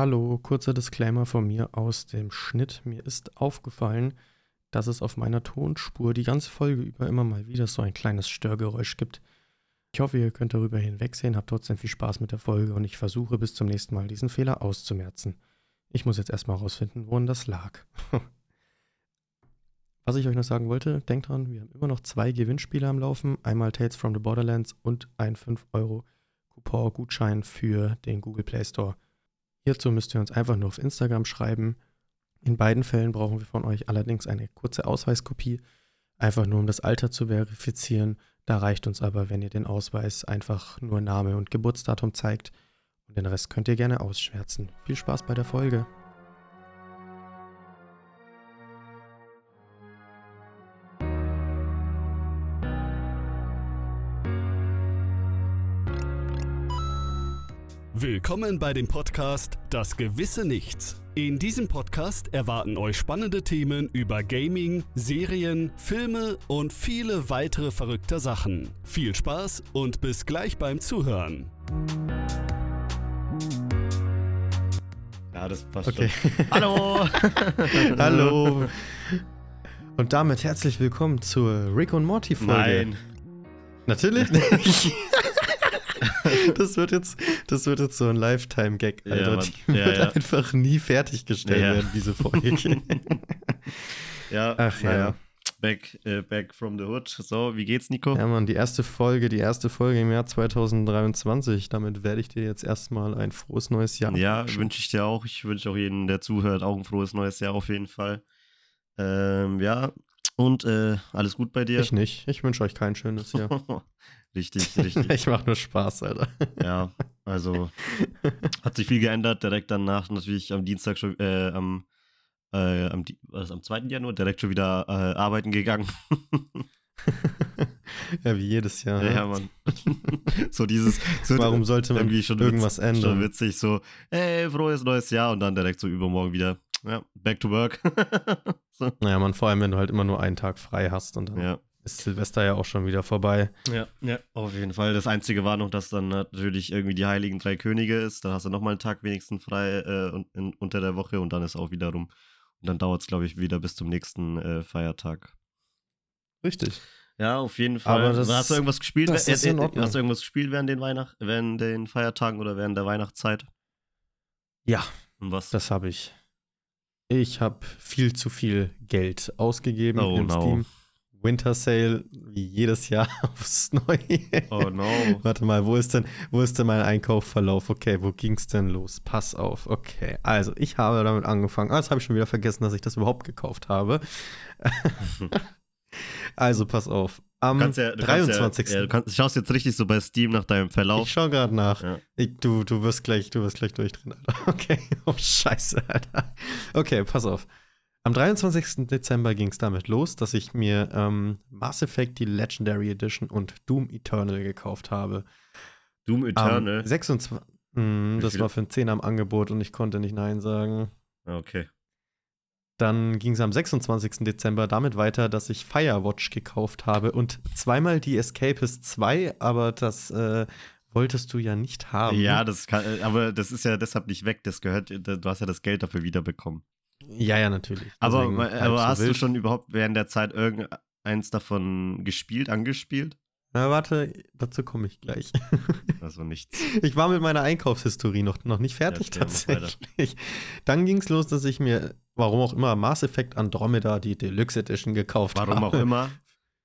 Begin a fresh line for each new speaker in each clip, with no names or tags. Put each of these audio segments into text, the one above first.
Hallo, kurzer Disclaimer von mir aus dem Schnitt. Mir ist aufgefallen, dass es auf meiner Tonspur die ganze Folge über immer mal wieder so ein kleines Störgeräusch gibt. Ich hoffe, ihr könnt darüber hinwegsehen, habt trotzdem viel Spaß mit der Folge und ich versuche bis zum nächsten Mal diesen Fehler auszumerzen. Ich muss jetzt erstmal rausfinden, woran das lag. Was ich euch noch sagen wollte, denkt dran, wir haben immer noch zwei Gewinnspiele am Laufen. Einmal Tales from the Borderlands und ein 5-Euro-Coupon-Gutschein für den Google Play Store. Hierzu müsst ihr uns einfach nur auf Instagram schreiben. In beiden Fällen brauchen wir von euch allerdings eine kurze Ausweiskopie, einfach nur um das Alter zu verifizieren. Da reicht uns aber, wenn ihr den Ausweis einfach nur Name und Geburtsdatum zeigt. Und den Rest könnt ihr gerne ausschwärzen. Viel Spaß bei der Folge.
Willkommen bei dem Podcast Das gewisse Nichts. In diesem Podcast erwarten euch spannende Themen über Gaming, Serien, Filme und viele weitere verrückte Sachen. Viel Spaß und bis gleich beim Zuhören.
Ja, das passt
Okay.
schon. Hallo!
Hallo. Und damit herzlich willkommen zur Rick und Morty Folge.
Nein.
Natürlich nicht. das, wird jetzt, das wird jetzt so ein Lifetime-Gag,
Ja,
Alter.
Mann.
Die
Ja,
wird
ja.
einfach nie fertiggestellt
Ja.
werden, diese Folge.
Ja,
Ach ja.
naja. Back, äh, back from the hood. So, wie geht's, Nico?
ja, Mann, die erste Folge, die erste Folge im Jahr 2023. Damit werde ich dir jetzt erstmal ein frohes neues Jahr.
Ja, wünsche ich dir auch. Ich wünsche auch jedem, der zuhört, auch ein frohes neues Jahr auf jeden Fall. Ähm, ja, und äh, alles gut bei dir?
Ich nicht. Ich wünsche euch kein schönes Jahr.
richtig, richtig.
ich mache nur Spaß, Alter.
ja, also hat sich viel geändert. Direkt danach natürlich am Dienstag schon, äh, am, äh, am, was, am 2. Januar direkt schon wieder äh, arbeiten gegangen.
ja, wie jedes Jahr.
Ja,
ne?
ja, Mann. so dieses. So
Warum sollte man
irgendwie schon
irgendwas
witz,
ändern?
Schon witzig, so, ey, frohes neues Jahr und dann direkt so übermorgen wieder. Ja, back to work. so.
Naja, man, vor allem, wenn du halt immer nur einen Tag frei hast und dann
Ja.
Ist Silvester ja auch schon wieder vorbei.
ja, ja, auf jeden Fall. Das Einzige war noch, dass dann natürlich irgendwie die Heiligen Drei Könige ist. Dann hast du nochmal einen Tag wenigstens frei äh, in, unter der Woche und dann ist auch wieder rum. Und dann dauert es, glaube ich, wieder bis zum nächsten äh, Feiertag.
Richtig.
Ja, auf jeden Fall.
Aber das-
hast du irgendwas gespielt?
das
Äh,
ist in
äh,
Ordnung.
Hast du irgendwas gespielt während den, Weihnacht während den Feiertagen oder während der Weihnachtszeit?
Ja,
Und was?
das habe ich. Ich habe viel zu viel Geld ausgegeben
Oh,
im
no.
Steam. Winter Sale, wie jedes Jahr aufs Neue.
Oh no.
Warte mal, wo ist denn, wo ist denn mein Einkaufsverlauf? Okay, wo ging's denn los? Pass auf. Okay, also ich habe damit angefangen. Ah, jetzt habe ich schon wieder vergessen, dass ich das überhaupt gekauft habe. also pass auf. Am
Du kannst ja, du
23.
Kannst ja, ja, du kannst, schaust jetzt richtig so bei Steam nach deinem Verlauf.
ich schaue gerade nach.
Ja.
Ich, du, du wirst gleich, du wirst gleich durchdrehen, Alter. Okay. Oh, scheiße, Alter. Okay, pass auf. Am 23. Dezember ging es damit los, dass ich mir ähm, Mass Effect, die Legendary Edition und Doom Eternal gekauft habe.
Doom Eternal.
Am 26. Mm,
Wie
das war für ein 10 am Angebot und ich konnte nicht Nein sagen.
Ah, okay.
Dann ging es am 26. Dezember damit weiter, dass ich Firewatch gekauft habe und zweimal die Escapist 2, aber das äh, wolltest du ja nicht haben.
Ja, das kann, äh, aber das ist ja deshalb nicht weg. Das gehört, du hast ja das Geld dafür wiederbekommen.
Ja, ja, natürlich.
Aber,
Deswegen halb
aber
so
hast du schon überhaupt während der Zeit irgendeins davon gespielt, angespielt?
Na, warte, dazu komme ich gleich.
Also nichts.
Ich war mit meiner Einkaufshistorie noch, noch nicht fertig
Ja,
tatsächlich. Dann ging es los, dass ich mir, warum auch immer, Mass Effect Andromeda, die Deluxe Edition gekauft habe.
Warum auch immer.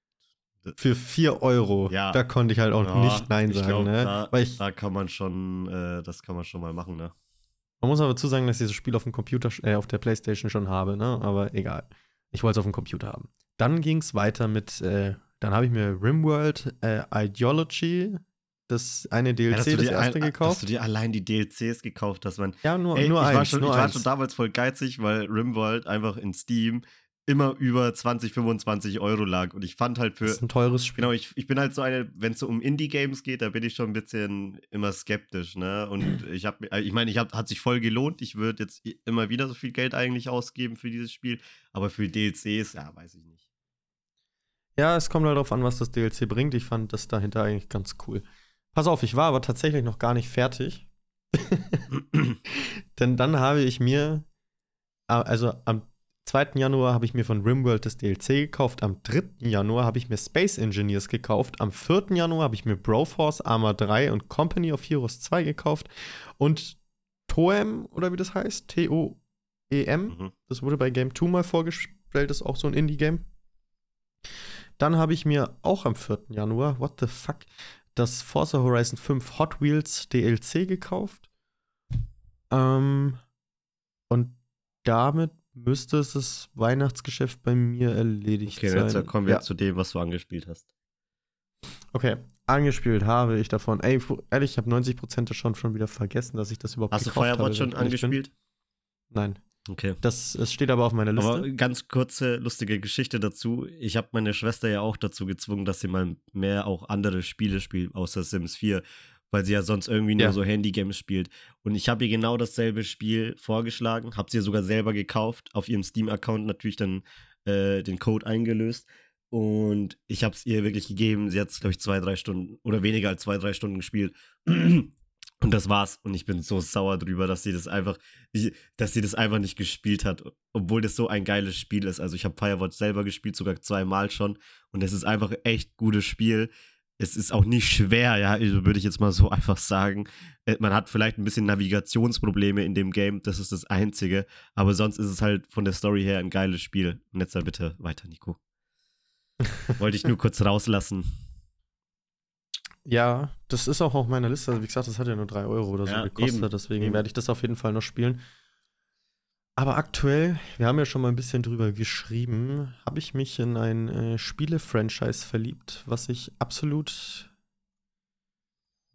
Für 4 Euro.
Ja.
Da konnte ich halt auch
Ja,
nicht Nein sagen.
glaub,
ne?
da,
Weil ich,
da kann man schon, äh, das kann man schon mal machen, ne?
Man muss aber dazu sagen, dass ich dieses Spiel auf dem Computer, äh, auf der Playstation schon habe, ne? Aber egal. Ich wollte es auf dem Computer haben. Dann ging es weiter mit, äh, dann habe ich mir Rimworld äh, Ideology, das eine DLC,
Ja, dass
das erste
ein-
gekauft.
Dass du dir allein die DLCs gekauft hast, man.
ja, nur,
Ey,
nur
ich,
eins.
war schon,
nur
ich war
eins.
schon damals voll geizig, weil Rimworld einfach in Steam immer über 20, 25 Euro lag. Und ich fand halt
das
für.
ist ein teures Spiel.
Genau, ich, ich bin halt so eine, wenn es so um Indie-Games geht, da bin ich schon ein bisschen immer skeptisch, ne? Und ich habe, ich meine, ich hab, hat sich voll gelohnt. Ich würde jetzt immer wieder so viel Geld eigentlich ausgeben für dieses Spiel, aber für DLCs, ja, weiß ich nicht.
Ja, es kommt halt darauf an, was das DLC bringt. Ich fand das dahinter eigentlich ganz cool. Pass auf, ich war aber tatsächlich noch gar nicht fertig. denn dann habe ich mir, also am 2. Januar habe ich mir von Rimworld das DLC gekauft. Am 3. Januar habe ich mir Space Engineers gekauft. Am 4. Januar habe ich mir Broforce, Arma 3 und Company of Heroes 2 gekauft. Und Toem, oder wie das heißt, T-O-E-M, mhm. das wurde bei Game 2 mal vorgestellt, ist auch so ein Indie-Game. Dann habe ich mir auch am 4. Januar, what the fuck, das Forza Horizon 5 Hot Wheels DLC gekauft. Ähm, und damit müsste es das Weihnachtsgeschäft bei mir erledigt
okay,
sein.
Okay, jetzt kommen wir ja. zu dem, was du angespielt hast.
Okay, angespielt habe ich davon. Ey, ehrlich, ich habe 90% schon, schon wieder vergessen, dass ich das überhaupt
Hast du Firewatch schon angespielt?
Nein.
Okay.
Das es steht aber auf meiner Liste. Aber
ganz kurze, lustige Geschichte dazu. Ich habe meine Schwester ja auch dazu gezwungen, dass sie mal mehr auch andere Spiele spielt, außer Sims 4 weil sie ja sonst irgendwie nur ja. so Handy-Games spielt. Und ich habe ihr genau dasselbe Spiel vorgeschlagen, habe sie sogar selber gekauft, auf ihrem Steam-Account natürlich dann äh, den Code eingelöst. Und ich habe es ihr wirklich gegeben. Sie hat es, glaube ich, zwei, drei Stunden oder weniger als zwei, drei Stunden gespielt. Und das war's. Und ich bin so sauer drüber, dass sie das einfach, dass sie das einfach nicht gespielt hat, obwohl das so ein geiles Spiel ist. Also ich habe Firewatch selber gespielt, sogar zweimal schon. Und es ist einfach echt gutes Spiel es ist auch nicht schwer, ja, also würde ich jetzt mal so einfach sagen. Äh, man hat vielleicht ein bisschen Navigationsprobleme in dem Game, das ist das Einzige. Aber sonst ist es halt von der Story her ein geiles Spiel. Und jetzt dann bitte weiter, Nico. Wollte ich nur kurz rauslassen.
Ja, das ist auch auf meiner Liste. Also wie gesagt, das hat ja nur 3 Euro oder so ja, gekostet. Eben, deswegen eben. werde ich das auf jeden Fall noch spielen. Aber aktuell, wir haben ja schon mal ein bisschen drüber geschrieben, habe ich mich in ein äh, Spiele-Franchise verliebt, was ich absolut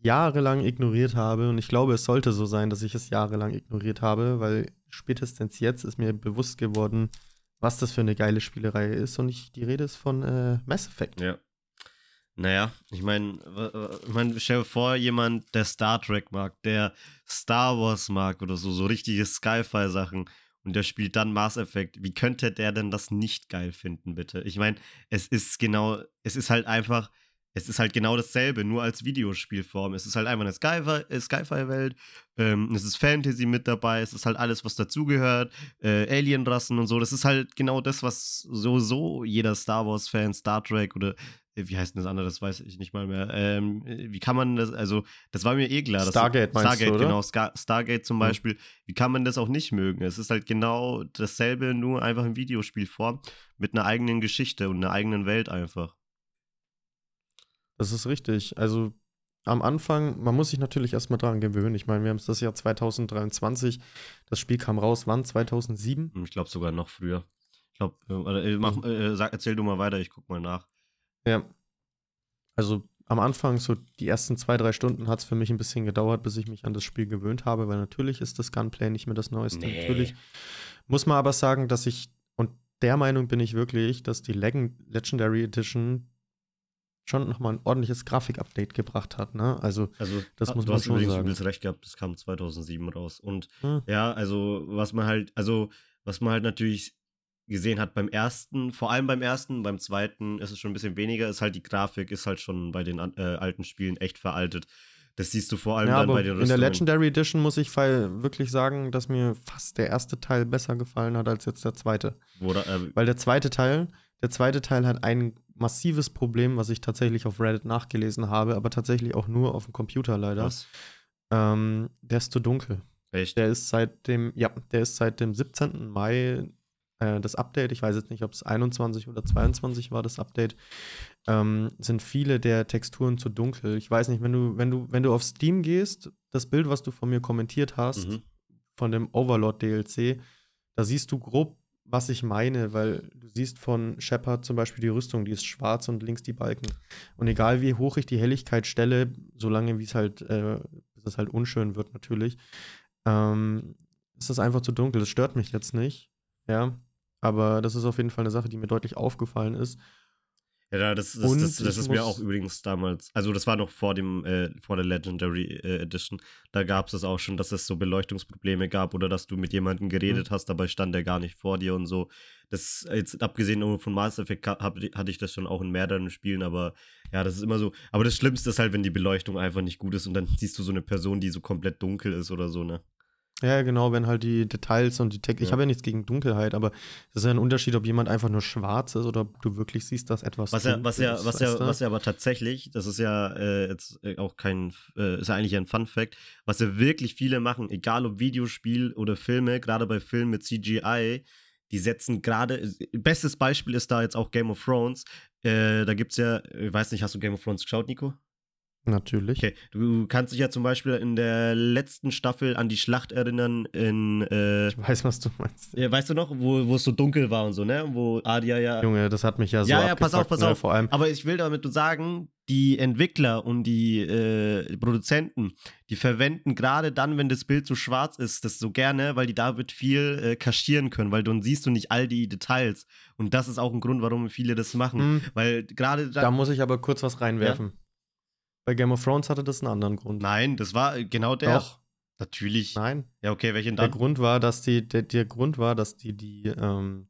jahrelang ignoriert habe. Und ich glaube, es sollte so sein, dass ich es jahrelang ignoriert habe, weil spätestens jetzt ist mir bewusst geworden, was das für eine geile Spielerei ist. Und ich, die Rede ist von äh, Mass Effect.
Ja. Naja, ich meine, ich mein, stell dir vor, jemand, der Star Trek mag, der Star Wars mag oder so, so richtige Sci-Fi-Sachen und der spielt dann Mass Effect. Wie könnte der denn das nicht geil finden, bitte? Ich meine, es ist genau, es ist halt einfach, es ist halt genau dasselbe, nur als Videospielform. Es ist halt einfach eine äh, Sci-Fi-Welt, ähm, es ist Fantasy mit dabei, es ist halt alles, was dazugehört, äh, Alienrassen und so. Das ist halt genau das, was so, so jeder Star Wars-Fan, Star Trek oder wie heißt denn das andere, das weiß ich nicht mal mehr. Ähm, wie kann man das, also, das war mir eh klar.
Stargate
meinst Stargate,
du, oder?
genau, Star Stargate zum Beispiel. Wie kann man das auch nicht mögen? Es ist halt genau dasselbe, nur einfach in Videospielform mit einer eigenen Geschichte und einer eigenen Welt einfach.
Das ist richtig. Also, am Anfang, man muss sich natürlich erstmal dran gewöhnen. Ich meine, wir haben es das Jahr 2023. Das Spiel kam raus, wann? 2007?
Ich glaube sogar noch früher. Ich glaube, äh, äh, sag, erzähl du mal weiter, ich guck mal nach.
Ja. Also am Anfang, so die ersten zwei, drei Stunden hat es für mich ein bisschen gedauert, bis ich mich an das Spiel gewöhnt habe, weil natürlich ist das Gunplay nicht mehr das Neueste. Nee. Natürlich muss man aber sagen, dass ich, und der Meinung bin ich wirklich, dass die Legendary Edition schon nochmal ein ordentliches Grafik-Update gebracht hat, ne? Also,
also das muss man hast schon übrigens sagen. Du recht gehabt, das kam 2007 raus. Und hm. ja, also was man halt, also was man halt natürlich gesehen hat beim ersten, vor allem beim ersten, beim zweiten ist es schon ein bisschen weniger, ist halt die Grafik, ist halt schon bei den äh, alten Spielen echt veraltet. Das siehst du vor allem ja, dann bei den
Rüstungen. In der Legendary Edition muss ich wirklich sagen, dass mir fast der erste Teil besser gefallen hat als jetzt der zweite.
Oder, äh,
Weil der zweite Teil, der zweite Teil hat ein massives Problem, was ich tatsächlich auf Reddit nachgelesen habe, aber tatsächlich auch nur auf dem Computer leider. Was? Ähm, der ist zu dunkel.
Echt?
Der ist seit dem, ja, der ist seit dem 17. Mai äh, das Update, ich weiß jetzt nicht, ob es 21 oder 22 war, das Update, ähm, sind viele der Texturen zu dunkel. Ich weiß nicht, wenn du, wenn du, wenn du auf Steam gehst, das Bild, was du von mir kommentiert hast, mhm. von dem Overlord DLC, da siehst du grob, was ich meine, weil du siehst von Shepard zum Beispiel die Rüstung, die ist schwarz und links die Balken. Und egal wie hoch ich die Helligkeit stelle, solange wie es halt, äh, bis es halt unschön wird natürlich, ähm, ist das einfach zu dunkel. Das stört mich jetzt nicht. Ja. Aber das ist auf jeden Fall eine Sache, die mir deutlich aufgefallen ist.
Ja, das, das, das, das ist mir auch übrigens damals, also das war noch vor dem, äh, vor der Legendary äh, Edition, da gab es das auch schon, dass es so Beleuchtungsprobleme gab oder dass du mit jemandem geredet mhm. hast, dabei stand der gar nicht vor dir und so. Das, jetzt abgesehen von Mass Effect hab, hatte ich das schon auch in mehreren Spielen, aber ja, das ist immer so. Aber das Schlimmste ist halt, wenn die Beleuchtung einfach nicht gut ist und dann siehst du so eine Person, die so komplett dunkel ist oder so, ne?
Ja, genau, wenn halt die Details und die Text. Ich
Ja.
habe ja nichts gegen Dunkelheit, aber es ist ja ein Unterschied, ob jemand einfach nur schwarz ist oder ob du wirklich siehst, dass etwas.
Was ja, was ja,
ist,
was ja, was ja aber tatsächlich, das ist ja äh, jetzt äh, auch kein, äh, ist ja eigentlich ein Fun Fact, was ja wirklich viele machen, egal ob Videospiel oder Filme, gerade bei Filmen mit CGI, die setzen gerade, bestes Beispiel ist da jetzt auch Game of Thrones. Äh, da gibt's ja, ich weiß nicht, hast du Game of Thrones geschaut, Nico?
Natürlich.
Okay, du kannst dich ja zum Beispiel in der letzten Staffel an die Schlacht erinnern in, äh,
Ich weiß, was du meinst.
ja, weißt du noch, wo, wo es so dunkel war und so, ne? Wo Adia ja
Junge, das hat mich ja so
Ja, ja, pass auf, pass
ne?
auf.
Vor allem,
Aber ich will damit nur sagen, die Entwickler und die äh, Produzenten, die verwenden gerade dann, wenn das Bild so schwarz ist, das so gerne, weil die damit viel äh, kaschieren können, weil dann siehst du nicht all die Details. Und das ist auch ein Grund, warum viele das machen.
hm,
Weil gerade
da
da.
muss ich aber kurz was reinwerfen. Bei Game of Thrones hatte das einen anderen Grund.
Nein, das war genau der.
Doch,
Natürlich.
nein.
Ja, okay, welchen
Der
dann?
Grund war, dass die, der, der Grund war, dass die die ähm,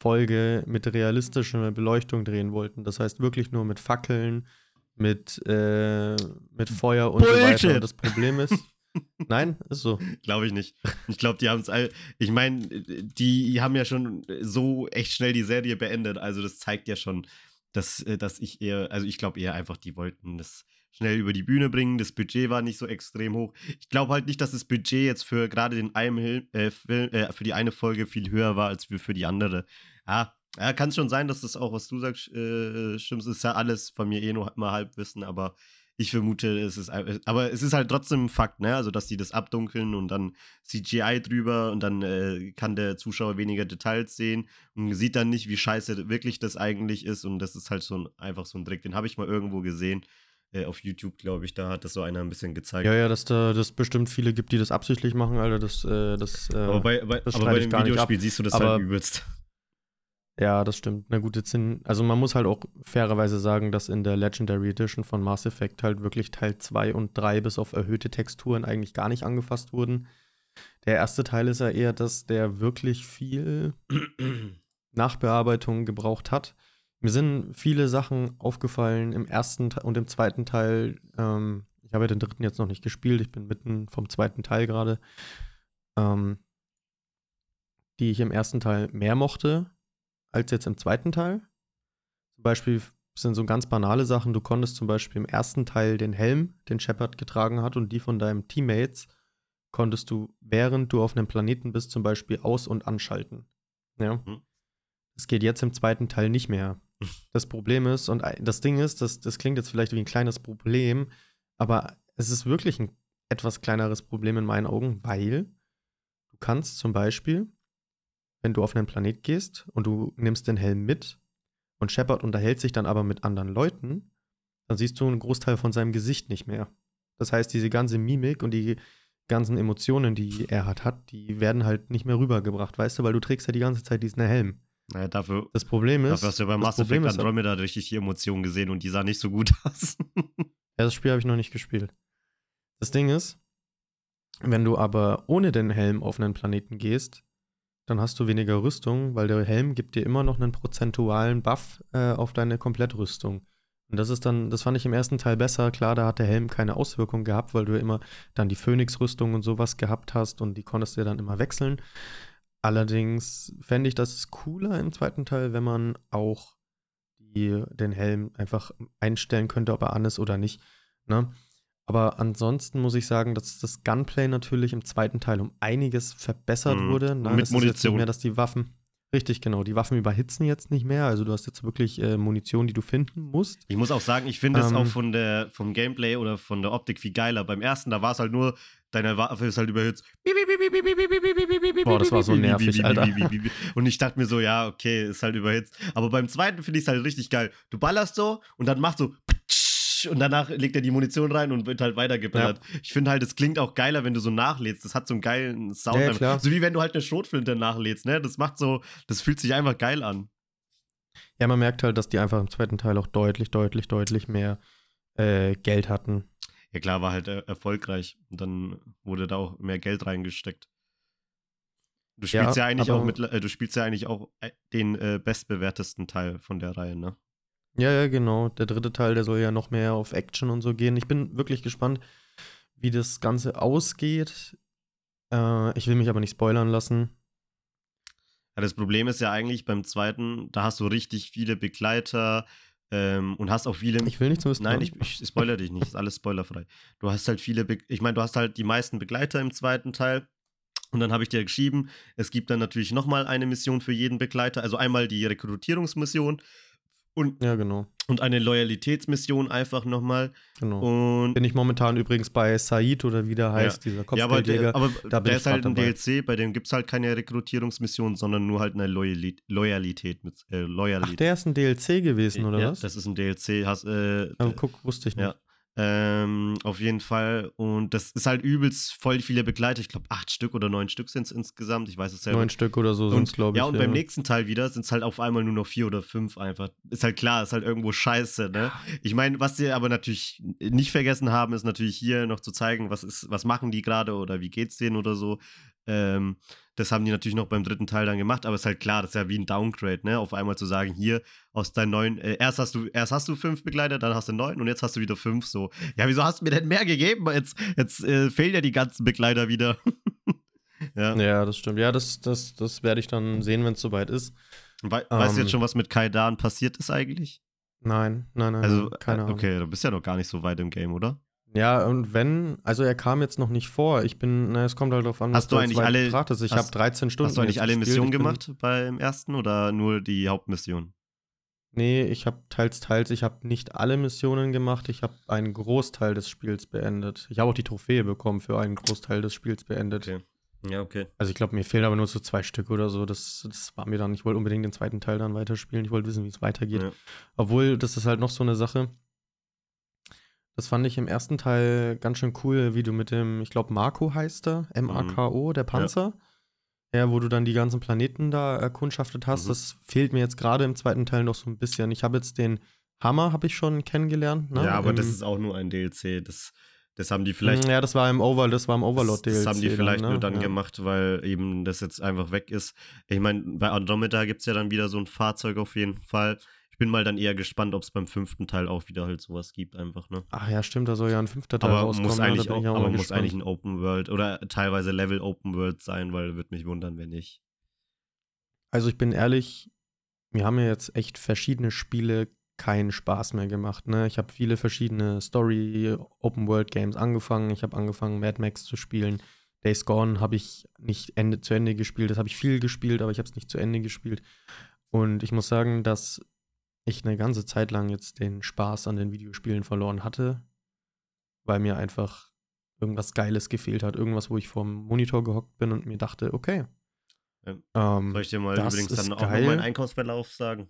Folge mit realistischer Beleuchtung drehen wollten. Das heißt wirklich nur mit Fackeln, mit, äh, mit Feuer und so weiter.
Bullshit.
Und das Problem ist, nein, ist so.
Glaube ich nicht. Ich glaube, die haben es all. Ich meine, die haben ja schon so echt schnell die Serie beendet. Also, das zeigt ja schon, dass, äh, dass ich eher. Also, ich glaube eher einfach, die wollten das schnell über die Bühne bringen. Das Budget war nicht so extrem hoch. Ich glaube halt nicht, dass das Budget jetzt für gerade den einen äh, Film, äh, für die eine Folge viel höher war als für, die andere. Ja, ja kann es schon sein, dass das auch, was du sagst, äh, stimmt. Ist ja alles von mir eh nur mal Halbwissen, aber ich vermute, es ist, aber es ist halt trotzdem ein Fakt, ne? Also, dass die das abdunkeln und dann CGI drüber und dann äh, kann der Zuschauer weniger Details sehen und sieht dann nicht, wie scheiße wirklich das eigentlich ist. Und das ist halt so ein, einfach so ein Trick. Den habe ich mal irgendwo gesehen. Äh, auf YouTube, glaube ich, da hat das so einer ein bisschen gezeigt.
Ja, ja, dass da das bestimmt viele gibt, die das absichtlich machen, Alter. Das, äh, das, äh,
aber bei, bei,
das
aber bei dem Videospiel siehst du das
Aber-
halt übelst.
Ja, das stimmt. Na gut, jetzt sind, also man muss halt auch fairerweise sagen, dass in der Legendary Edition von Mass Effect halt wirklich Teil 2 und 3 bis auf erhöhte Texturen eigentlich gar nicht angefasst wurden. Der erste Teil ist ja eher, dass der wirklich viel Nachbearbeitung gebraucht hat. Mir sind viele Sachen aufgefallen im ersten Te- und im zweiten Teil. Ähm, ich habe ja den dritten jetzt noch nicht gespielt, ich bin mitten vom zweiten Teil gerade. Ähm, die ich im ersten Teil mehr mochte als jetzt im zweiten Teil. Zum Beispiel sind so ganz banale Sachen. Du konntest zum Beispiel im ersten Teil den Helm, den Shepard getragen hat, und die von deinem Teammates konntest du, während du auf einem Planeten bist, zum Beispiel aus- und anschalten. Ja.
Mhm.
Das geht jetzt im zweiten Teil nicht mehr. Das Problem ist, und das Ding ist, das, das klingt jetzt vielleicht wie ein kleines Problem, aber es ist wirklich ein etwas kleineres Problem in meinen Augen, weil du kannst zum Beispiel, wenn du auf einen Planet gehst und du nimmst den Helm mit und Shepard unterhält sich dann aber mit anderen Leuten, dann siehst du einen Großteil von seinem Gesicht nicht mehr. Das heißt, diese ganze Mimik und die ganzen Emotionen, die er hat, hat, die werden halt nicht mehr rübergebracht, weißt du, weil du trägst ja die ganze Zeit diesen Helm.
Naja, dafür,
Das Problem ist,
dafür hast du ja beim
das
Mass Effect
ist-
Andromeda richtig die Emotionen gesehen und die sah nicht so gut aus.
Ja, das Spiel habe ich noch nicht gespielt. Das Ding ist, wenn du aber ohne den Helm auf einen Planeten gehst, dann hast du weniger Rüstung, weil der Helm gibt dir immer noch einen prozentualen Buff äh, auf deine Komplettrüstung. Und das ist dann, das fand ich im ersten Teil besser. Klar, da hat der Helm keine Auswirkung gehabt, weil du immer dann die Phönix-Rüstung und sowas gehabt hast und die konntest du dann immer wechseln. Allerdings fände ich das cooler im zweiten Teil, wenn man auch die, den Helm einfach einstellen könnte, ob er an ist oder nicht. Ne? Aber ansonsten muss ich sagen, dass das Gunplay natürlich im zweiten Teil um einiges verbessert
Mhm.
wurde. Ne?
Mit
Es ist jetzt
Munition.
nicht mehr, dass die Waffen. Richtig, genau. Die Waffen überhitzen jetzt nicht mehr. Also du hast jetzt wirklich äh, Munition, die du finden musst.
Ich muss auch sagen, ich finde es
Ähm.
auch von der, vom Gameplay oder von der Optik viel geiler. Beim ersten, da war es halt nur, deine Waffe ist halt überhitzt.
Boah, das war so nervig, Alter.
Und ich dachte mir so, ja, okay, ist halt überhitzt. Aber beim zweiten finde ich es halt richtig geil. Du ballerst so und dann machst du und danach legt er die Munition rein und wird halt weitergeballert. Ich finde halt, es klingt auch geiler, wenn du so nachlädst. Das hat so einen geilen Sound.
Ja, ja, klar.
So wie wenn du halt eine Schrotflinte nachlädst, ne? Das macht so, das fühlt sich einfach geil an.
Ja, man merkt halt, dass die einfach im zweiten Teil auch deutlich, deutlich, deutlich mehr äh, Geld hatten.
Ja klar, war halt äh, erfolgreich. Und dann wurde da auch mehr Geld reingesteckt. Du spielst ja,
Ja,
eigentlich auch mit, äh, du spielst ja eigentlich auch äh, den äh, bestbewertesten Teil von der Reihe, ne?
Ja, ja, genau. Der dritte Teil, der soll ja noch mehr auf Action und so gehen. Ich bin wirklich gespannt, wie das Ganze ausgeht. Äh, ich will mich aber nicht spoilern lassen.
Ja, das Problem ist ja eigentlich beim zweiten, da hast du richtig viele Begleiter ähm, und hast auch viele.
Ich will nicht zum
Nein, ich, ich spoilere dich nicht, ist alles spoilerfrei. Du hast halt viele, Be ich meine, du hast halt die meisten Begleiter im zweiten Teil. Und dann habe ich dir geschrieben, es gibt dann natürlich nochmal eine Mission für jeden Begleiter. Also einmal die Rekrutierungsmission und,
ja, genau.
Und eine Loyalitätsmission einfach nochmal.
Genau. Und bin ich momentan übrigens bei Said oder wie der heißt,
ja.
dieser
Kopfgeldjäger. Ja, aber, der, aber der ist halt ein dabei. DLC, bei dem gibt es halt keine Rekrutierungsmission, sondern nur halt eine Loyalität. Loyalität, mit, äh, Loyalität.
Ach, der ist ein DLC gewesen, oder
ja,
was?
das ist ein DLC. Hast, äh,
guck, wusste ich nicht.
Ja. Ähm, auf jeden Fall. Und das ist halt übelst voll viele Begleiter. Ich glaube, acht Stück oder neun Stück sind es insgesamt. Ich weiß es selber.
Neun Stück oder so sind es, glaube ich.
Ja, und ja. beim nächsten Teil wieder sind es halt auf einmal nur noch vier oder fünf einfach. Ist halt klar, ist halt irgendwo scheiße, ne? Ich meine, was sie aber natürlich nicht vergessen haben, ist natürlich hier noch zu zeigen, was ist, was machen die gerade oder wie geht's denen oder so. Ähm, das haben die natürlich noch beim dritten Teil dann gemacht, aber ist halt klar, das ist ja wie ein Downgrade, ne? Auf einmal zu sagen, hier aus deinen neuen, äh, erst hast du, erst hast du fünf Begleiter, dann hast du neun und jetzt hast du wieder fünf. So, ja, wieso hast du mir denn mehr gegeben? Jetzt, jetzt äh, fehlen ja die ganzen Begleiter wieder.
ja. ja, das stimmt. Ja, das, das, das werde ich dann sehen, wenn es soweit ist.
We ähm, weißt du jetzt ähm. schon, was mit Kaidan passiert ist eigentlich?
Nein, nein, nein.
Also, keine äh, Ahnung. Okay, du bist ja noch gar nicht so weit im Game, oder?
Ja, und wenn, also er kam jetzt noch nicht vor. Ich bin, na, es kommt halt darauf an,
hast was du eigentlich alle,
betrachtest. Ich habe 13 Stunden.
Hast du eigentlich alle Missionen gemacht beim ersten oder nur die Hauptmission?
Nee, ich habe teils, teils, ich habe nicht alle Missionen gemacht. Ich habe einen Großteil des Spiels beendet. Ich habe auch die Trophäe bekommen für einen Großteil des Spiels beendet.
Okay. Ja, okay.
Also ich glaube, mir fehlen aber nur so zwei Stück oder so. Das, das war mir dann, ich wollte unbedingt den zweiten Teil dann weiterspielen. Ich wollte wissen, wie es weitergeht. Ja. Obwohl, das ist halt noch so eine Sache das fand ich im ersten Teil ganz schön cool, wie du mit dem, ich glaube, Marco heißt er, M-A-K-O, der Panzer. Ja. ja. wo du dann die ganzen Planeten da erkundschaftet hast. Mhm. Das fehlt mir jetzt gerade im zweiten Teil noch so ein bisschen. Ich habe jetzt den Hammer, habe ich schon kennengelernt. Ne?
Ja, aber
Im,
das ist auch nur ein DLC. Das, das haben die vielleicht.
Ja, das war im Over, das war im Overlord DLC.
Das, haben die vielleicht dann, ne? nur dann ja. gemacht, weil eben das jetzt einfach weg ist. Ich meine, bei Andromeda gibt es ja dann wieder so ein Fahrzeug auf jeden Fall. Ich bin mal dann eher gespannt, ob es beim fünften Teil auch wieder halt sowas gibt, einfach, ne?
Ach ja, stimmt, da soll ja ein fünfter Teil
aber
rauskommen.
Muss eigentlich
ja,
auch, aber muss eigentlich ein Open World oder teilweise Level Open World sein, weil würde mich wundern, wenn nicht.
Also ich bin ehrlich, mir haben ja jetzt echt verschiedene Spiele keinen Spaß mehr gemacht. Ne? Ich habe viele verschiedene Story Open World Games angefangen. Ich habe angefangen Mad Max zu spielen. Days Gone habe ich nicht Ende zu Ende gespielt. Das habe ich viel gespielt, aber ich habe es nicht zu Ende gespielt. Und ich muss sagen, dass ich eine ganze Zeit lang jetzt den Spaß an den Videospielen verloren hatte, weil mir einfach irgendwas Geiles gefehlt hat. Irgendwas, wo ich vorm Monitor gehockt bin und mir dachte, okay.
Ähm, Soll ich dir mal übrigens dann auch geil. meinen Einkaufsverlauf sagen?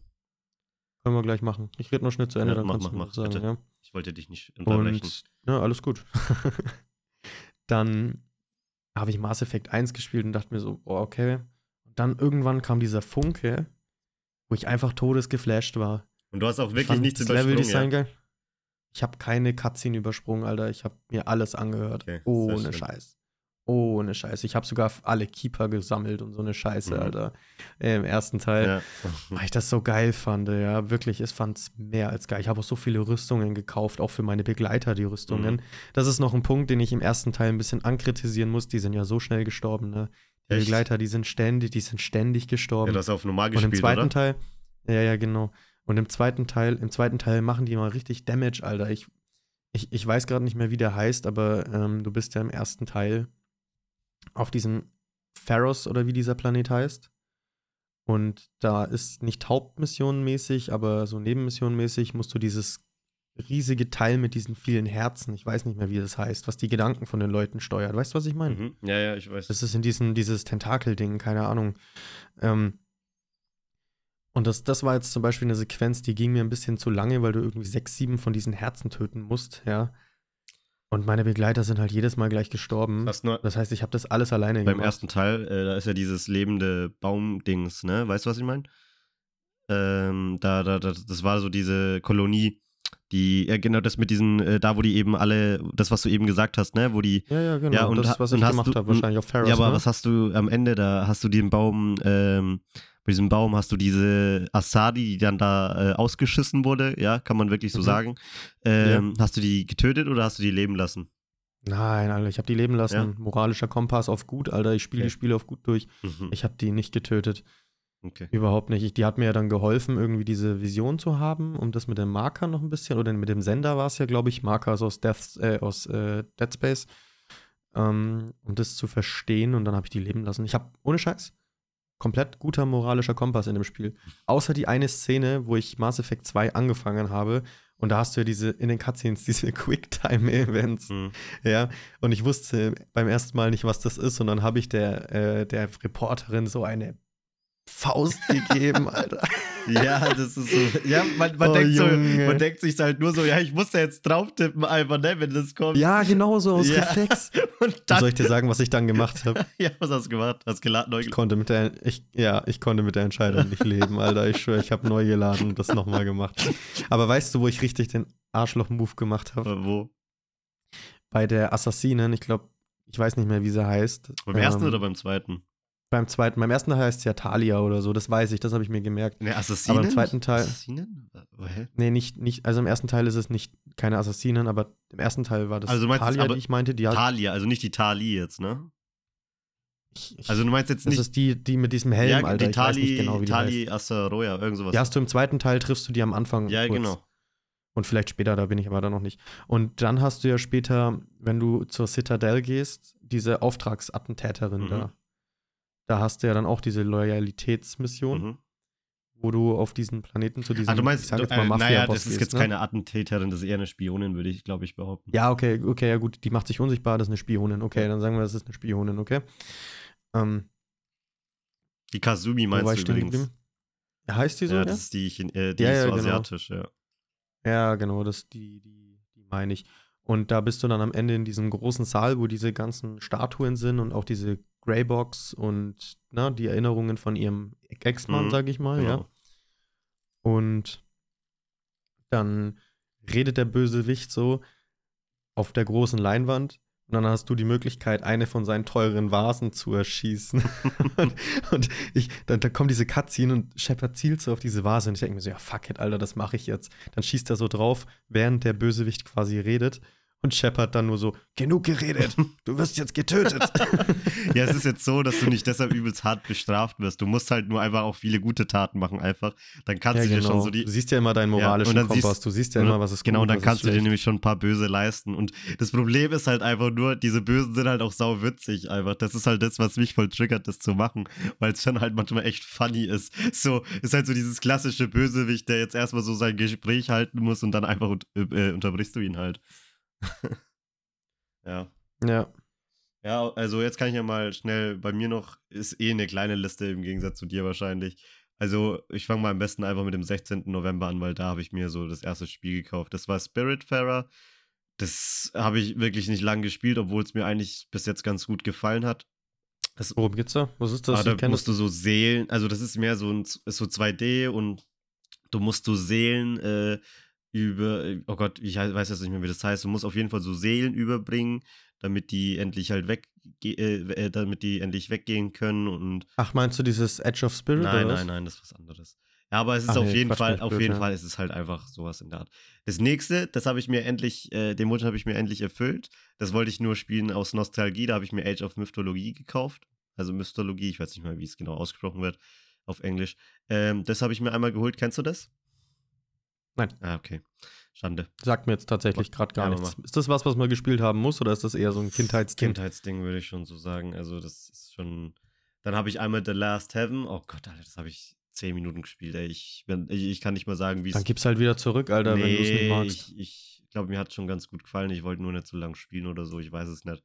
Können wir gleich machen. Ich rede noch schnell zu Ende, ja,
dann
mach,
kannst mach, mach, sagen, ja. Ich wollte dich nicht
unterbrechen. Und, ja, alles gut. dann habe ich Mass Effect 1 gespielt und dachte mir so, oh, okay. Und dann irgendwann kam dieser Funke, wo ich einfach todesgeflasht war.
Und du hast auch wirklich nichts übersprungen, Level Design ja?
Ich habe keine Cutscene übersprungen, Alter. Ich habe mir alles angehört. Okay, Ohne Scheiß. Ohne Scheiß. Ich habe sogar alle Keeper gesammelt und so eine Scheiße, mhm. Alter. Im ersten Teil. Ja. weil ich das so geil fand, ja. Wirklich, es fand es mehr als geil. Ich habe auch so viele Rüstungen gekauft, auch für meine Begleiter, die Rüstungen. Mhm. Das ist noch ein Punkt, den ich im ersten Teil ein bisschen ankritisieren muss. Die sind ja so schnell gestorben, ne? Die Echt? Begleiter, die sind ständig, die sind ständig gestorben. Ja,
das auf normal gespielt,
Und im zweiten
oder?
Teil, ja, ja, genau. Und im zweiten Teil, im zweiten Teil machen die mal richtig Damage, Alter. Ich, ich, ich weiß gerade nicht mehr, wie der heißt, aber ähm, du bist ja im ersten Teil auf diesem Pharos oder wie dieser Planet heißt. Und da ist nicht hauptmissionenmäßig, aber so nebenmissionenmäßig musst du dieses riesige Teil mit diesen vielen Herzen, ich weiß nicht mehr, wie das heißt, was die Gedanken von den Leuten steuert. Weißt du, was ich meine?
Mhm. Ja, ja, ich weiß.
Das ist in diesem, dieses Tentakel-Ding, keine Ahnung. Ähm, und das, das war jetzt zum Beispiel eine Sequenz, die ging mir ein bisschen zu lange, weil du irgendwie sechs, sieben von diesen Herzen töten musst, ja. Und meine Begleiter sind halt jedes Mal gleich gestorben. Das, das heißt, ich habe das alles alleine
beim gemacht. Beim ersten Teil, äh, da ist ja dieses lebende Baumdings, ne? Weißt du, was ich meine? Ähm, da, da, da, das war so diese Kolonie, die, ja, genau, das mit diesen, äh, da wo die eben alle, das, was du eben gesagt hast, ne? Wo die.
Ja, ja, genau. Ja, und, das, was ich gemacht habe, wahrscheinlich auf Ferris.
Ja, aber
ne?
was hast du am Ende, da hast du den Baum, ähm, bei diesem Baum hast du diese Asadi, die dann da äh, ausgeschissen wurde, ja, kann man wirklich so mhm. sagen. Ähm, ja. Hast du die getötet oder hast du die leben lassen?
Nein, Alter, ich habe die leben lassen.
Ja?
Moralischer Kompass auf gut, Alter. Ich spiele
Okay.
die Spiele auf gut durch.
Mhm.
Ich habe die nicht getötet.
Okay.
Überhaupt nicht. Ich, die hat mir ja dann geholfen, irgendwie diese Vision zu haben, um das mit dem Marker noch ein bisschen, oder mit dem Sender war es ja, glaube ich, Marker aus, Death, äh, aus äh, Dead Space, ähm, um das zu verstehen und dann habe ich die leben lassen. Ich habe, ohne Scheiß, komplett guter moralischer Kompass in dem Spiel. Außer die eine Szene, wo ich Mass Effect 2 angefangen habe und da hast du ja diese, in den Cutscenes, diese Quicktime-Events.
Mhm.
Ja, und ich wusste beim ersten Mal nicht, was das ist. Und dann habe ich der, äh, der Reporterin so eine Faust gegeben, Alter.
Ja, das ist so. Ja, man, man,
Oh,
denkt so, man denkt sich halt nur so, ja, ich muss da jetzt drauf tippen, einfach, ne, wenn das kommt.
Ja, genau so aus
Ja.
Reflex.
Und dann.
soll ich dir sagen, was ich dann gemacht habe?
ja, was hast du gemacht? Hast geladen, neu
Ich konnte mit der, ich, ja, ich konnte mit der Entscheidung nicht leben, Alter. Ich schwöre, ich habe neu geladen und das nochmal gemacht. Aber weißt du, wo ich richtig den Arschloch-Move gemacht habe?
Äh, Wo?
Bei der Assassinen, ich glaube, ich weiß nicht mehr, wie sie heißt.
Beim ersten
Ähm,
oder beim zweiten?
Beim zweiten. Beim ersten heißt es ja Talia oder so, das weiß ich, das habe ich mir gemerkt.
Ne, Assassinen?
Aber im zweiten Teil-
Assassinen? Hä?
Nee, nicht, nicht, also im ersten Teil ist es nicht keine Assassinen, aber im ersten Teil war das
Also
Talia,
aber
die ich meinte, die hat,
Talia, also nicht die Tali jetzt, ne?
ich, ich,
Also du meinst jetzt
das
nicht.
ist die, die mit diesem Helm,
ja,
Alter,
die
ich weiß
Tali,
nicht genau, wie die heißt.
Tali Asaroya, irgend sowas.
Die hast du im zweiten Teil, triffst du die am Anfang
ja,
kurz.
genau.
Und vielleicht später, da bin ich aber da noch nicht. Und dann hast du ja später, wenn du zur Citadel gehst, diese Auftragsattentäterin
Mhm.
da. Da hast du ja dann auch diese Loyalitätsmission,
Mhm.
wo du auf diesen Planeten zu diesem,
Ah, du meinst,
ich sag jetzt
du,
mal,
äh,
Mafia
naja, das ist jetzt
ne?
keine Attentäterin, das ist eher eine Spionin, würde ich, glaube ich, behaupten.
Ja, okay, okay, ja gut, die macht sich unsichtbar, das ist eine Spionin. Okay, dann sagen wir, das ist eine Spionin, okay. Ähm,
Die Kazumi meinst du übrigens.
Ja, heißt die so?
ja,
Ja,
das ist die, Chin- äh, die
Ja,
ist
ja,
so
genau.
asiatisch, ja.
ja genau, das, die, die, die meine ich. Und da bist du dann am Ende in diesem großen Saal, wo diese ganzen Statuen sind und auch diese Greybox und na, die Erinnerungen von ihrem Ex-Mann,
Mhm,
sag ich mal, ja.
Genau.
Und dann redet der Bösewicht so auf der großen Leinwand und dann hast du die Möglichkeit, eine von seinen teuren Vasen zu erschießen. und und ich, dann, dann kommt diese Cutscene und Shepard zielt so auf diese Vase und ich denke mir so, ja, fuck it, Alter, das mache ich jetzt. Dann schießt er so drauf, während der Bösewicht quasi redet und Shepard dann nur so, genug geredet, du wirst jetzt getötet.
Ja, es ist jetzt so, dass du nicht deshalb übelst hart bestraft wirst. Du musst halt nur einfach auch viele gute Taten machen, einfach. Dann kannst
ja,
du dir
genau.
schon so die.
du siehst ja immer deinen
Ja,
moralischen
dann
Kompass,
siehst-
du siehst ja immer, was ist
Genau,
gut,
dann kannst du dir nämlich schon ein paar Böse leisten. Und das Problem ist halt einfach nur, diese Bösen sind halt auch sau witzig einfach. Das ist halt das, was mich voll triggert, das zu machen, weil es dann halt manchmal echt funny ist. So, ist halt so dieses klassische Bösewicht, der jetzt erstmal so sein Gespräch halten muss und dann einfach un- äh, unterbrichst du ihn halt. ja.
Ja.
Ja, also jetzt kann ich ja mal schnell, bei mir noch, ist eh eine kleine Liste im Gegensatz zu dir wahrscheinlich. Also ich fange mal am besten einfach mit dem 16. November an, weil da habe ich mir so das erste Spiel gekauft. Das war Spiritfarer. Das habe ich wirklich nicht lang gespielt, obwohl es mir eigentlich bis jetzt ganz gut gefallen hat. Das,
Worum geht's da? Was ist das?
ah, da musst du so Seelen, also das ist mehr so, ein, ist so 2D und du musst du Seelen äh, über, oh Gott, ich weiß jetzt nicht mehr, wie das heißt. Du musst auf jeden Fall so Seelen überbringen, damit die endlich halt weg, äh, äh, damit die endlich weggehen können und
Ach, meinst du dieses Edge of Spirit?
nein, nein, nein, das ist was anderes. Ja, aber es ist
Ach
auf
nee,
jeden
Quatsch
Fall, auf
blöd,
jeden
ja.
Fall ist es halt einfach sowas in der Art. Das nächste, das habe ich mir endlich, äh, den Wunsch habe ich mir endlich erfüllt. Das wollte ich nur spielen aus Nostalgie. Da habe ich mir Age of Mythologie gekauft. Also Mythologie, ich weiß nicht mal, wie es genau ausgesprochen wird auf Englisch. Ähm, das habe ich mir einmal geholt. Kennst du das?
Nein.
Ah, okay. Schande.
Sagt mir jetzt tatsächlich gerade gar
Ja,
nichts. Ist das was, was man gespielt haben muss oder ist das eher so ein Kindheitsding?
Kindheitsding würde ich schon so sagen. Also das ist schon. Dann habe ich einmal The Last Heaven. Oh Gott, Alter, das habe ich zehn Minuten gespielt. Ey. Ich, ich, kann nicht mal sagen, wie es
Dann gib's halt wieder zurück, Alter, wenn du es nicht magst.
Ich, ich glaube, mir hat es schon ganz gut gefallen. Ich wollte nur nicht so lang spielen oder so. Ich weiß es nicht.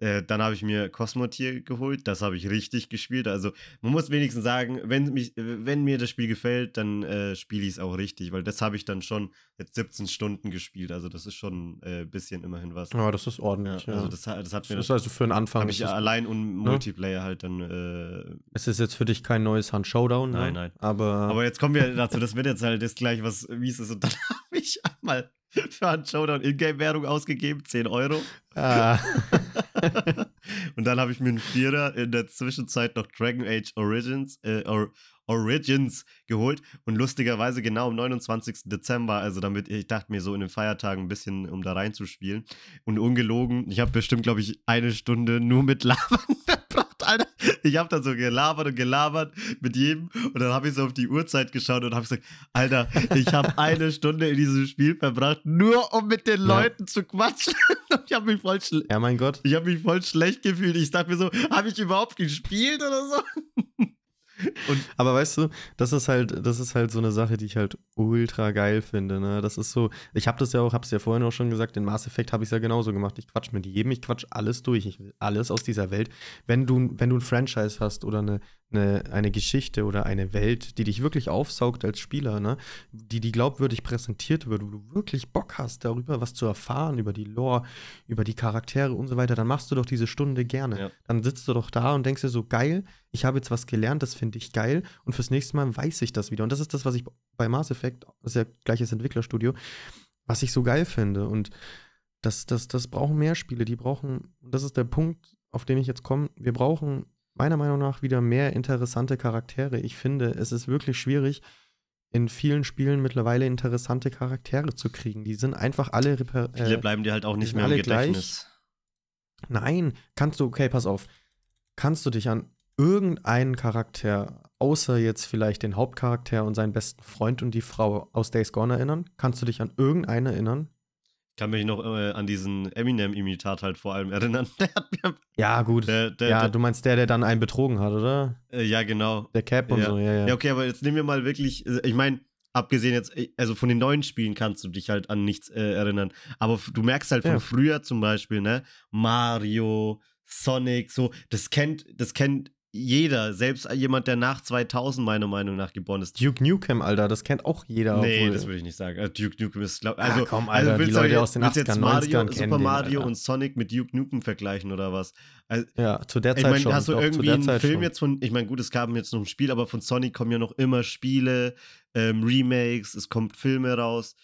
Äh, dann habe ich mir Cosmotier geholt. Das habe ich richtig gespielt. Also man muss wenigstens sagen, wenn, mich, wenn mir das Spiel gefällt, dann äh, spiele ich es auch richtig, weil das habe ich dann schon jetzt 17 Stunden gespielt. Also das ist schon ein äh, bisschen immerhin was.
Ja, das ist ordentlich. Ja,
also das, hat- das hat mir
das ist also für einen Anfang.
habe
ist
ich
es,
allein und Multiplayer halt dann. Äh,
es ist jetzt für dich kein neues Hand Showdown,
Nein,
ne?
nein.
Aber,
aber jetzt kommen wir dazu, das wird jetzt halt das gleich, was wie es ist. Und dann habe ich einmal für einen Showdown Ingame-Währung ausgegeben, 10 Euro.
ah,
und dann habe ich mir einen Vierer in der Zwischenzeit noch Dragon Age Origins, äh, Or Origins geholt und lustigerweise genau am 29. Dezember, also damit, ich dachte mir so in den Feiertagen ein bisschen, um da reinzuspielen und ungelogen, ich habe bestimmt, glaube ich, eine Stunde nur mit Labern verbracht, Alter. Ich habe dann so gelabert und gelabert mit jedem und dann habe ich so auf die Uhrzeit geschaut und habe gesagt, Alter, ich habe eine Stunde in diesem Spiel verbracht, nur um mit den
Ja.
Leuten zu quatschen. ich habe mich voll
Ja, mein Gott.
ich habe mich voll schlecht gefühlt. Ich dachte mir so, habe ich überhaupt gespielt oder so?
Aber weißt du, das ist halt, das ist halt so eine Sache, die ich halt ultra geil finde. Ne? Das ist so, ich habe das ja auch, hab's ja vorhin auch schon gesagt, in Mass Effect habe ich ja genauso gemacht. Ich quatsch mit jedem, ich quatsch alles durch. Ich will alles aus dieser Welt. Wenn du, wenn du ein Franchise hast oder eine, eine, eine Geschichte oder eine Welt, die dich wirklich aufsaugt als Spieler, ne? die, die glaubwürdig präsentiert wird, wo du wirklich Bock hast, darüber was zu erfahren, über die Lore, über die Charaktere und so weiter, dann machst du doch diese Stunde gerne.
Ja.
Dann sitzt du doch da und denkst dir so, geil, ich habe jetzt was gelernt, das finde ich geil und fürs nächste Mal weiß ich das wieder. Und das ist das, was ich bei Mass Effect, das ist ja gleiches Entwicklerstudio, was ich so geil finde. Und das, das, das brauchen mehr Spiele, die brauchen, und das ist der Punkt, auf den ich jetzt komme, wir brauchen meiner Meinung nach wieder mehr interessante Charaktere. Ich finde, es ist wirklich schwierig, in vielen Spielen mittlerweile interessante Charaktere zu kriegen. Die sind einfach alle reper-
Viele
äh,
bleiben dir halt auch nicht mehr im
gleich.
Gedächtnis.
Nein, kannst du, okay, pass auf. Kannst du dich an irgendeinen Charakter, außer jetzt vielleicht den Hauptcharakter und seinen besten Freund und die Frau aus Days Gone erinnern? Kannst du dich an irgendeinen erinnern?
Ich kann mich noch äh, an diesen Eminem-Imitat halt vor allem erinnern. Der hat mir.
Ja, gut.
Der, der,
ja,
der,
du meinst der, der dann einen betrogen hat, oder?
äh, ja, genau.
Der Cap und
Ja.
so, ja, ja.
Ja, okay, aber jetzt nehmen wir mal wirklich, äh, ich meine, abgesehen jetzt, äh, also von den neuen Spielen kannst du dich halt an nichts äh, erinnern. Aber du merkst halt von
Ja.
früher zum Beispiel, ne? Mario, Sonic, so, das kennt, das kennt jeder, selbst jemand, der nach 2000 meiner Meinung nach geboren ist.
Duke Nukem, Alter, das kennt auch jeder.
Nee,
obwohl-
das würde ich nicht sagen. Also Duke Nukem ist, glaub,
Ah,
also,
komm, Alter, die
willst du
Leute
jetzt-
aus den
willst du jetzt
80ern,
Mario,
90ern kennen
Super
den,
Mario und Sonic mit Duke Nukem vergleichen oder was? Also,
ja, zu der
ich
Zeit
meine,
schon.
hast du irgendwie einen Film
schon.
jetzt von, ich meine, gut, es gab jetzt noch ein Spiel, aber von Sonic kommen ja noch immer Spiele, ähm, Remakes, es kommt Filme raus.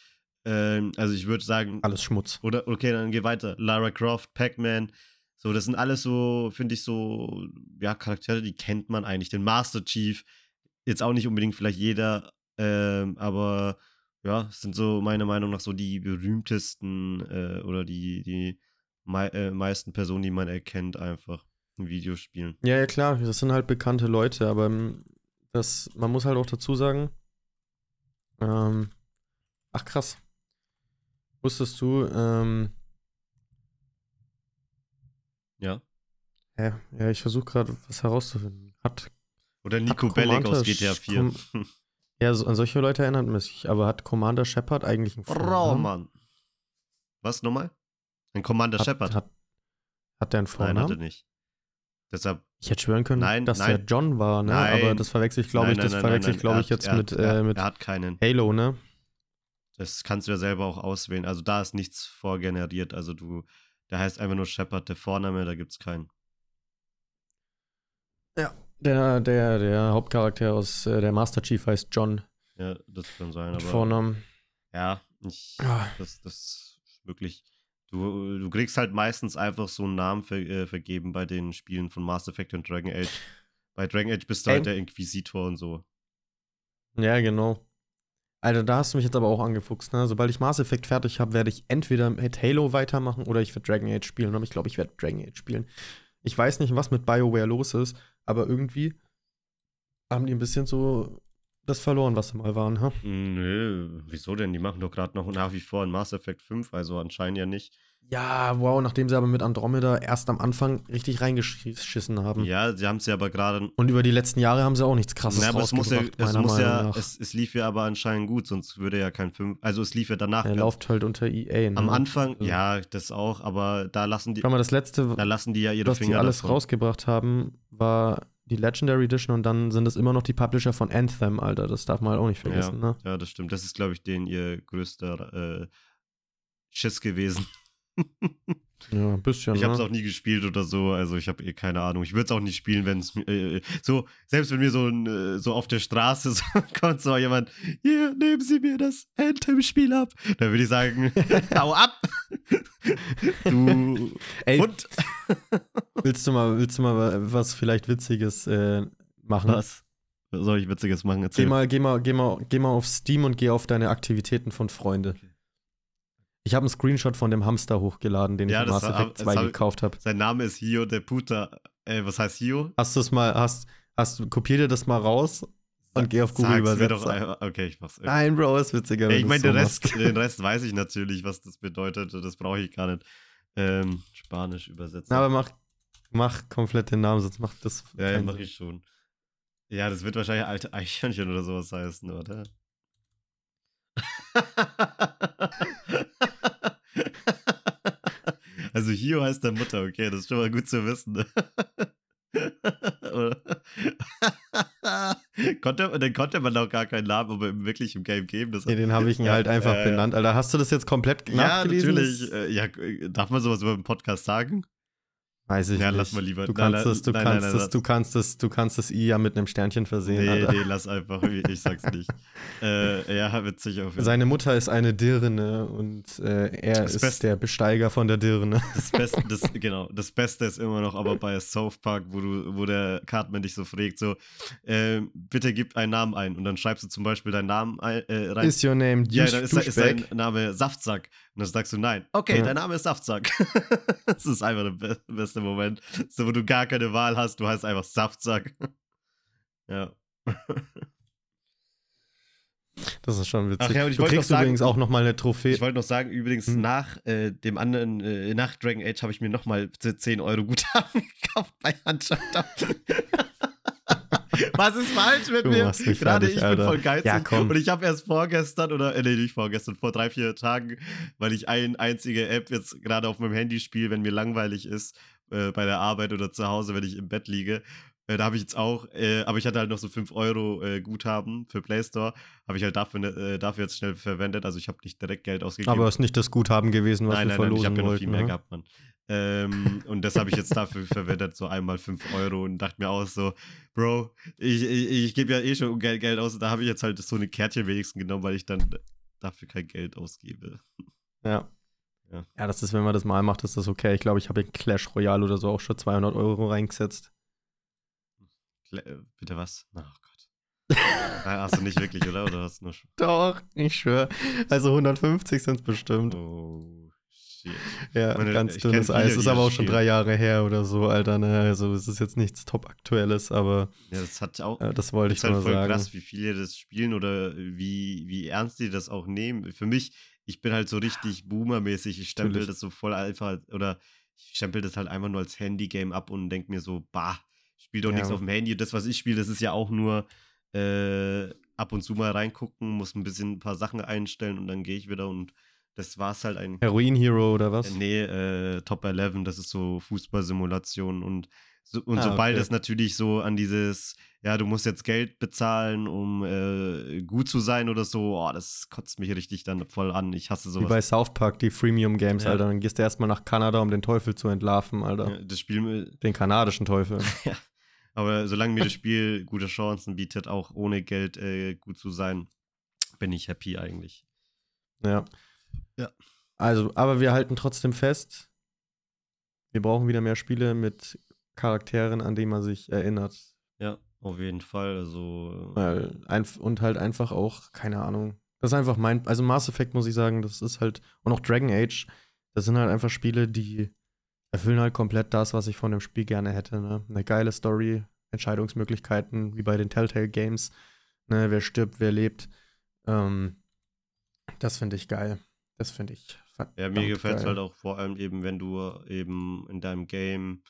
Ähm, also ich würde sagen,
Alles Schmutz.
oder okay, dann geh weiter. Lara Croft, Pac-Man. So, das sind alles so, finde ich, so, ja, Charaktere, die kennt man eigentlich. Den Master Chief, jetzt auch nicht unbedingt vielleicht jeder, ähm, aber ja, sind so meiner Meinung nach so die berühmtesten äh, oder die, die mei äh, meisten Personen, die man erkennt, einfach in Videospielen.
Ja, ja, klar, das sind halt bekannte Leute, aber ähm, das, man muss halt auch dazu sagen, ähm, ach krass. Wusstest du, ähm,
Ja.
hä, ja, ich versuche gerade was herauszufinden. Hat,
Oder Nico
Hat
Bellic aus GTA
Sch-
4.
ja, so, an solche Leute erinnert man sich, aber hat Commander Shepard eigentlich einen
Oh,
Vornamen?
Mann. Was nochmal? Ein Commander
Hat,
Shepard.
hat, hat der einen
Nein, hatte
Vornamen?
nicht. Deshalb
Ich hätte schwören können,
Nein,
dass
nein.
der John war, ne?
Nein.
Aber das verwechsel ich, glaube ich, das verwechsel ich, glaube ich, jetzt
Er hat-
mit,
er hat-
äh, mit
Er hat keinen.
Halo, ne?
Das kannst du ja selber auch auswählen. Also da ist nichts vorgeneriert. Also du, der heißt einfach nur Shepard, der Vorname, da gibt's keinen.
Der, der, der Hauptcharakter aus äh, der Master Chief heißt John
Ja, das kann sein.
mit
Aber
Vornamen.
ja, ich,
Ah.
das, das ist wirklich. Du, du kriegst halt meistens einfach so einen Namen ver, äh, vergeben bei den Spielen von Mass Effect und Dragon Age. Bei Dragon Age bist du
Ey.
halt der Inquisitor und so.
Ja, genau. Alter, da hast du mich jetzt aber auch angefuchst, ne? Sobald ich Mass Effect fertig habe, werde ich entweder mit Halo weitermachen oder ich werde Dragon Age spielen. Aber ich glaube, ich werde Dragon Age spielen. Ich weiß nicht, was mit BioWare los ist, aber irgendwie haben die ein bisschen so das verloren, was sie mal waren, ha?
Nö, wieso denn? Die machen doch gerade noch nach wie vor ein Mass Effect 5, also anscheinend ja nicht.
Ja, wow, nachdem sie aber mit Andromeda erst am Anfang richtig reingeschissen haben.
Ja, sie haben es ja aber gerade.
Und über die letzten Jahre haben sie auch nichts krasses
Ja, aber es muss ja, es muss ja, es, es lief ja aber anscheinend gut, sonst würde ja kein 5. Also es lief ja danach.
Er läuft halt unter EA, ne?
am Anfang,
Also-
ja, das auch, aber da lassen die,
Schau mal, das letzte,
da lassen die ja ihre
was
Finger
alles
davon.
rausgebracht haben, war die Legendary Edition und dann sind es immer noch die Publisher von Anthem, Alter. Das darf man halt auch nicht vergessen, ne?
Ja, das stimmt. Das ist, glaube ich, denen ihr größter äh, Schiss gewesen.
Ja, ein bisschen,
Ich habe es
ne?
auch nie gespielt oder so, also ich habe eh keine Ahnung. Ich würde es auch nicht spielen, wenn es äh, so selbst wenn mir so ein, äh, so auf der Straße so, kommt so jemand, hier nehmen Sie mir das Anthem-Spiel ab, dann würde ich sagen, hau ab, du
Ey,
und
willst, du mal, willst du mal was vielleicht Witziges äh, machen?
Was? Soll ich Witziges machen?
Geh mal, geh, mal, geh, mal, geh mal auf Steam und geh auf deine Aktivitäten von Freunde. Okay. Ich habe einen Screenshot von dem Hamster hochgeladen, den ja, ich in Mass Effect 2 gekauft habe.
Sein Name ist Hio de Puta. Äh, was heißt Hio?
Hast du es mal, hast, hast, kopier dir das mal raus und geh auf Google Sag's.
Doch, okay, ich mach's.
Nein, Bro, ist witziger.
Ja, ich meine, so den, Rest, den Rest weiß ich natürlich, was das bedeutet. Das brauche ich gar nicht. Ähm, Spanisch übersetzen.
Aber mach, mach komplett den Namen, sonst macht das.
Ja, ja mach ich schon. Ja, das wird wahrscheinlich alte Eichhörnchen oder sowas heißen, oder? also Hio heißt der Mutter, okay, das ist schon mal gut zu wissen. konnte, dann konnte man auch gar keinen Namen aber wirklich im Game geben. Das
nee, den habe ich ihn halt einfach äh, benannt. Alter, hast du das jetzt komplett nachgelesen?
Ja, natürlich. Äh, ja, darf man sowas über den Podcast sagen?
Weiß ich ja, nicht. lass mal lieber. Du kannst es, du kannst es, du kannst es, du kannst es I ja mit einem Sternchen versehen.
Nee, Alter. nee, lass einfach. Ich sag's nicht. äh, ja, witzig auf jeden
Seine Mutter ist eine Dirne und äh, er das ist Beste, der Besteiger von der Dirne.
Das Beste, das, genau, das Beste ist immer noch aber bei South Park, wo du, wo der Cartman dich so fragt, so, äh, bitte gib einen Namen ein und dann schreibst du zum Beispiel deinen Namen ein, äh, rein.
Is your name
Ja, dann ist, ist dein Name Saftsack. Und dann sagst du nein. Okay, ja. dein Name ist Saftsack. das ist einfach der beste Moment. So, wo du gar keine Wahl hast, du heißt einfach Saftsack. ja.
Das ist schon witzig. Ach ja, und ich du kriegst sagen, übrigens auch nochmal eine Trophäe.
Ich wollte noch sagen, übrigens hm. nach äh, dem anderen, äh, nach Dragon Age habe ich mir nochmal 10 Euro Guthaben gekauft bei Handschlag. Was ist falsch mit du mir? Gerade ich Alter. bin voll geizig. Ja, komm. Und ich habe erst vorgestern oder, äh, nee, nicht vorgestern, vor drei, vier Tagen, weil ich eine einzige App jetzt gerade auf meinem Handy spiele, wenn mir langweilig ist, äh, bei der Arbeit oder zu Hause, wenn ich im Bett liege. Äh, da habe ich jetzt auch, äh, aber ich hatte halt noch so 5 Euro äh, Guthaben für Play Store. Habe ich halt dafür, ne, äh, dafür jetzt schnell verwendet. Also ich habe nicht direkt Geld ausgegeben.
Aber es ist nicht das Guthaben gewesen, was nein, wir nein, verlosen nein, ich habe ja noch viel mehr ne? gehabt,
Mann. Ähm, und das habe ich jetzt dafür verwendet, so einmal 5 Euro und dachte mir auch so, Bro, ich, ich, ich gebe ja eh schon Geld, Geld aus. Und da habe ich jetzt halt so eine Kärtchen wenigstens genommen, weil ich dann dafür kein Geld ausgebe.
Ja. Ja. ja, das ist, wenn man das mal macht, ist das okay. Ich glaube, ich habe in Clash Royale oder so auch schon 200 Euro reingesetzt.
Äh, bitte was? Ach Gott. hast du nicht wirklich, oder? Oder hast du nur
Doch, ich schwöre. Also 150 sind es bestimmt.
Oh, shit.
Ja, Meine, ganz dünnes Eis. Ist aber auch schon drei Jahre her oder so, Alter. Ne? Also es ist jetzt nichts top-aktuelles, aber
ja, das hat auch.
Äh, das wollte ich halt mal voll sagen. krass,
wie viele das spielen oder wie, wie ernst die das auch nehmen. Für mich, ich bin halt so richtig Boomer-mäßig. Ich stempel Natürlich. das so voll einfach oder ich stempel das halt einfach nur als Handy-Game ab und denke mir so, bah, spiele doch ja. nichts auf dem Handy. Das, was ich spiele, das ist ja auch nur äh, ab und zu mal reingucken, muss ein bisschen ein paar Sachen einstellen und dann gehe ich wieder und das war es halt ein.
Heroin Hero oder was?
Äh, nee, äh, Top 11, das ist so Fußballsimulation und so, und ah, sobald okay. es natürlich so an dieses, ja, du musst jetzt Geld bezahlen, um äh, gut zu sein oder so, oh, das kotzt mich richtig dann voll an. Ich hasse sowas.
Wie bei South Park, die Freemium Games, ja. Alter. Dann gehst du erstmal nach Kanada, um den Teufel zu entlarven, Alter. Ja,
das Spiel.
Den kanadischen Teufel.
ja. Aber solange mir das Spiel gute Chancen bietet, auch ohne Geld äh, gut zu sein, bin ich happy eigentlich.
Ja. Ja. Also, aber wir halten trotzdem fest, wir brauchen wieder mehr Spiele mit Charakteren, an die man sich erinnert.
Ja, auf jeden Fall. Also.
Weil, und halt einfach auch, keine Ahnung. Das ist einfach mein. Also Mass Effect muss ich sagen, das ist halt. Und auch Dragon Age, das sind halt einfach Spiele, die erfüllen halt komplett das, was ich von dem Spiel gerne hätte. Ne? Eine geile Story, Entscheidungsmöglichkeiten, wie bei den Telltale Games. Ne? Wer stirbt, wer lebt. Ähm, das finde ich geil. Das finde ich.
Ja, mir gefällt es halt auch vor allem eben, wenn du eben in deinem Game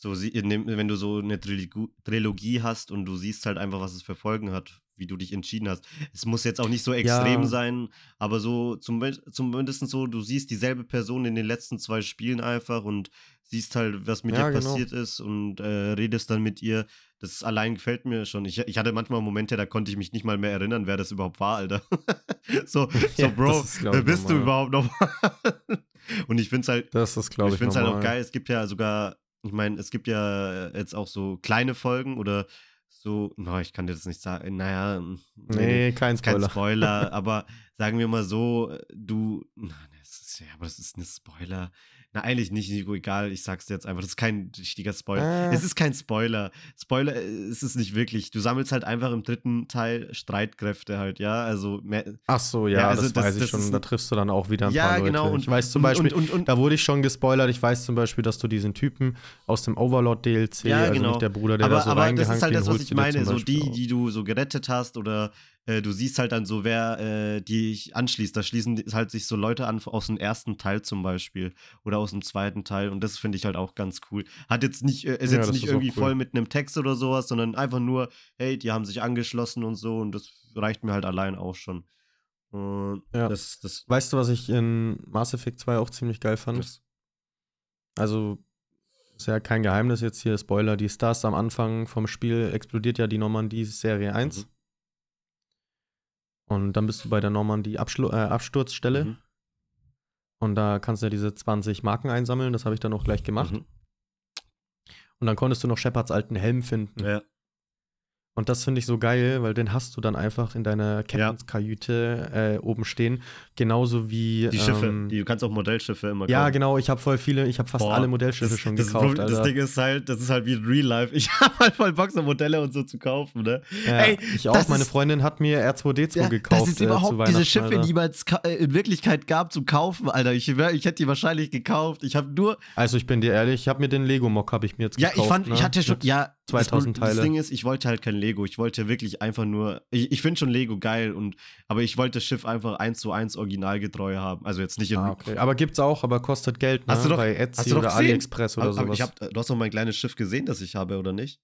so, wenn du so eine Trilogie hast und du siehst halt einfach, was es für Folgen hat, wie du dich entschieden hast. Es muss jetzt auch nicht so extrem ja. sein, aber so zum, zumindest so, du siehst dieselbe Person in den letzten zwei Spielen einfach und siehst halt, was mit ja, ihr genau. passiert ist und äh, redest dann mit ihr. Das allein gefällt mir schon. Ich, ich hatte manchmal Momente, da konnte ich mich nicht mal mehr erinnern, wer das überhaupt war, Alter. so, ja, so, Bro, wer bist normal. du überhaupt noch? und ich finde es halt,
das ist, ich,
ich finde es halt auch geil. Es gibt ja sogar ich meine, es gibt ja jetzt auch so kleine Folgen oder so, no, ich kann dir das nicht sagen, naja,
hm, nee, kein Spoiler.
Kein Spoiler, aber sagen wir mal so, du, na, das ist, ja, aber das ist ein Spoiler. Na, eigentlich nicht, Nico, egal, ich sag's dir jetzt einfach. Das ist kein richtiger Spoiler.
Äh.
Es ist kein Spoiler. Spoiler äh, ist es nicht wirklich. Du sammelst halt einfach im dritten Teil Streitkräfte halt, ja. Also mehr.
Ach so, ja,
Ja, also
das,
das-
weiß ich
das
schon.
ist
Da triffst du dann auch wieder ein
Ja,
paar Leute.
genau, und-
ich weiß zum
und-
Beispiel,
und- und-
da wurde ich schon gespoilert. Ich weiß zum Beispiel, dass du diesen Typen aus dem Overlord DLC,
Ja,
also
genau.
nicht der Bruder, der
aber
da so
aber das ist halt das, was ich meine. So die, die du so gerettet hast oder äh, du siehst halt dann so, wer äh, die ich anschließt. Da schließen halt sich so Leute an aus dem ersten Teil zum Beispiel oder aus dem zweiten Teil und das finde ich halt auch ganz cool. Hat jetzt nicht, äh, ist
Ja,
jetzt nicht
ist
irgendwie
cool.
voll mit einem Text oder sowas, sondern einfach nur, hey, die haben sich angeschlossen und so und das reicht mir halt allein auch schon. Und
Ja.
das, das,
Weißt du, was ich in Mass Effect 2 auch ziemlich geil fand?
das
Also, ist ja kein Geheimnis jetzt hier, Spoiler, die Stars am Anfang vom Spiel explodiert ja die Normandie-Serie 1.
Mhm.
Und dann bist du bei der Normandie-Absturzstelle.
Mhm.
Und da kannst du ja diese 20 Marken einsammeln. Das habe ich dann auch gleich gemacht.
Mhm.
Und dann konntest du noch Shepards alten Helm finden.
Ja.
Und das finde ich so geil, weil den hast du dann einfach in deiner Captainskajüte äh, oben stehen. Genauso wie.
Die Schiffe,
ähm,
die, du kannst auch Modellschiffe immer
ja,
kaufen.
genau. Ich habe voll viele, ich habe fast
Boah,
alle Modellschiffe
das,
schon
das
gekauft.
Problem- Das. Ding ist halt, das ist halt wie in Real Life. Ich habe halt voll Bock, so Modelle und so zu kaufen, ne?
ja,
Ey,
ich auch. Meine
ist-
Freundin hat mir R2D2
Ja,
gekauft.
das ist
äh, zu
überhaupt diese
Weihnachten,
Schiffe,
Alter.
die man äh, in Wirklichkeit gab zum Kaufen, Alter. Ich, ich hätte die wahrscheinlich gekauft. Ich habe nur.
Also ich bin dir ehrlich, ich habe mir den Lego-Mock habe ich mir jetzt
Ja,
gekauft.
ich fand,
ne?
ich hatte schon.
Mit-
Ja,
2000
das, Das
Teile.
Ding ist, ich wollte halt kein Lego. Ich wollte wirklich einfach nur. Ich, ich finde schon Lego geil, und, aber ich wollte das Schiff einfach eins zu eins originalgetreu haben. Also jetzt nicht in.
Ah, okay. Aber gibt's auch, aber kostet Geld, ne?
Hast du doch-
Bei
hast
Etsy
du doch
oder
gesehen?
AliExpress oder
Aber- aber
sowas.
ich hab, du hast doch mein kleines Schiff gesehen, das ich habe, oder nicht?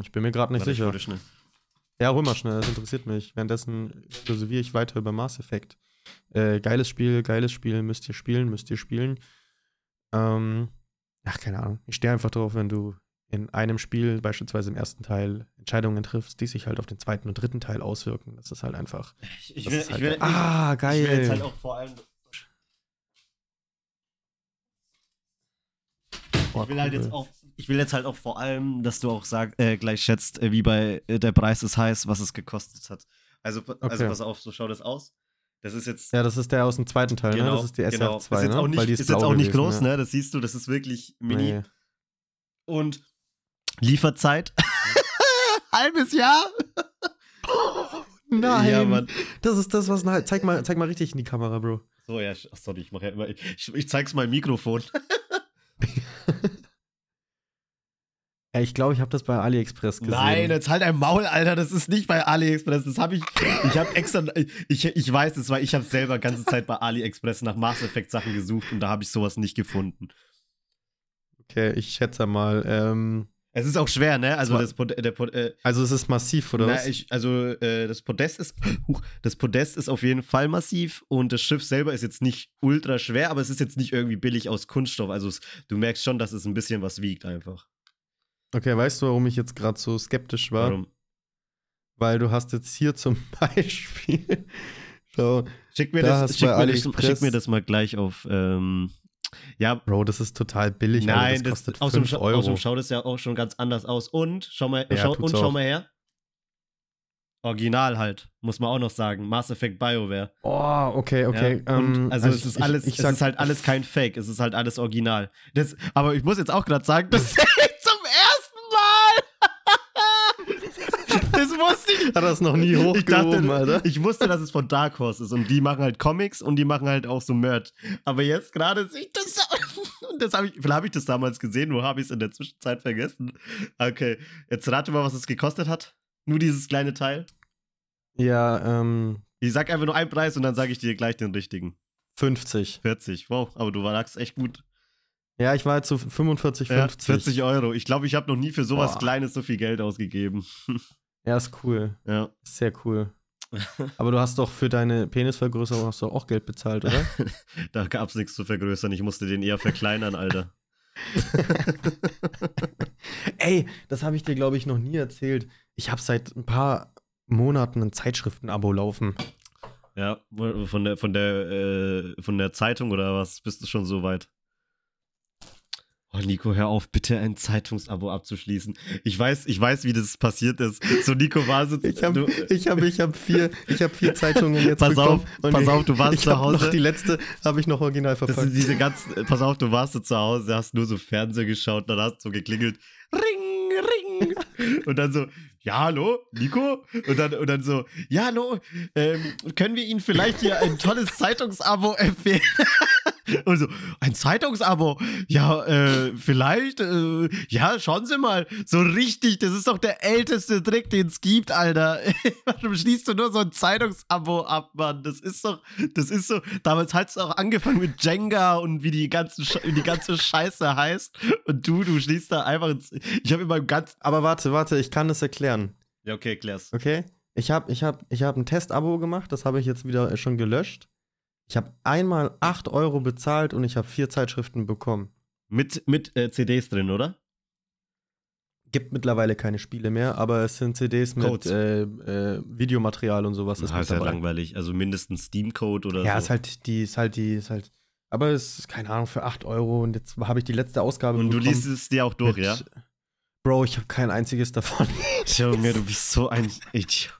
Ich bin mir gerade nicht
Warte, ich
sicher.
schnell.
Ja, hol mal schnell, das interessiert mich. Währenddessen philosophiere ich weiter über Mass Effect. Äh, geiles Spiel, geiles Spiel, müsst ihr spielen, müsst ihr spielen. Ähm, ach, keine Ahnung. Ich stehe einfach drauf, wenn du in einem Spiel, beispielsweise im ersten Teil, Entscheidungen triffst, die sich halt auf den zweiten und dritten Teil auswirken. Das ist halt einfach.
Ich, will,
ist halt
ich will,
ah, geil.
Ich will jetzt halt auch vor allem.
Boah,
Ich will halt jetzt auch, ich will jetzt halt auch vor allem, dass du auch sag, äh, gleich schätzt, äh, wie bei äh, der Preis ist heiß, was es gekostet hat. Also, also
Okay.
pass auf, so schaut das aus. Das ist jetzt
Ja, das ist der aus dem zweiten Teil, ne? Das ist die
genau.
SF2,
ist jetzt
ne?
auch nicht,
die
ist jetzt auch nicht
gewesen,
groß,
ja.
ne? Das siehst du, das ist wirklich mini.
Nee.
Und Lieferzeit. Halbes Jahr?
Nein,
Ja, Mann.
das ist das, was. Nein, zeig mal, zeig mal richtig in die Kamera, Bro.
So, ja, ach, sorry, ich mache ja immer. Ich, ich zeig's mal im Mikrofon.
Ey, ich glaube, ich habe das bei AliExpress gesehen.
Nein, jetzt halt ein Maul, Alter. Das ist nicht bei AliExpress. Das habe ich. Ich habe extra. Ich, ich weiß es, weil ich habe selber ganze Zeit bei AliExpress nach Mass Effect Sachen gesucht und da habe ich sowas nicht gefunden.
Okay, ich schätze mal. Ähm,
Es ist auch schwer, ne? Also das Pod, der Pod, äh,
also es ist massiv, oder
na,
was?
ich, also äh, das Podest ist huch, das Podest ist auf jeden Fall massiv und das Schiff selber ist jetzt nicht ultra schwer, aber es ist jetzt nicht irgendwie billig aus Kunststoff. Also es, du merkst schon, dass es ein bisschen was wiegt einfach.
Okay, weißt du, warum ich jetzt gerade so skeptisch war?
Warum?
Weil du hast jetzt hier zum Beispiel. Schau,
Schick mir,
Da
das,
hast
schick, mir das, schick mir das mal gleich auf. Ähm, ja,
Bro, das ist total billig.
Nein,
das
das,
kostet 5
scha-
Euro.
außerdem schaut es ja auch schon ganz anders aus. Und schau mal,
Ja,
schau, und schau mal her. Original halt, muss man auch noch sagen. Mass Effect BioWare.
oh, okay, okay.
Ja, und
ähm,
also, es
ich-
ist
ich-
alles,
ich
es
sag-
ist halt alles kein Fake, es ist halt alles original. Das, aber ich muss jetzt auch gerade sagen, das sehe ich zum ersten Mal. das wusste ich.
Hat das noch nie
Ich
hochgehoben,
dachte,
Alter.
ich wusste, dass es von Dark Horse ist und die machen halt Comics und die machen halt auch so Merch. Aber jetzt gerade sehe ich das das habe ich, vielleicht habe ich das damals gesehen, wo habe ich es in der Zwischenzeit vergessen. Okay, jetzt rate mal, was es gekostet hat. Nur dieses kleine Teil.
Ja, ähm,
Ich sag einfach nur einen Preis und dann sage ich dir gleich den richtigen.
50.
40. Wow, aber du lagst echt gut.
Ja, ich war jetzt so 45,
Ja,
50.
40 Euro. Ich glaube, ich habe noch nie für sowas
Boah.
Kleines so viel Geld ausgegeben.
Ja, ist cool.
Ja.
Sehr cool. Aber du hast doch für deine Penisvergrößerung hast du auch Geld bezahlt, oder?
Da gab es nichts zu vergrößern. Ich musste den eher verkleinern, Alter.
Ey, das habe ich dir, glaube ich, noch nie erzählt. Ich habe seit ein paar Monaten ein Zeitschriften-Abo laufen.
Ja, von der, von der, äh, von der Zeitung oder was bist du schon so weit? Oh, Nico, hör auf, bitte ein Zeitungsabo abzuschließen. Ich weiß, ich weiß, wie das passiert ist. So, Nico war so.
Ich habe ich hab, ich hab vier, ich hab vier Zeitungen jetzt
Pass
bekommen.
auf,
und
pass
ich,
auf, du warst
ich
zu Hause.
Noch die letzte habe ich noch original
Das
verpackt.
sind diese ganzen, pass auf, du warst so zu Hause, hast nur so Fernseher geschaut, dann hast du so geklingelt, ring, ring. Und dann so, ja, hallo, Nico? Und dann, und dann so, ja, hallo, ähm, können wir Ihnen vielleicht hier ein tolles Zeitungsabo empfehlen? Und so, ein Zeitungsabo? Ja, äh, vielleicht, äh, ja, schauen Sie mal, so richtig, das ist doch der älteste Trick, den es gibt, Alter. Warum schließt du nur so ein Zeitungsabo ab, Mann? Das ist doch, das ist so, damals hat es auch angefangen mit Jenga und wie die, ganzen, wie die ganze Scheiße heißt. Und du, du schließt da einfach, ins, ich habe in meinem ganzen,
Aber warte, warte, ich kann das erklären.
ja, okay, klär's.
Okay? Ich habe ich hab, ich hab ein Testabo gemacht, das habe ich jetzt wieder schon gelöscht. Ich habe einmal 8 Euro bezahlt und ich habe vier Zeitschriften bekommen.
Mit, mit äh, CDs drin, oder?
Gibt mittlerweile keine Spiele mehr, aber es sind CDs mit äh, äh, Videomaterial und sowas.
Das ist ja
dabei.
langweilig. Also mindestens Steam-Code oder
Ja,
so.
ist halt die, ist halt die, ist halt. Aber es ist keine Ahnung für 8 Euro und jetzt habe ich die letzte Ausgabe
und du liest es dir auch durch,
mit-
ja?
Bro, ich habe kein einziges davon.
Junge, du bist so ein Idiot.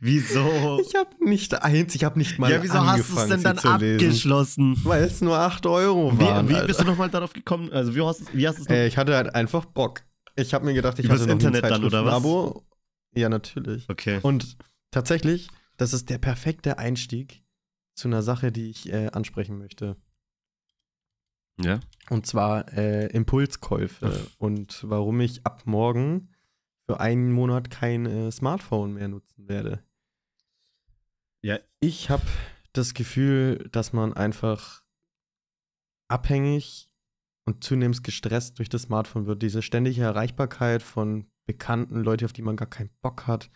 Wieso?
Ich habe nicht eins, ich habe nicht mal
ja, wieso hast du es denn dann abgeschlossen?
Weil es nur 8 Euro waren.
Wie, wie bist du nochmal darauf gekommen? Also, wie hast, wie hast du es?
Äh, ich hatte halt einfach Bock. Ich habe mir gedacht, ich
Übers
hatte noch
Internet
ein
dann, oder was?
Zeitschriftenabo. Ja, natürlich.
okay.
Und tatsächlich, das ist der perfekte Einstieg zu einer Sache, die ich äh, ansprechen möchte.
Ja.
Und zwar äh, Impulskäufe und warum ich ab morgen für einen Monat kein äh, Smartphone mehr nutzen werde.
Ja.
Ich habe das Gefühl, dass man einfach abhängig und zunehmend gestresst durch das Smartphone wird. Diese ständige Erreichbarkeit von bekannten Leuten, auf die man gar keinen Bock hat,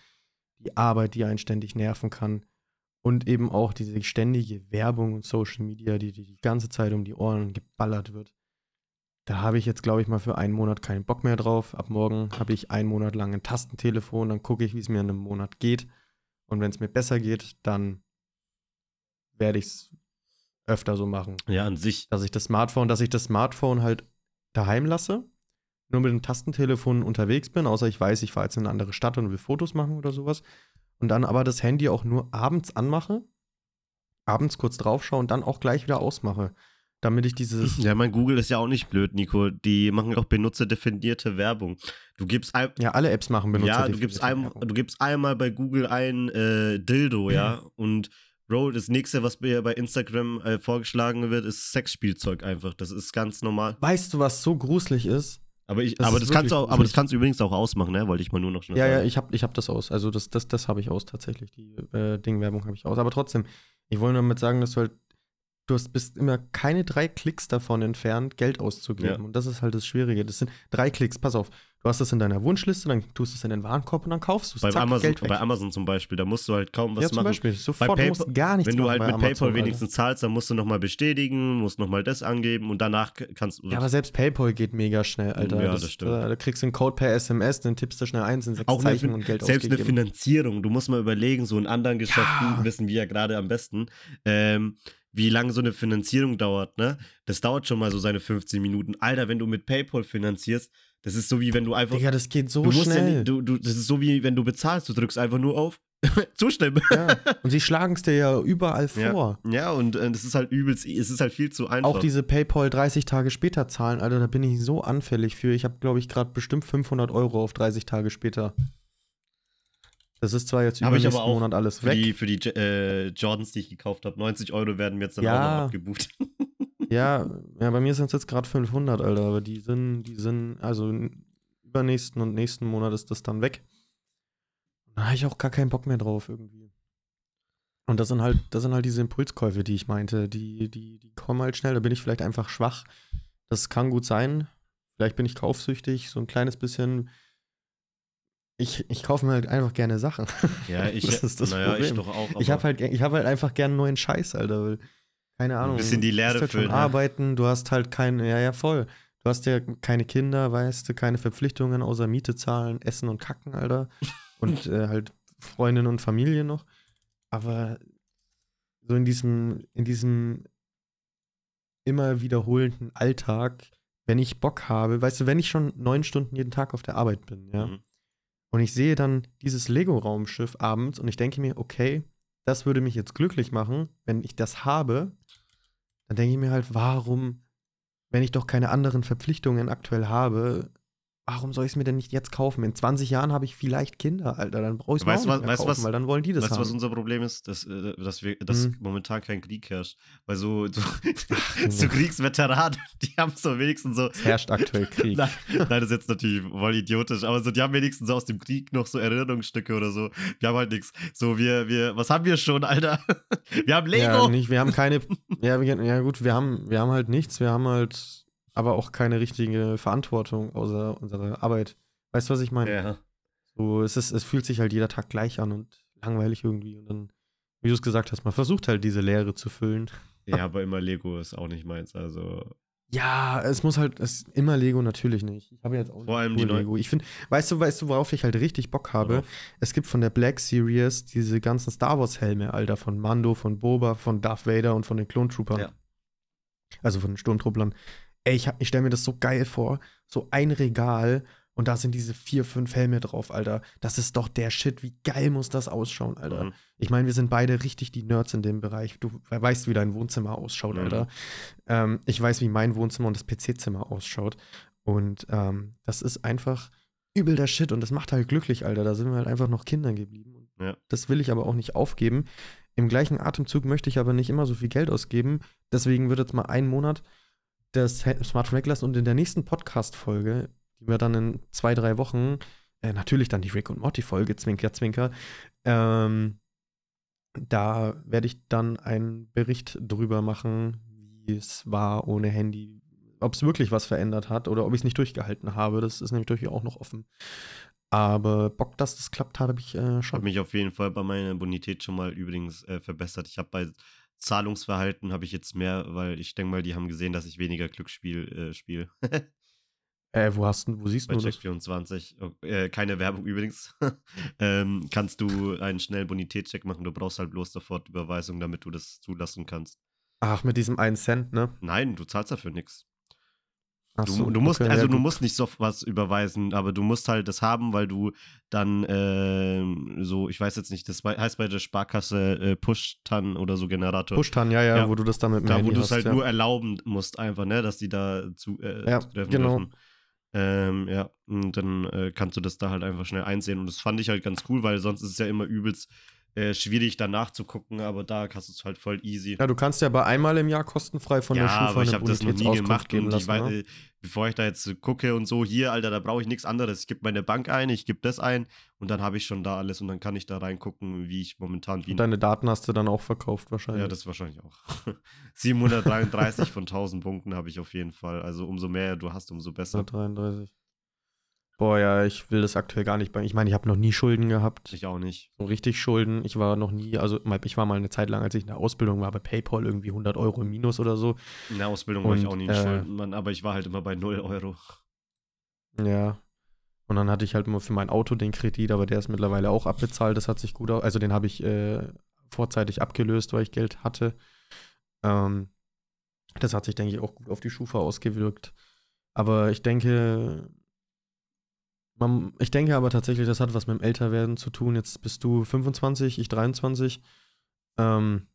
die Arbeit, die einen ständig nerven kann und eben auch diese ständige Werbung und Social Media, die die, die ganze Zeit um die Ohren geballert wird. Da habe ich jetzt, glaube ich, mal für einen Monat keinen Bock mehr drauf. Ab morgen habe ich einen Monat lang ein Tastentelefon, dann gucke ich, wie es mir in einem Monat geht. Und wenn es mir besser geht, dann werde ich es öfter so machen.
Ja, an sich.
Dass ich das Smartphone, dass ich das Smartphone halt daheim lasse, nur mit dem Tastentelefon unterwegs bin, außer ich weiß, ich fahre jetzt in eine andere Stadt und will Fotos machen oder sowas. Und dann aber das Handy auch nur abends anmache, abends kurz draufschaue und dann auch gleich wieder ausmache. Damit ich dieses.
Ja, mein Google ist ja auch nicht blöd, Nico. Die machen auch benutzerdefinierte Werbung. Du gibst ein,
Ja, alle Apps machen Benutzer.
ja, du gibst, ein, du gibst einmal bei Google ein äh, Dildo, ja, und Bro, das nächste, was mir bei Instagram äh, vorgeschlagen wird, ist Sexspielzeug einfach. Das ist ganz normal.
Weißt du, was so gruselig ist?
Aber ich,
Das
aber das kannst du auch, aber das kannst du übrigens auch ausmachen, ne? Wollte ich mal nur noch schnell
Ja, ja,
sagen.
ich habe ich hab das aus. Also das, das, das habe ich aus tatsächlich. Die äh, Ding-Werbung habe ich aus. Aber trotzdem, ich wollte damit sagen, dass du halt, du hast, bist immer keine drei Klicks davon entfernt, Geld auszugeben.
Ja.
Und das ist halt das Schwierige. Das sind drei Klicks, pass auf. Du hast das in deiner Wunschliste, dann tust du es in den Warenkorb und dann kaufst du es.
Bei,
Zack,
Amazon, bei Amazon zum Beispiel, da musst du halt kaum was
ja, zum
machen.
Beispiel. Sofort,
Bei
du musst
PayPal-
gar nichts
Wenn du halt mit
Amazon,
PayPal
Alter.
wenigstens zahlst, dann musst du nochmal bestätigen, musst nochmal das angeben und danach kannst du.
Ja, aber selbst PayPal geht mega schnell, Alter.
Ja, das stimmt.
Äh, da kriegst du einen Code per SMS, dann tippst du schnell eins in sechs
auch eine,
Zeichen
Fin-
und Geld
selbst eine
ausgegeben.
Finanzierung, du musst mal überlegen, so in anderen Geschäften
Ja.
wissen wir ja gerade am besten, ähm, wie lange so eine Finanzierung dauert, ne? Das dauert schon mal so seine 15 Minuten. Alter, wenn du mit PayPal finanzierst, das ist so wie wenn du einfach.
Digga, das geht so
du musst ja
schnell.
nicht, du, du, das ist so wie wenn du bezahlst, du drückst einfach nur auf. Zustimmen.
ja. Und sie schlagen es dir ja überall
Ja.
vor.
Ja, und äh, das ist halt übelst, es ist halt viel zu einfach.
Auch diese PayPal 30 Tage später zahlen, Alter, da bin ich so anfällig für. Ich habe, glaube ich, gerade bestimmt 500 Euro auf 30 Tage später. Das ist zwar jetzt über
ich aber
nächsten
auch
Monat alles
für
weg.
die, für die äh, Jordans, die ich gekauft habe. 90 Euro werden mir jetzt dann auch
Ja.
noch abgebucht.
Ja, ja, bei mir sind es jetzt gerade 500, Alter, aber die sind, die sind, also übernächsten und nächsten Monat ist das dann weg. Da habe ich auch gar keinen Bock mehr drauf irgendwie. Und das sind halt, das sind halt diese Impulskäufe, die ich meinte, die, die, die kommen halt schnell, da bin ich vielleicht einfach schwach. Das kann gut sein. Vielleicht bin ich kaufsüchtig, so ein kleines bisschen. Ich, ich kaufe mir halt einfach gerne Sachen.
Ja, ich,
Das ist das
naja, ich
Problem.
doch auch.
Ich habe halt, ich hab halt einfach gern neuen Scheiß, Alter. Weil, keine Ahnung.
bisschen die
du
Leere
halt
füllen, ja.
arbeiten, du hast halt keine, ja, ja, voll. Du hast ja keine Kinder, weißt du, keine Verpflichtungen außer Miete zahlen, Essen und Kacken, Alter. Und äh, halt Freundin und Familie noch. Aber so in diesem, in diesem immer wiederholenden Alltag wenn ich Bock habe, weißt du, wenn ich schon neun Stunden jeden Tag auf der Arbeit bin, ja,
Mhm.
Und ich sehe dann dieses Lego-Raumschiff abends und ich denke mir, okay, das würde mich jetzt glücklich machen, wenn ich das habe, dann denke ich mir halt, warum, wenn ich doch keine anderen Verpflichtungen aktuell habe, warum soll ich es mir denn nicht jetzt kaufen? In 20 Jahren habe ich vielleicht Kinder, Alter, dann brauche ich es
Weißt
nicht
was-
mehr
weißt
kaufen,
was-
weil dann wollen die das
Weißt du, was
haben.
unser Problem ist? Dass, äh, dass, wir, dass
Hm.
momentan kein Krieg herrscht. Weil so, so, so Kriegsveteranen, die haben so wenigstens so.
Es herrscht aktuell Krieg.
Nein, nein, das ist jetzt natürlich voll idiotisch, aber so, die haben wenigstens so aus dem Krieg noch so Erinnerungsstücke oder so. Wir haben halt nichts. So, wir, wir, was haben wir schon, Alter? Wir haben Lego!
Ja, nicht, wir haben keine, ja, wir, ja gut, wir haben, wir haben halt nichts, wir haben halt aber auch keine richtige Verantwortung außer unserer Arbeit. Weißt du, was ich meine?
Ja.
So, es, ist, es fühlt sich halt jeder Tag gleich an und langweilig irgendwie. Und dann, wie du es gesagt hast, man versucht halt diese Leere zu füllen.
ja, aber immer Lego ist auch nicht meins. Also,
Ja, es muss halt, es immer Lego natürlich nicht. Ich habe jetzt auch
Vor allem die
Lego. Ich finde, weißt du, weißt du, worauf ich halt richtig Bock habe?
Worauf?
Es gibt von der Black Series diese ganzen Star Wars Helme, Alter, von Mando, von Boba, von Darth Vader und von den Clone Troopern.
Ja.
Also von den Sturmtrupplern. Ey, ich, hab- ich stelle mir das so geil vor. So ein Regal und da sind diese vier, fünf Helme drauf, Alter. Das ist doch der Shit. Wie geil muss das ausschauen, Alter?
Mhm.
Ich meine, wir sind beide richtig die Nerds in dem Bereich. Du weißt, wie dein Wohnzimmer ausschaut,
Mhm.
Alter. Ähm, ich weiß, wie mein Wohnzimmer und das PC-Zimmer ausschaut. Und ähm, das ist einfach übel der Shit und das macht halt glücklich, Alter. Da sind wir halt einfach noch Kinder geblieben.
Ja.
Das will ich aber auch nicht aufgeben. Im gleichen Atemzug möchte ich aber nicht immer so viel Geld ausgeben. Deswegen wird jetzt mal ein Monat das Smartphone weglassen und in der nächsten Podcast-Folge, die wir dann in zwei, drei Wochen, äh, natürlich dann die Rick und Morty-Folge, Zwinker, Zwinker, ähm, da werde ich dann einen Bericht drüber machen, wie es war ohne Handy, ob es wirklich was verändert hat oder ob ich es nicht durchgehalten habe. Das ist nämlich durchaus auch noch offen. Aber Bock, dass das klappt, habe ich äh,
Ich habe
schon.
mich auf jeden Fall bei meiner Bonität schon mal übrigens äh, verbessert. Ich habe bei Zahlungsverhalten habe ich jetzt mehr, weil ich denke mal, die haben gesehen, dass ich weniger Glücksspiel äh, spiele.
Äh, wo hast du, wo siehst
bei
du das?
Check24. Oh, äh, keine Werbung übrigens. ähm, kannst du einen schnellen Bonitätscheck machen. Du brauchst halt bloß sofort Überweisung, damit du das zulassen kannst.
Ach, mit diesem 1 Cent, ne?
Nein, du zahlst dafür nichts. Du,
so,
du musst,
okay,
also
ja,
du musst nicht so was überweisen, aber du musst halt das haben, weil du dann ähm, so, ich weiß jetzt nicht, das heißt bei der Sparkasse äh, Push-Tan oder so Generator.
Push-Tan, ja, ja,
Ja.
wo du das dann mit dem
da, wo
Handy
du es halt
ja.
nur erlauben musst, einfach, ne, dass die da zu, äh,
Ja,
zutreffen
genau.
dürfen. Ähm, ja, und dann äh, kannst du das da halt einfach schnell einsehen. Und das fand ich halt ganz cool, weil sonst ist es ja immer übelst äh, schwierig, danach zu gucken, aber da kannst du es halt voll easy.
Ja, du kannst ja bei einmal im Jahr kostenfrei von
ja,
der Schufa
aber ich habe das noch nie gemacht
geben
und ich
lassen,
weiß,
ne?
äh, bevor ich da jetzt gucke und so, hier, Alter, da brauche ich nichts anderes. Ich gebe meine Bank ein, ich gebe das ein und dann habe ich schon da alles und dann kann ich da reingucken, wie ich momentan wie.
Und deine Daten hast du dann auch verkauft wahrscheinlich.
ja, das wahrscheinlich auch. 733 von 1000 Punkten habe ich auf jeden Fall. Also umso mehr du hast, umso besser.
133. Boah, ja, ich will das aktuell gar nicht bei. Ich meine, ich habe noch nie Schulden gehabt.
Ich auch nicht.
So richtig Schulden. Ich war noch nie, also ich war mal eine Zeit lang, als ich in der Ausbildung war, bei PayPal irgendwie 100 Euro im Minus oder so.
In der Ausbildung war ich
Und,
auch nie
äh,
Schuldenmann, aber ich war halt immer bei 0 Euro.
Ja. Und dann hatte ich halt immer für mein Auto den Kredit, aber der ist mittlerweile auch abbezahlt. Das hat sich gut aus. Also den habe ich äh, vorzeitig abgelöst, weil ich Geld hatte. Ähm, das hat sich, denke ich, auch gut auf die Schufa ausgewirkt. Aber ich denke, man, ich denke aber tatsächlich, das hat was mit dem Älterwerden zu tun. Jetzt bist du 25, ich 23. Ähm,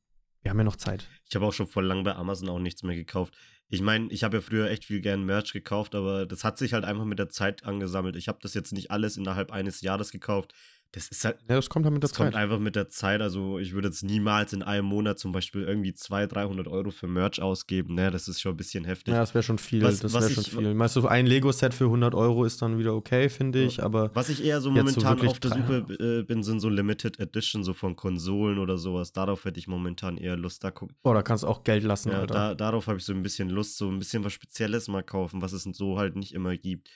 wir haben ja noch Zeit.
Ich habe auch schon vor lang bei Amazon auch nichts mehr gekauft. Ich meine, ich habe ja früher echt viel gern Merch gekauft, aber das hat sich halt einfach mit der Zeit angesammelt. Ich habe das jetzt nicht alles innerhalb eines Jahres gekauft. Das ist halt,
Ja, das kommt halt mit der
das kommt
Zeit.
einfach mit der Zeit. Also ich würde jetzt niemals in einem Monat zum Beispiel irgendwie 200, 300 Euro für Merch ausgeben. Ne, das ist schon ein bisschen heftig.
Ja, das wäre schon viel.
Was-
das wäre schon viel. Meinst du, ein Lego-Set für 100 Euro ist dann wieder okay, finde ich, aber
Was ich eher so
so
momentan
wirklich
auf der Suche äh, bin, sind so Limited Edition, so von Konsolen oder sowas. Darauf hätte ich momentan eher Lust. Da guck,
boah, da kannst du auch Geld lassen,
Ja, da, darauf habe ich so ein bisschen Lust, so ein bisschen was Spezielles mal kaufen, was es so halt nicht immer gibt.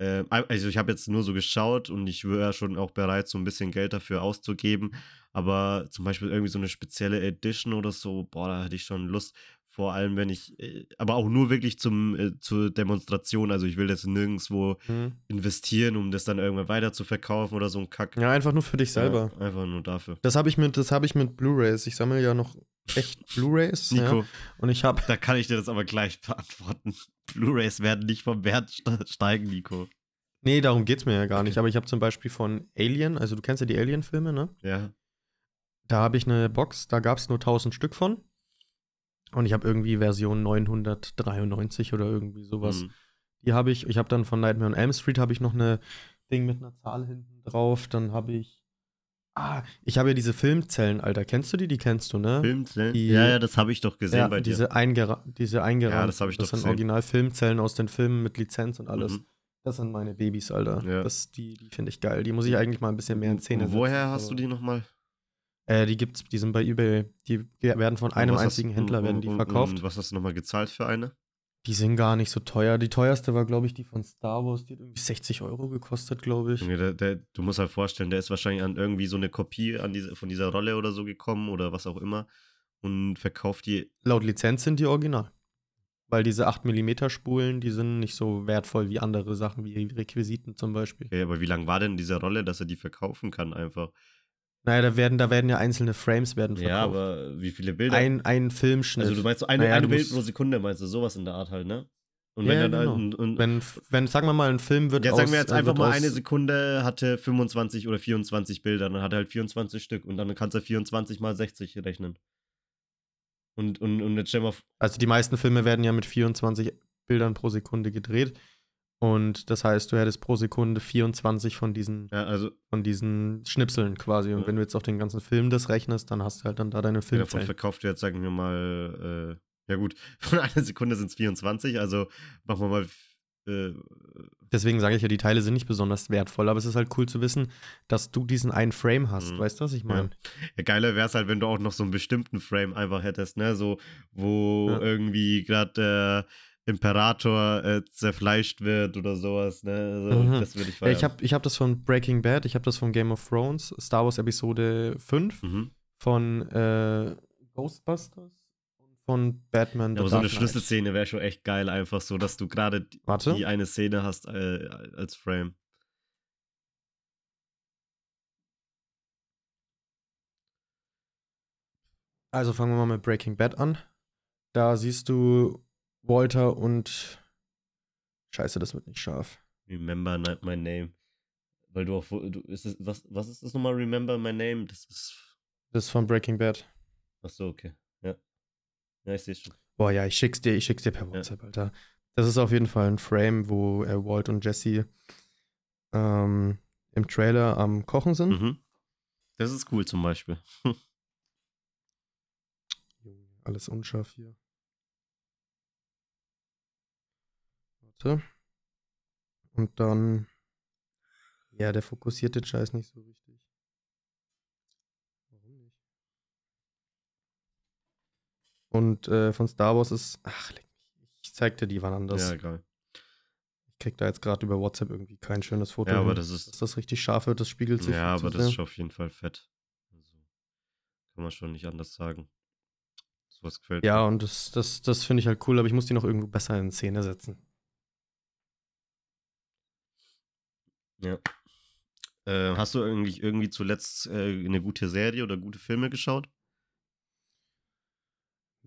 Ähm, also ich habe jetzt nur so geschaut und ich wäre schon auch bereit, so ein bisschen Geld dafür auszugeben. Aber zum Beispiel irgendwie so eine spezielle Edition oder so, boah, da hätte ich schon Lust. Vor allem, wenn ich, äh, aber auch nur wirklich zum, äh, zur Demonstration. Also ich will jetzt nirgendwo
Hm.
investieren, um das dann irgendwann weiter zu verkaufen oder so ein Kack.
Ja, einfach nur für dich selber.
Ja, einfach nur dafür.
Das habe ich mit, das habe ich mit Blu-rays. Ich sammle ja noch echt Blu-Rays.
Nico,
Ja. Und ich habe
da kann ich dir das aber gleich beantworten. Blu-Rays werden nicht vom Wert ste- steigen, Nico.
Nee, darum geht's mir ja gar nicht. Aber ich habe zum Beispiel von Alien, also du kennst ja die Alien-Filme, ne?
Ja.
Da habe ich eine Box, da gab es nur 1000 Stück von. Und ich habe irgendwie Version 993 oder irgendwie sowas.
Mhm.
Die habe ich. Ich habe dann von Nightmare on Elm Street habe ich noch eine Ding mit einer Zahl hinten drauf. Dann habe ich. Ah, ich habe ja diese Filmzellen, Alter. Kennst du die? Die kennst du, ne?
Filmzellen?
Die-
ja, ja, das habe ich doch gesehen
ja,
bei dir.
diese, eingera diese eingerahmten.
Ja, das habe ich
Das
doch
sind
gesehen.
original Filmzellen aus den Filmen mit Lizenz und alles.
Mhm.
Das sind meine Babys, Alter.
Ja.
Das, die die finde ich geil. Die muss ich eigentlich mal ein bisschen mehr in Szene
Und woher
setzen,
hast du die nochmal?
Äh, die gibt's, die sind bei eBay. Die werden von einem einzigen
hast,
Händler werden die verkauft.
Was hast du nochmal gezahlt für eine?
Die sind gar nicht so teuer. Die teuerste war, glaube ich, die von Star Wars. Die hat irgendwie 60 Euro gekostet, glaube ich.
Der, der, du musst halt vorstellen, der ist wahrscheinlich an irgendwie so eine Kopie an diese, von dieser Rolle oder so gekommen oder was auch immer und verkauft die.
Laut Lizenz sind die original. Weil diese 8mm Spulen, die sind nicht so wertvoll wie andere Sachen, wie Requisiten zum Beispiel.
Okay, aber wie lang war denn diese Rolle, dass er die verkaufen kann einfach?
Naja, da werden, da werden ja einzelne Frames werden verkauft.
Ja, aber wie viele Bilder?
ein, ein Filmschnitt.
also du meinst so eine,
Naja,
eine Bild pro Sekunde, meinst du sowas in der Art halt, ne? Und
Ja,
wenn dann
genau.
und, und,
wenn, wenn, sagen wir mal, ein Film wird
ja, sagen wir jetzt
äh,
einfach mal eine Sekunde hatte 25 oder 24 Bilder, dann hat er halt 24 Stück und dann kannst du 24 mal 60 rechnen. Und, und, und jetzt stell mal,
Also die meisten Filme werden ja mit 24 Bildern pro Sekunde gedreht. Und das heißt, du hättest pro Sekunde 24 von diesen,
ja, also
von diesen Schnipseln quasi. Und
Ja.
wenn du jetzt auf den ganzen Film das rechnest, dann hast du halt dann da deine
davon
Filmzellen.
verkauft du jetzt, sagen wir mal, äh, ja gut, von einer Sekunde sind es 24, also machen wir mal, äh,
Deswegen sage ich ja, die Teile sind nicht besonders wertvoll, aber es ist halt cool zu wissen, dass du diesen einen Frame hast.
Mhm.
Weißt du, was ich meine?
Ja, geiler wäre es halt, wenn du auch noch so einen bestimmten Frame einfach hättest, ne? So, wo
Ja.
irgendwie gerade der Imperator äh, zerfleischt wird oder sowas, ne? Also,
Mhm.
Das würde ich
Ja,
feiern.
ich habe ich hab das von Breaking Bad, ich habe das von Game of Thrones, Star Wars Episode 5,
mhm.
von äh, Ghostbusters und von Batman.
ja, aber so eine. Schlüsselszene wäre schon echt geil, einfach so, dass du gerade die- die eine Szene hast äh, als Frame.
Also fangen wir mal mit Breaking Bad an. Da siehst du Walter und. Scheiße, das wird nicht scharf.
Remember my name. Weil du auch, du, ist es, was, was ist das nochmal, Remember my name? Das ist,
Das ist von Breaking Bad.
ach so, okay, ja. Ja, ich sehe schon.
Boah, ja, ich schick's dir, ich schick's dir per WhatsApp, Alter. Das ist auf jeden Fall ein Frame, wo äh, Walt und Jesse ähm, im Trailer am Kochen sind.
Mhm. Das ist cool zum Beispiel.
Alles unscharf hier. Warte. Und dann. Ja, der fokussiert den Scheiß nicht so richtig. Warum nicht? Und äh, von Star Wars ist. Ach, leck mich. Ich zeig dir die wann anders.
Ja, geil.
Ich krieg da jetzt gerade über WhatsApp irgendwie kein schönes Foto.
Ja, aber
hin.
das ist,
Dass das richtig scharf wird, das spiegelt sich.
ja, aber das ist
sehr.
schon auf jeden Fall fett. Also, kann man schon nicht anders sagen. Sowas gefällt
Ja,
mir.
und das, das, das finde ich halt cool, aber ich muss die noch irgendwo besser in Szene setzen.
Ja. Äh, hast du irgendwie, irgendwie zuletzt äh, eine gute Serie oder gute Filme geschaut?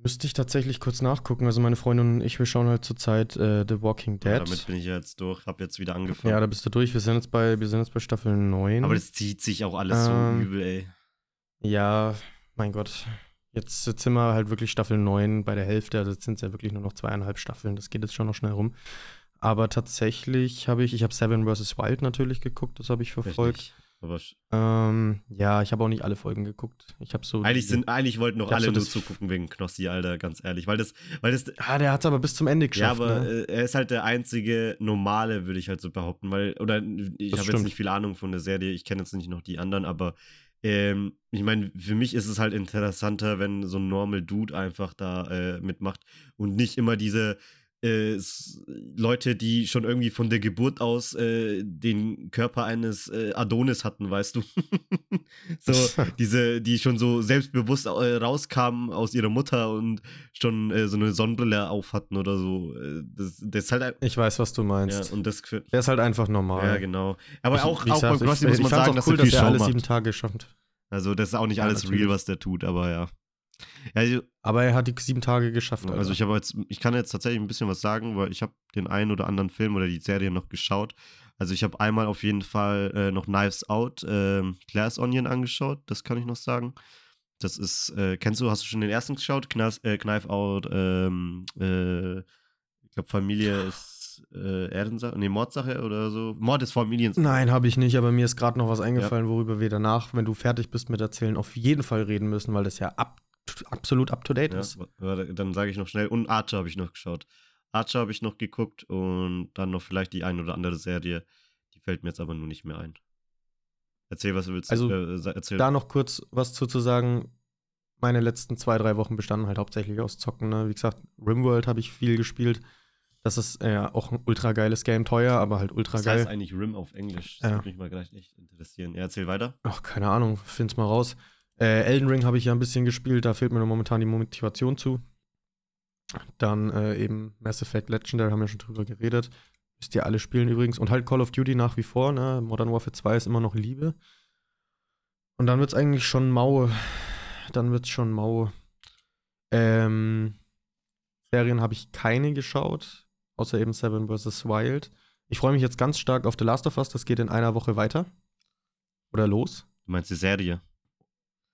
Müsste ich tatsächlich kurz nachgucken. Also meine Freundin und ich, wir schauen halt zurzeit äh, The Walking Dead.
Ja, damit bin ich ja jetzt durch, hab jetzt wieder angefangen.
Ja, da bist du durch. Wir sind jetzt bei, wir sind jetzt bei Staffel 9.
aber das zieht sich auch alles
Ähm,
so übel, ey.
ja, mein Gott. Jetzt, jetzt sind wir halt wirklich Staffel 9 bei der Hälfte. Also jetzt sind es ja wirklich nur noch zweieinhalb Staffeln. Das geht jetzt schon noch schnell rum. Aber tatsächlich habe ich, ich habe Seven vs. Wild natürlich geguckt. Das habe ich verfolgt.
nicht.
Ähm, ja, ich habe auch nicht alle Folgen geguckt. Ich habe so.
eigentlich,
die-
sind, eigentlich wollten noch alle
so
nur zugucken wegen Knossi, Alter, ganz ehrlich. Weil das, weil das,
Ah, der hat es aber bis zum Ende
ja,
geschafft.
aber
ne?
äh, er ist halt der einzige normale, würde ich halt so behaupten. Weil, oder ich habe jetzt nicht viel Ahnung von der Serie, ich kenne jetzt nicht noch die anderen, aber ähm, ich meine, für mich ist es halt interessanter, wenn so ein Normal Dude einfach da äh, mitmacht und nicht immer diese äh, Leute, die schon irgendwie von der Geburt aus äh, den Körper eines äh, Adonis hatten, weißt du? so, diese, die schon so selbstbewusst äh, rauskamen aus ihrer Mutter und schon äh, so eine Sonnenbrille auf hatten oder so. Äh, das, das ist halt
ich weiß, was du
ja,
meinst.
und das
der ist halt einfach normal.
ja, genau. Aber
Ich-
auch, auch
gesagt,
Knossi
ich,
muss man sagen,
auch
dass
cool,
er viel
dass er alle
macht.
sieben Tage geschafft.
Also das ist auch nicht
Ja,
alles
natürlich.
real, was der tut, aber ja. Ja, also,
Aber er hat die sieben Tage geschafft.
also
Alter.
ich habe jetzt, ich kann jetzt tatsächlich ein bisschen was sagen, weil ich habe den einen oder anderen Film oder die Serie noch geschaut. Also ich habe einmal auf jeden Fall äh, noch Knives Out, ähm, Glass Onion angeschaut, das kann ich noch sagen. Das ist, äh, kennst du, hast du schon den ersten geschaut? Knives, äh, Knife Out, ähm, äh, ich glaube Familie ist äh, Erdensache, nee, Mordsache oder so. Mord ist Familien.
Nein, habe ich nicht, aber mir ist gerade noch was eingefallen, worüber wir danach, wenn du fertig bist mit Erzählen, auf jeden Fall reden müssen, weil das ja ab, absolut up to date
Ja,
ist.
dann sage ich noch schnell. Und Archer habe ich noch geschaut. Archer habe ich noch geguckt und dann noch vielleicht die ein oder andere Serie. Die fällt mir jetzt aber nur nicht mehr ein. Erzähl, was du willst.
Also,
äh, erzähl.
Da noch kurz was zu, zu sagen. Meine letzten zwei, drei Wochen bestanden halt hauptsächlich aus Zocken. Ne? Wie gesagt, Rimworld habe ich viel gespielt. Das ist äh, auch ein ultra geiles Game, teuer, aber halt ultra geil.
heißt eigentlich Rim auf Englisch? Das
Ja.
würde mich mal gleich echt interessieren. Ja, erzähl weiter.
Ach, keine Ahnung, find's mal raus. Äh, Elden Ring habe ich ja ein bisschen gespielt, da fehlt mir momentan die Motivation zu. Dann äh, eben Mass Effect Legendary, haben wir schon drüber geredet. Müsst ihr alle spielen übrigens. Und halt Call of Duty nach wie vor, ne? Modern Warfare 2 ist immer noch Liebe. Und dann wird's eigentlich schon mau. Dann wird's schon mau. Ähm, Serien habe ich keine geschaut, außer eben Seven vs. Wild. Ich freue mich jetzt ganz stark auf The Last of Us, das geht in einer Woche weiter. Oder los.
Du meinst die Serie?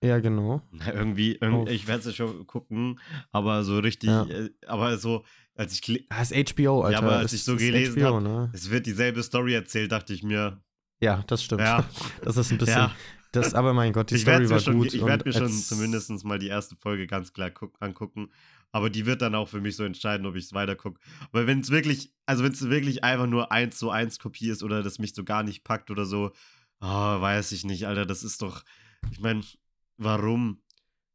Ja, genau.
Na, irgendwie, irgendwie ich werde es schon gucken, aber so richtig,
Ja.
äh, aber so, als ich,
Das ist HBO, Alter.
aber als
das
ich so gelesen
HBO,
hab-
ne?
es wird dieselbe Story erzählt, dachte ich mir,
Ja, das stimmt.
ja,
Das ist ein bisschen.
ja.
Das, aber mein Gott, die
ich
Story
werde
war
schon,
gut.
ich werd
und
mir schon zumindest mal die erste Folge ganz klar guck, angucken. Aber die wird dann auch für mich so entscheiden, ob ich es weiter gucke. Aber wenn es wirklich, also wenn es wirklich einfach nur eins zu eins Kopie ist oder das mich so gar nicht packt oder so, ah, weiß ich nicht, Alter. Das ist doch, ich meine, warum?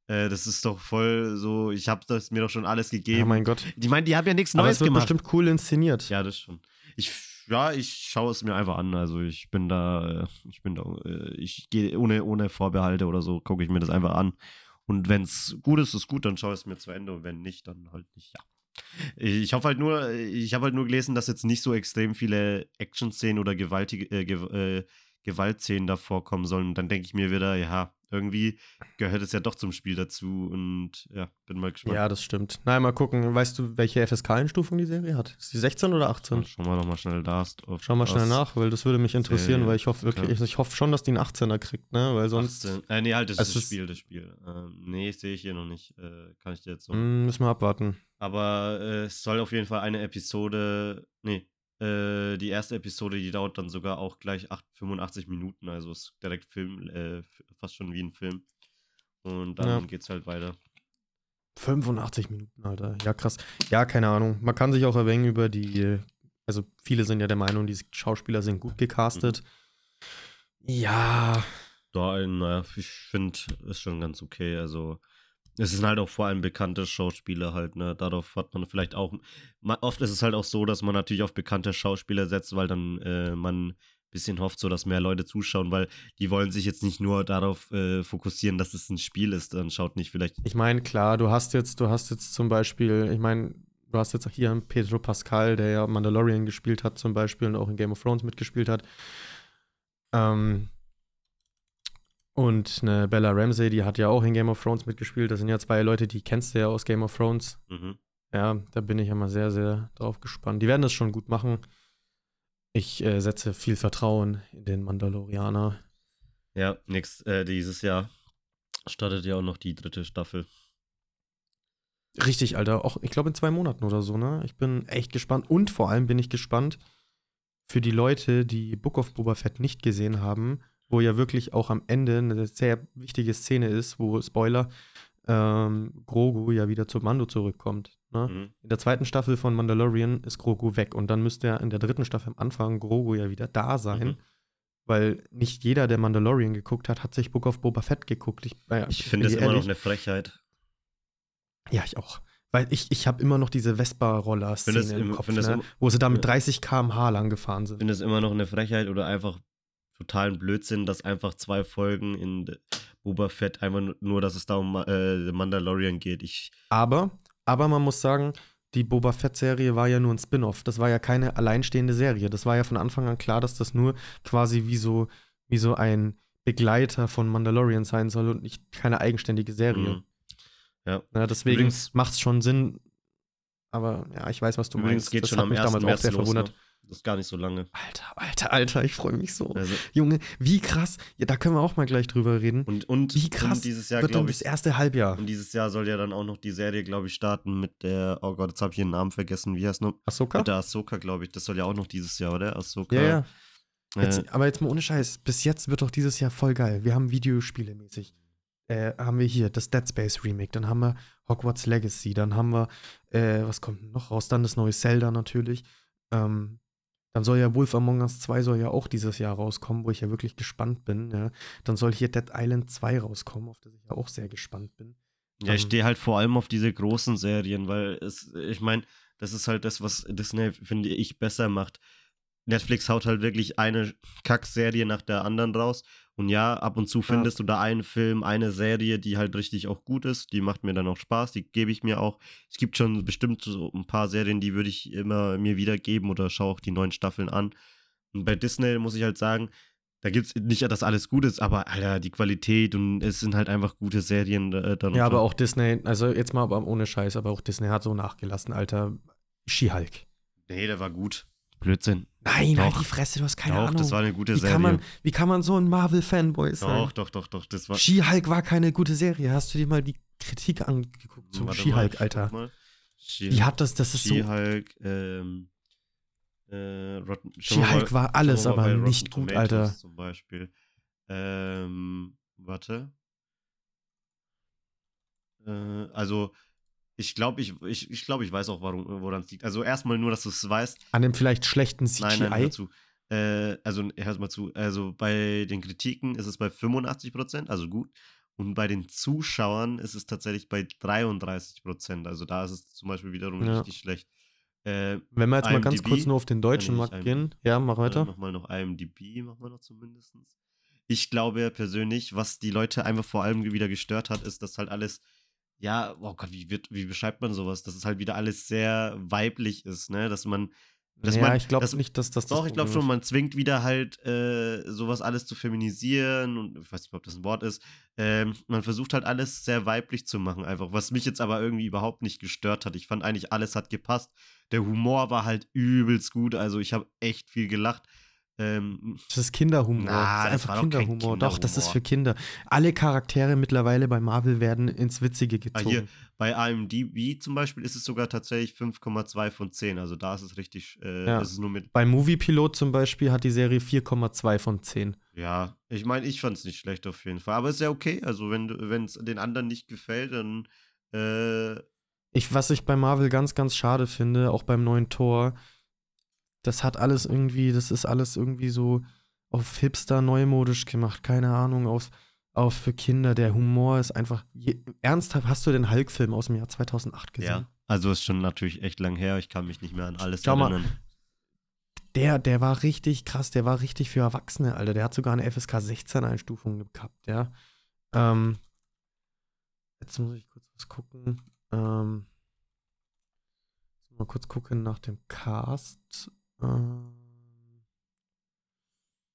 Äh, das ist doch voll so, ich habe das mir doch schon alles gegeben.
mein Gott.
die meinen, die haben ja nichts
Aber
Neues
es wird
gemacht.
bestimmt cool inszeniert.
Ja, das schon. Ich, ja, ich schaue es mir einfach an. Also ich bin da, äh, ich bin da, äh, ich gehe ohne, ohne Vorbehalte oder so, gucke ich mir das einfach an. Und wenn es gut ist, ist gut, dann schaue ich es mir zu Ende. Und wenn nicht, dann halt nicht, ja. Ich hoffe halt nur, ich habe halt nur gelesen, dass jetzt nicht so extrem viele Action-Szenen oder gewaltige, äh, Gew Gewaltszenen da vorkommen sollen. Und dann denke ich mir wieder, ja, irgendwie gehört es ja doch zum Spiel dazu. Und ja, bin mal gespannt.
Ja, das stimmt. Nein, mal gucken. Weißt du, welche FSK-Einstufung die Serie hat? Ist die 16 oder 18?
Dann schauen wir doch mal schnell da.
Schau mal schnell nach, weil das würde mich interessieren,
Serie,
weil ich hoffe wirklich,
ja.
ich hoffe schon, dass die einen 18er kriegt, ne? Weil sonst
18. Äh, nee, halt, das ist das Spiel, das Spiel. Ähm, nee, sehe ich hier noch nicht. Äh, kann ich dir jetzt so.
mm, müssen wir abwarten.
Aber äh, es soll auf jeden Fall eine Episode. Nee, äh, die erste Episode, die dauert dann sogar auch gleich 8, 85 Minuten. Also ist direkt Film, äh, fast schon wie ein Film. Und dann
Ja.
geht's halt weiter.
85 Minuten, Alter. Ja, krass. Ja, keine Ahnung. Man kann sich auch erwähnen über die, also viele sind ja der Meinung, die Schauspieler sind gut gecastet. Ja,
Da, naja, ich finde, ist schon ganz okay. Also, es sind halt auch vor allem bekannte Schauspieler halt, ne? Darauf hat man vielleicht auch. Ma- Oft ist es halt auch so, dass man natürlich auf bekannte Schauspieler setzt, weil dann äh, man ein bisschen hofft, so dass mehr Leute zuschauen, weil die wollen sich jetzt nicht nur darauf äh, fokussieren, dass es ein Spiel ist, dann schaut nicht vielleicht.
ich meine, klar, du hast jetzt, du hast jetzt zum Beispiel, ich meine, du hast jetzt auch hier einen Pedro Pascal, der ja Mandalorian gespielt hat zum Beispiel und auch in Game of Thrones mitgespielt hat. Ähm, und eine Bella Ramsey, die hat ja auch in Game of Thrones mitgespielt. Das sind ja zwei Leute, die kennst du ja aus Game of Thrones.
Mhm.
Ja, da bin ich ja mal sehr, sehr drauf gespannt. Die werden das schon gut machen. Ich äh, setze viel Vertrauen in den Mandalorianer.
Ja, nix, äh, dieses Jahr startet ja auch noch die dritte Staffel.
Richtig, Alter. Auch, ich glaube, in zwei Monaten oder so, ne? Ich bin echt gespannt. Und vor allem bin ich gespannt für die Leute, die Book of Boba Fett nicht gesehen haben, wo ja wirklich auch am Ende eine sehr wichtige Szene ist, wo, Spoiler, ähm, Grogu ja wieder zu Mando zurückkommt. Ne?
Mhm.
In der zweiten Staffel von Mandalorian ist Grogu weg und dann müsste ja in der dritten Staffel am Anfang Grogu ja wieder da sein,
Mhm.
weil nicht jeder, der Mandalorian geguckt hat, hat sich Book of Boba Fett geguckt. Ich, naja,
Ich finde es immer noch eine Frechheit.
Ja, ich auch. Weil ich, ich habe immer noch diese Vespa-Roller-Szene im Kopf, ne? wo sie da mit
Ja.
30 km/h lang gefahren
Ich
sind.
finde es immer noch eine Frechheit oder einfach totalen Blödsinn, dass einfach zwei Folgen in Boba Fett einfach nur- dass es da um äh, Mandalorian geht. Ich,
Aber, aber man muss sagen, die Boba Fett-Serie war ja nur ein Spin-off. Das war ja keine alleinstehende Serie. Das war ja von Anfang an klar, dass das nur quasi wie so, wie so ein Begleiter von Mandalorian sein soll und nicht keine eigenständige Serie.
Mhm. Ja.
Ja, deswegen macht es schon Sinn. Aber ja, ich weiß, was du
Übrigens
meinst.
geht
das
schon
hat
am
mich
1.
damals auch sehr
los.
verwundert.
Ne? Das ist gar nicht so lange.
Alter, Alter, Alter, ich freue mich so.
Also,
Junge, wie krass. Ja, da können wir auch mal gleich drüber reden.
und, und,
Wie krass
und dieses Jahr,
Wird dann
glaube
das
ich,
erste Halbjahr.
und dieses Jahr soll ja dann auch noch die Serie, glaube ich, starten mit der, oh Gott, jetzt habe ich ihren Namen vergessen. Wie heißt noch?
Ahsoka?
Mit der Ahsoka, glaube ich. Das soll ja auch noch dieses Jahr, oder? Ahsoka.
Ja, ja. Jetzt,
Äh,
aber jetzt mal ohne Scheiß. Bis jetzt wird doch dieses Jahr voll geil. Wir haben Videospiele mäßig. Äh, haben wir hier das Dead Space Remake, dann haben wir Hogwarts Legacy, dann haben wir, äh, was kommt noch raus? Dann das neue Zelda natürlich. Ähm, dann soll ja Wolf Among Us 2 soll ja auch dieses Jahr rauskommen, wo ich ja wirklich gespannt bin. Ja. Dann soll hier Dead Island 2 rauskommen, auf das ich ja auch sehr gespannt bin.
Ja, ich
Ähm,
stehe halt vor allem auf diese großen Serien, weil es, ich meine, das ist halt das, was Disney, finde ich, besser macht. Netflix haut halt wirklich eine Kackserie nach der anderen raus. Und ja, ab und zu findest du da einen Film, eine Serie, die halt richtig auch gut ist. Die macht mir dann auch Spaß, die gebe ich mir auch. Es gibt schon bestimmt so ein paar Serien, die würde ich immer mir wiedergeben oder schaue auch die neuen Staffeln an. Und bei Disney muss ich halt sagen, da gibt es nicht, dass alles gut ist, aber Alter, die Qualität und es sind halt einfach gute Serien äh, dann.
Ja, aber auch Disney, also jetzt mal ohne Scheiß, aber auch Disney hat so nachgelassen, Alter. She-Hulk.
Nee, der war gut. Blödsinn.
Nein,
Doch.
halt die Fresse, du hast keine
doch,
Ahnung.
das war eine gute
wie,
Serie.
kann man, wie kann man so ein Marvel-Fanboy sein?
doch, doch, doch, doch, das war.
She-Hulk war keine gute Serie. Hast du dir mal die Kritik angeguckt zum She-Hulk,
ich
Alter? Wie hat das, das ist so.
She-Hulk, ähm, äh, Rotten,
She-Hulk war alles, aber nicht
Rotten
gut,
Tomatoes
Alter.
Zum Beispiel. Ähm, warte. Äh, also, ich glaube, ich, ich, ich, glaub, ich weiß auch, woran es liegt. Also, erstmal nur, dass du es weißt.
An dem vielleicht schlechten CGI.
Nein, nein, hör zu. Äh, also, hör mal zu. Also, bei den Kritiken ist es bei 85%, also gut. Und bei den Zuschauern ist es tatsächlich bei 33%. Also, da ist es zum Beispiel wiederum
Ja.
richtig schlecht. Äh,
Wenn wir jetzt mal ganz
IMDb?
kurz nur auf den deutschen Markt
IMDb.
gehen. Ja, mach
äh,
weiter.
nochmal noch IMDb, machen wir noch zumindest. Ich glaube persönlich, was die Leute einfach vor allem wieder gestört hat, ist, dass halt alles, ja, oh Gott, wie, wird, wie beschreibt man sowas? Dass es halt wieder alles sehr weiblich ist, ne? Dass man dass
ja,
man-
ich glaube nicht, dass das. das
doch, ich glaube schon, man zwingt wieder halt äh, sowas alles zu feminisieren und ich weiß nicht, ob das ein Wort ist. Ähm, man versucht halt alles sehr weiblich zu machen, einfach. Was mich jetzt aber irgendwie überhaupt nicht gestört hat. Ich fand eigentlich, alles hat gepasst. Der Humor war halt übelst gut, also ich habe echt viel gelacht. Ähm,
Das ist Kinderhumor.
Na,
das ist einfach
doch kein
Kinderhumor. Doch, das ist
Kinderhumor.
für Kinder. Alle Charaktere mittlerweile bei Marvel werden ins Witzige
ah,
gezogen.
hier, bei IMDb zum Beispiel ist es sogar tatsächlich 5,2 von 10. Also da ist es richtig, äh,
Ja.
ist es nur mit.
Bei Movie Pilot zum Beispiel hat die Serie 4,2 von 10.
Ja, ich meine, ich fand es nicht schlecht auf jeden Fall. Aber ist ja okay. Also wenn es den anderen nicht gefällt, dann äh,
Ich, was ich bei Marvel ganz, ganz schade finde, auch beim neuen Tor, das hat alles irgendwie, das ist alles irgendwie so auf Hipster neumodisch gemacht, keine Ahnung, auf, auf für Kinder. Der Humor ist einfach. Je, ernsthaft, hast du den Hulk-Film aus dem Jahr 2008 gesehen?
Ja, also ist schon natürlich echt lang her. Ich kann mich nicht mehr an alles
Schau mal,
erinnern.
Der, der war richtig krass, der war richtig für Erwachsene, Alter. Der hat sogar eine FSK 16 Einstufung gehabt, ja. Ähm, jetzt muss ich kurz was gucken. Ähm, mal kurz gucken nach dem Cast. Ähm,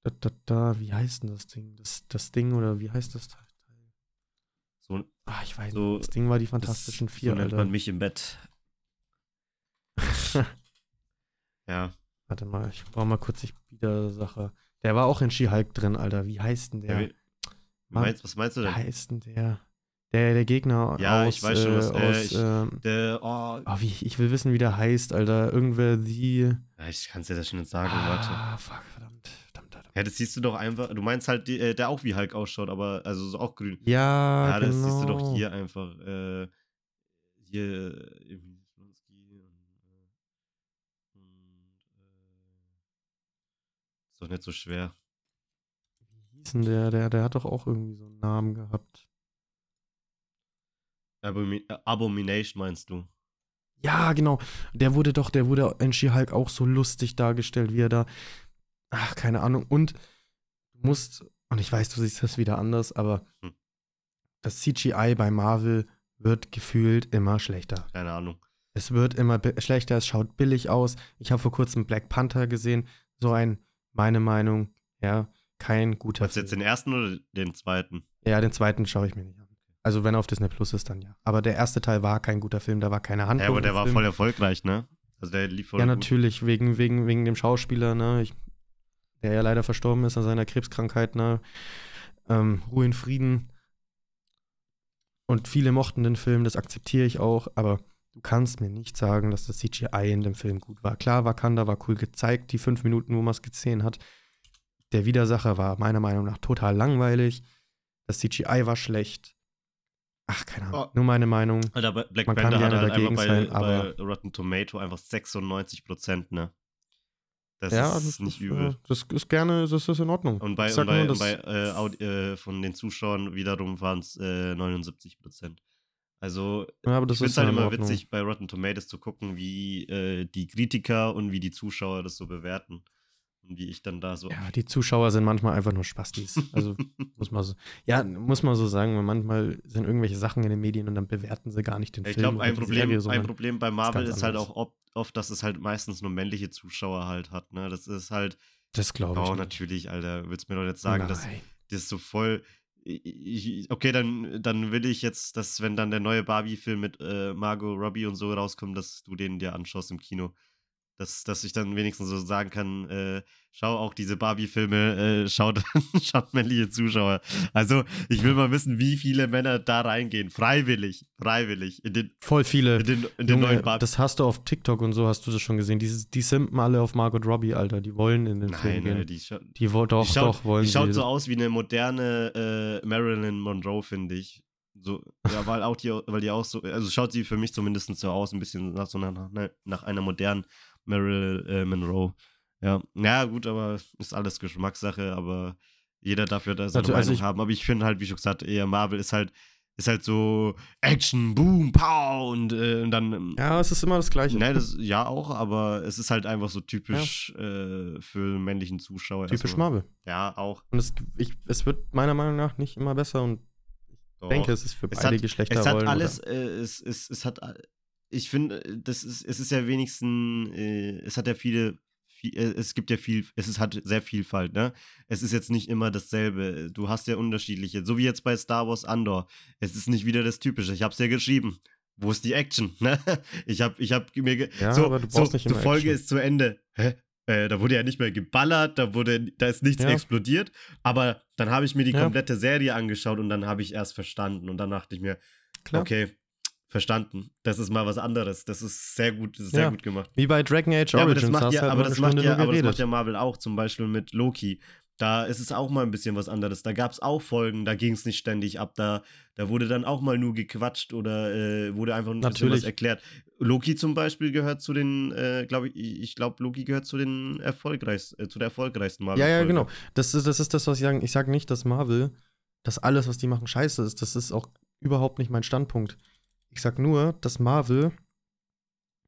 da, da, da, wie heißt denn das Ding? Das, das Ding oder wie heißt das Teil?
So,
Ah, ich weiß
So,
nicht. Das Ding war die
das,
Fantastischen Vier,
so nennt
Alter.
man mich im Bett. ja.
Warte mal, ich brauche mal kurz die Sache. Der war auch in She-Hulk drin, Alter. Wie heißt denn der?
ja. wie- meinst, was meinst du
Wie
denn?
heißt denn der? Der, der Gegner
Ja,
aus,
ich weiß schon,
äh,
was- äh,
aus
ich-
ähm,
Der, oh,
oh, wie, ich will wissen, wie der heißt, Alter. Irgendwer die.
ja, ich kann es dir das schon nicht sagen, warte.
ah, fuck, verdammt. verdammt, verdammt.
Ja, das siehst du doch einfach. Du meinst halt, die, äh, der auch wie Hulk ausschaut, aber also so auch grün.
Ja,
Ja, das
genau.
siehst du doch hier einfach. Äh, hier äh, im äh, äh, ist doch nicht so schwer.
Wie hieß denn der? der? Der hat doch auch irgendwie so einen Namen gehabt.
Abomi Abomination meinst du?
Ja, genau. Der wurde doch, der wurde in She-Hulk auch so lustig dargestellt, wie er da. Ach, keine Ahnung. Und du musst, und ich weiß, du siehst das wieder anders, aber
Hm.
das CGI bei Marvel wird gefühlt immer schlechter.
Keine Ahnung.
Es wird immer schlechter, es schaut billig aus. Ich habe vor kurzem Black Panther gesehen. So ein, meine Meinung, ja, kein guter
Meinst du jetzt den ersten oder den zweiten?
Ja, den zweiten schaue ich mir nicht an. Also wenn er auf Disney Plus ist, dann ja. Aber der erste Teil war kein guter Film, da war keine Handlung.
Ja, aber der war
Film.
voll erfolgreich, ne? Also der lief voll
Ja,
gut.
natürlich, wegen, wegen, wegen dem Schauspieler, ne? Ich, der ja leider verstorben ist an seiner Krebskrankheit, ne? Ähm, Ruhe in Frieden. Und viele mochten den Film, das akzeptiere ich auch, aber du kannst mir nicht sagen, dass das CGI in dem Film gut war. Klar, Wakanda war cool gezeigt, die fünf Minuten, wo man es gesehen hat. Der Widersacher war meiner Meinung nach total langweilig. Das CGI war schlecht. Ach, keine Ahnung.
Oh.
Nur meine Meinung.
Alter, Black
Man kann
Panther hat halt einfach bei,
sein,
bei Rotten Tomato einfach 96 Prozent, ne? Das
ja,
ist
das
nicht
ist,
übel.
äh, Das ist gerne, das ist in Ordnung.
Und bei, und bei,
nur,
und bei äh, Aud äh, von den Zuschauern wiederum waren es äh, 79 Prozent. Also
ja,
ich finde es halt immer witzig, bei Rotten Tomatoes zu gucken, wie äh, die Kritiker und wie die Zuschauer das so bewerten. Wie ich dann da so.
Ja, die Zuschauer sind manchmal einfach nur Spastis. Also muss man so, ja, muss man so sagen, weil manchmal sind irgendwelche Sachen in den Medien und dann bewerten sie gar nicht den
ich
Film.
glaube,
oder
ein Problem,
Serie,
ein Problem bei Marvel
ganz
ist halt auch oft, oft, dass es halt meistens nur männliche Zuschauer halt hat. Ne? Das ist halt.
Das glaube ich.
Oh, natürlich, Alter. Willst du mir doch jetzt sagen, dass
Nein.
das ist so voll. ich- ich- Okay, dann, dann will ich jetzt, dass, wenn dann der neue Barbie-Film mit äh, Margot Robbie und so rauskommt, dass du den dir anschaust im Kino. Dass, dass ich dann wenigstens so sagen kann, äh, schau auch diese Barbie-Filme, äh, schaut, schaut männliche Zuschauer. Also, ich will mal wissen, wie viele Männer da reingehen. Freiwillig, freiwillig. In den,
Voll viele.
in den, in den
Junge,
neuen Barbie.
das hast du auf TikTok und so, hast du das schon gesehen. Die, die simpen alle auf Margot Robbie, Alter. Die wollen in den Film
Nein,
gehen.
nein, die,
die wollen doch,
die schaut,
doch, wollen
die schaut so aus wie eine moderne äh, Marilyn Monroe, finde ich. So, ja, weil auch die, weil die auch so, also schaut sie für mich zumindest so aus, ein bisschen nach so nach, nach einer modernen Marilyn äh, Monroe. Ja, ja, gut, aber ist alles Geschmackssache, aber jeder darf ja da seine
Also- also
Meinung
ich-
haben. Aber ich finde halt, wie schon gesagt, eher Marvel ist halt, ist halt so Action, Boom, Pow und, äh, und dann. ähm,
Ja, es ist immer das Gleiche.
Ne, das ja auch, aber es ist halt einfach so typisch äh, für männlichen Zuschauer.
Typisch
erstmal.
Marvel.
Ja, auch.
Und es, ich, es wird meiner Meinung nach nicht immer besser und ich denke, es ist für
Es
beide
hat-
Geschlechter
Es hat alles, äh, es, es, es hat, ich finde, äh, das ist, es ist ja wenigstens, äh, es hat ja viele, viel, äh, es gibt ja viel, es ist, hat sehr Vielfalt, ne? Es ist jetzt nicht immer dasselbe. Du hast ja unterschiedliche, so wie jetzt bei Star Wars Andor. Es ist nicht wieder das Typische. Ich hab's ja geschrieben. Wo ist die Action? Ne? Ich hab, ich hab mir,
Ja,
so,
aber du brauchst
so,
nicht
die
immer
Folge
Action.
ist zu Ende. Hä? Äh, da wurde ja nicht mehr geballert, da wurde, da ist nichts
Ja.
explodiert. Aber dann habe ich mir die
Ja.
komplette Serie angeschaut und dann habe ich erst verstanden. Und dann dachte ich mir,
Klar.
okay, verstanden. Das ist mal was anderes. Das ist sehr gut, ist
Ja.
sehr gut gemacht.
Wie bei Dragon Age
Ja, aber
Origins,
das macht
hast
ja,
halt
aber das macht
Stunde
ja,
nur
aber das macht
geredet.
ja Marvel auch, zum Beispiel mit Loki. Da ist es auch mal ein bisschen was anderes. Da gab es auch Folgen, da ging es nicht ständig ab. Da, da wurde dann auch mal nur gequatscht oder äh, wurde einfach ein bisschen was
Natürlich.
erklärt. Loki zum Beispiel gehört zu den, äh, glaube ich, ich glaube, Loki gehört zu den erfolgreichsten, äh, zu der erfolgreichsten Marvel.
Ja, ja, genau. Das ist, das ist das, was ich sage. Ich sage nicht, dass Marvel, dass alles, was die machen, scheiße ist. Das ist auch überhaupt nicht mein Standpunkt. Ich sage nur, dass Marvel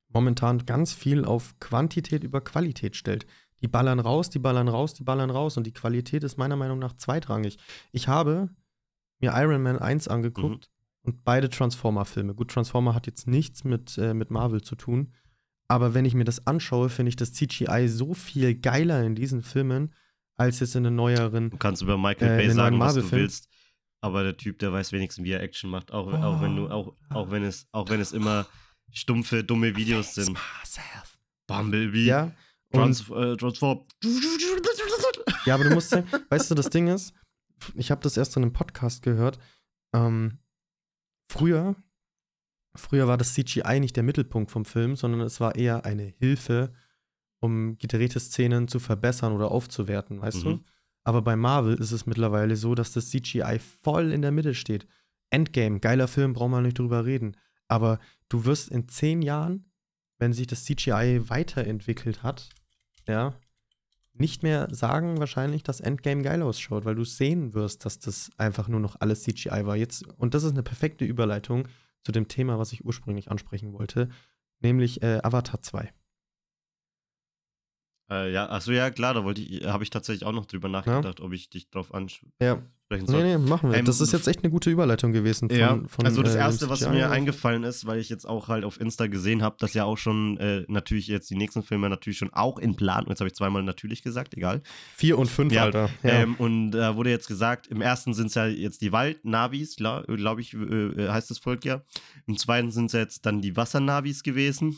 momentan ganz viel auf Quantität über Qualität stellt. Die ballern raus, die ballern raus, die ballern raus und die Qualität ist meiner Meinung nach zweitrangig. Ich habe mir Iron Man 1 angeguckt und beide Transformer-Filme. Gut, Transformer hat jetzt nichts mit, äh, mit Marvel zu tun, aber wenn ich mir das anschaue, finde ich das CGI so viel geiler in diesen Filmen als jetzt in den neueren.
Du kannst über Michael
Äh,
Bay sagen, was du willst. Aber der Typ, der weiß wenigstens, wie er Action macht. Auch, auch wenn du, auch, auch wenn es, auch wenn es immer stumpfe, dumme Videos sind. Bumblebee.
Ja,
Trans äh, Transform.
ja, aber du musst sagen, weißt du, das Ding ist, ich habe das erst in einem Podcast gehört. Ähm, früher, früher war das CGI nicht der Mittelpunkt vom Film, sondern es war eher eine Hilfe, um gedrehte Szenen zu verbessern oder aufzuwerten, weißt du? Aber bei Marvel ist es mittlerweile so, dass das CGI voll in der Mitte steht. Endgame, geiler Film, brauchen wir nicht drüber reden. Aber du wirst in zehn Jahren, wenn sich das CGI weiterentwickelt hat, ja, nicht mehr sagen wahrscheinlich, dass Endgame geil ausschaut, weil du sehen wirst, dass das einfach nur noch alles CGI war. Jetzt, und das ist eine perfekte Überleitung zu dem Thema, was ich ursprünglich ansprechen wollte, nämlich äh, Avatar 2.
Äh, ja, achso, ja, klar, da wollte ich, habe ich tatsächlich auch noch drüber nachgedacht, ob ich dich drauf ansprechen
Ja.
soll.
Nee, nee, machen wir.
Ähm,
das ist jetzt echt eine gute Überleitung gewesen. Von,
ja,
von,
also das
äh,
erste, was mir eingefallen ist, weil ich jetzt auch halt auf Insta gesehen habe, dass ja auch schon äh, natürlich jetzt die nächsten Filme natürlich schon auch in Planung, jetzt habe ich zweimal natürlich gesagt, egal.
Vier und fünf,
Ja,
Alter. Ja.
Ähm, und da wurde jetzt gesagt, im ersten sind es ja jetzt die Waldnavis, glaube ich, äh, heißt das Volk ja. Im zweiten sind es jetzt dann die Wassernavis gewesen.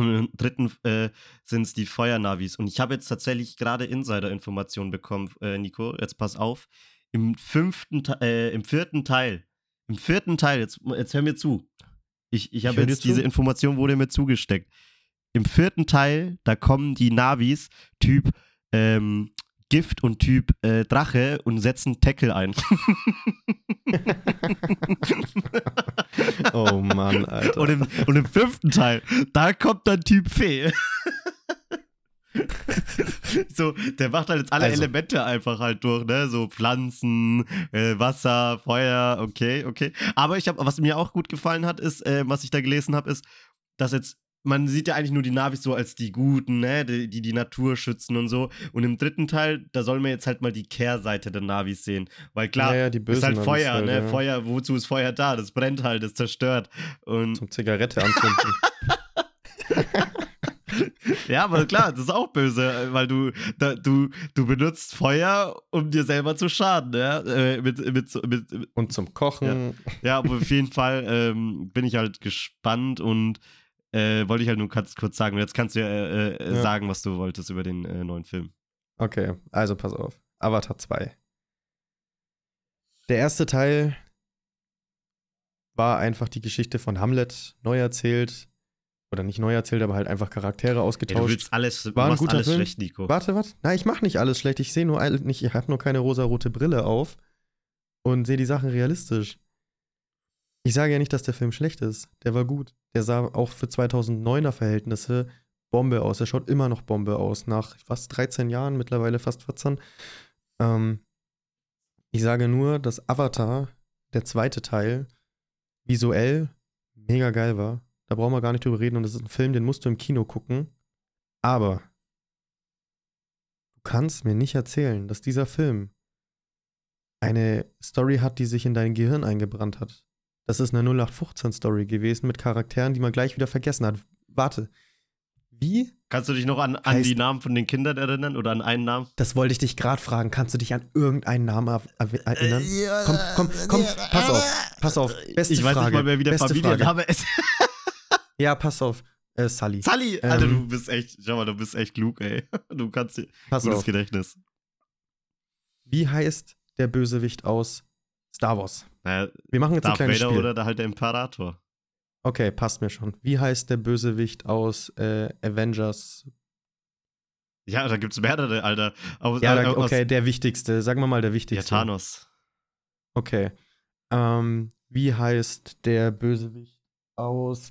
Und im dritten äh, sind es die Feuernavis. Und ich habe jetzt tatsächlich gerade Insider-Informationen bekommen, äh, Nico. Jetzt pass auf. Im fünften, Te- äh, im vierten Teil, im vierten Teil, jetzt, jetzt hör mir zu. Ich, ich habe jetzt diese Information wurde mir zugesteckt. Im vierten Teil, da kommen die Navis Typ ähm, Gift und Typ äh, Drache und setzen Tackle ein.
oh Mann, Alter.
und, im, und im fünften Teil, da kommt dann Typ Fee. so, der macht halt jetzt alle
Also.
Elemente einfach halt durch, ne? So Pflanzen, äh, Wasser, Feuer, okay, okay. Aber ich habe, was mir auch gut gefallen hat, ist, äh, was ich da gelesen habe, ist, dass jetzt man sieht ja eigentlich nur die Navis so als die Guten, ne, die, die die Natur schützen und so. Und im dritten Teil, da soll man jetzt halt mal die Kehrseite der Navis sehen. Weil klar,
ja, ja,
ist halt Feuer,
halt,
ne?
ja.
Feuer, wozu ist Feuer da? Das brennt halt, das zerstört. Und
Zum Zigarette anzünden.
ja, aber klar, das ist auch böse, weil du, da, du, du benutzt Feuer, um dir selber zu schaden, ja. Äh, mit, mit, mit,
Und zum Kochen.
ja, aber auf jeden Fall ähm, bin ich halt gespannt und äh, wollte ich halt nur ganz kurz sagen. Jetzt kannst du ja, äh, äh,
Ja.
sagen, was du wolltest über den äh, neuen Film.
Okay, also pass auf. Avatar 2. Der erste Teil war einfach die Geschichte von Hamlet neu erzählt. Oder nicht neu erzählt, aber halt einfach Charaktere
Ey, du
ausgetauscht.
willst alles, du
War ein guter
alles
Film.
schlecht, Nico.
Warte, was? Nein, ich mach nicht alles schlecht. Ich sehe nur nicht, ich habe nur keine rosarote Brille auf und sehe die Sachen realistisch. Ich sage ja nicht, dass der Film schlecht ist. Der war gut. Der sah auch für 2009er Verhältnisse Bombe aus. Er schaut immer noch Bombe aus. Nach fast 13 Jahren, mittlerweile fast 14. Ähm, ich sage nur, dass Avatar, der zweite Teil, visuell mega geil war. Da brauchen wir gar nicht drüber reden. Und das ist ein Film, den musst du im Kino gucken. Aber du kannst mir nicht erzählen, dass dieser Film eine Story hat, die sich in dein Gehirn eingebrannt hat. Das ist eine 0815-Story gewesen mit Charakteren, die man gleich wieder vergessen hat. Warte. Wie?
Kannst du dich noch an, an
Heißt-
die Namen von den Kindern erinnern oder an einen Namen?
Das wollte ich dich gerade fragen. Kannst du dich an irgendeinen Namen er- er- erinnern? Komm, komm, komm, pass auf, pass auf. Beste
ich weiß
Frage.
nicht mal mehr, wie der
Beste.
Familienname ist.
Ja, pass auf. Äh, Sully.
Sally, Alter,
Ähm.
du bist echt, schau mal, du bist echt klug, ey. Du kannst dir
Pass
gutes
auf.
Gedächtnis.
Wie heißt der Bösewicht aus Star Wars?
Naja,
Wir machen jetzt ein
Darth
kleines
Vader
Spiel.
oder da halt der Imperator.
Okay, passt mir schon. Wie heißt der Bösewicht aus äh, Avengers?
Ja, da gibt's mehrere, Alter. Aus,
Ja,
aus,
da, okay, der wichtigste. Sagen wir mal der
ja,
wichtigste.
Thanos.
Okay. Ähm, wie heißt der Bösewicht aus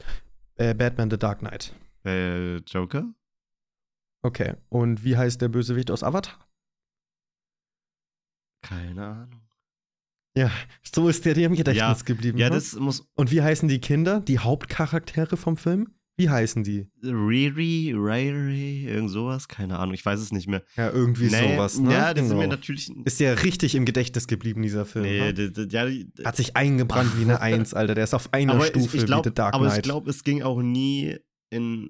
äh, Batman The Dark Knight?
Äh, Joker?
Okay. Und wie heißt der Bösewicht aus Avatar?
Keine Ahnung.
Ja, so ist der dir im Gedächtnis
Ja,
geblieben.
Ja,
ne?
das muss
Und wie heißen die Kinder, die Hauptcharaktere vom Film? Wie heißen die?
Riri, Riri, irgend sowas, keine Ahnung, ich weiß es nicht mehr.
Ja, irgendwie
Nee,
sowas, ne?
Ja, das sind mir
Genau.
natürlich.
Ist der richtig im Gedächtnis geblieben, dieser Film.
nee,
ne?
ja,
Hat sich eingebrannt wie eine Eins, Alter. Der ist auf einer
aber
Stufe
ich, ich glaub,
wie The Dark
aber ich
Knight.
glaube, es ging auch nie in,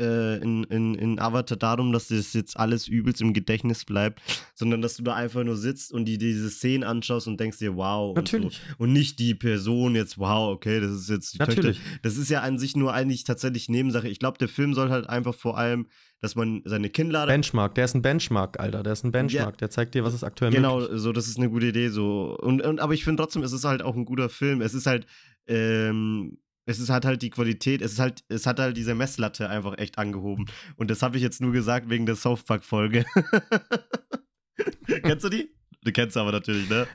äh, in, in, in Avatar darum, dass das jetzt alles übelst im Gedächtnis bleibt, sondern dass du da einfach nur sitzt und die diese Szenen anschaust und denkst dir, wow.
Natürlich.
Und, so. und nicht die Person jetzt, wow, okay, das ist jetzt die
Natürlich.
Töchter. Das ist ja an sich nur eigentlich tatsächlich Nebensache. Ich glaube, der Film soll halt einfach vor allem, dass man seine Kinnlade
Benchmark, der ist ein Benchmark, Alter. Der ist ein Benchmark. Der zeigt dir, was ist aktuell
Genau,
möglich.
so, das ist eine gute Idee. So. Und, und, aber ich finde trotzdem, es ist halt auch ein guter Film. Es ist halt, ähm, es ist, hat halt die Qualität, es ist halt, es hat halt diese Messlatte einfach echt angehoben. Und das habe ich jetzt nur gesagt wegen der South Park-Folge. kennst du die? Du kennst sie aber natürlich, ne?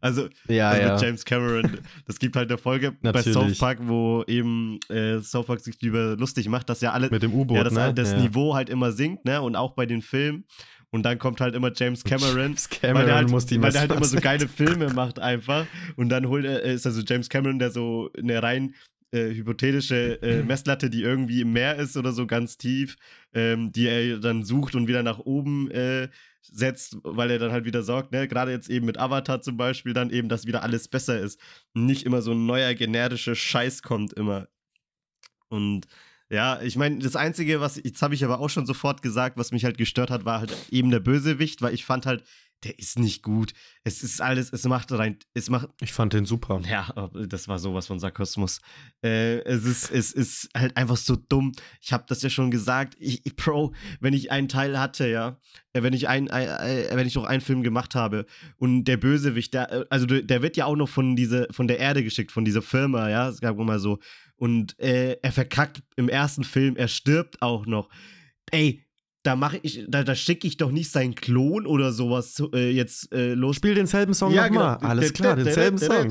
Also,
Ja,
also
ja.
mit James Cameron. Das gibt halt eine Folge bei. South Park, wo eben äh, South Park sich lieber lustig macht, dass ja alle,
Mit dem U-Boot,
ja, das,
ne?
das
ja.
Niveau halt immer sinkt, ne? Und auch bei den Filmen. Und dann kommt halt immer James Cameron.
James Cameron
weil der halt,
muss die
weil der halt immer so geile Filme macht einfach. Und dann holt er, ist also James Cameron, der so eine rein äh, hypothetische äh, Messlatte, die irgendwie im Meer ist oder so ganz tief, ähm, die er dann sucht und wieder nach oben äh, setzt, weil er dann halt wieder sorgt, ne, gerade jetzt eben mit Avatar zum Beispiel, dann eben, dass wieder alles besser ist. Nicht immer so ein neuer generischer Scheiß kommt immer. Und ja, ich meine, das Einzige, was, jetzt habe ich aber auch schon sofort gesagt, was mich halt gestört hat, war halt eben der Bösewicht, weil ich fand halt, der ist nicht gut. Es ist alles, es macht rein, es macht.
Ich fand den super.
Ja, das war sowas von Sarkasmus. Äh, es ist, es ist halt einfach so dumm. Ich habe das ja schon gesagt. Ich, ich, Bro, wenn ich einen Teil hatte, ja, äh, wenn ich ein, ein, ein, wenn ich noch einen Film gemacht habe und der Bösewicht, der, äh, also der wird ja auch noch von diese, von der Erde geschickt, von dieser Firma, ja, es gab mal so. Und äh, er verkackt im ersten Film, er stirbt auch noch. Ey, da mache ich, da, da schicke ich doch nicht seinen Klon oder sowas äh, jetzt äh, los.
Spiel denselben Song ja, nochmal. Genau. Alles klar, denselben Song.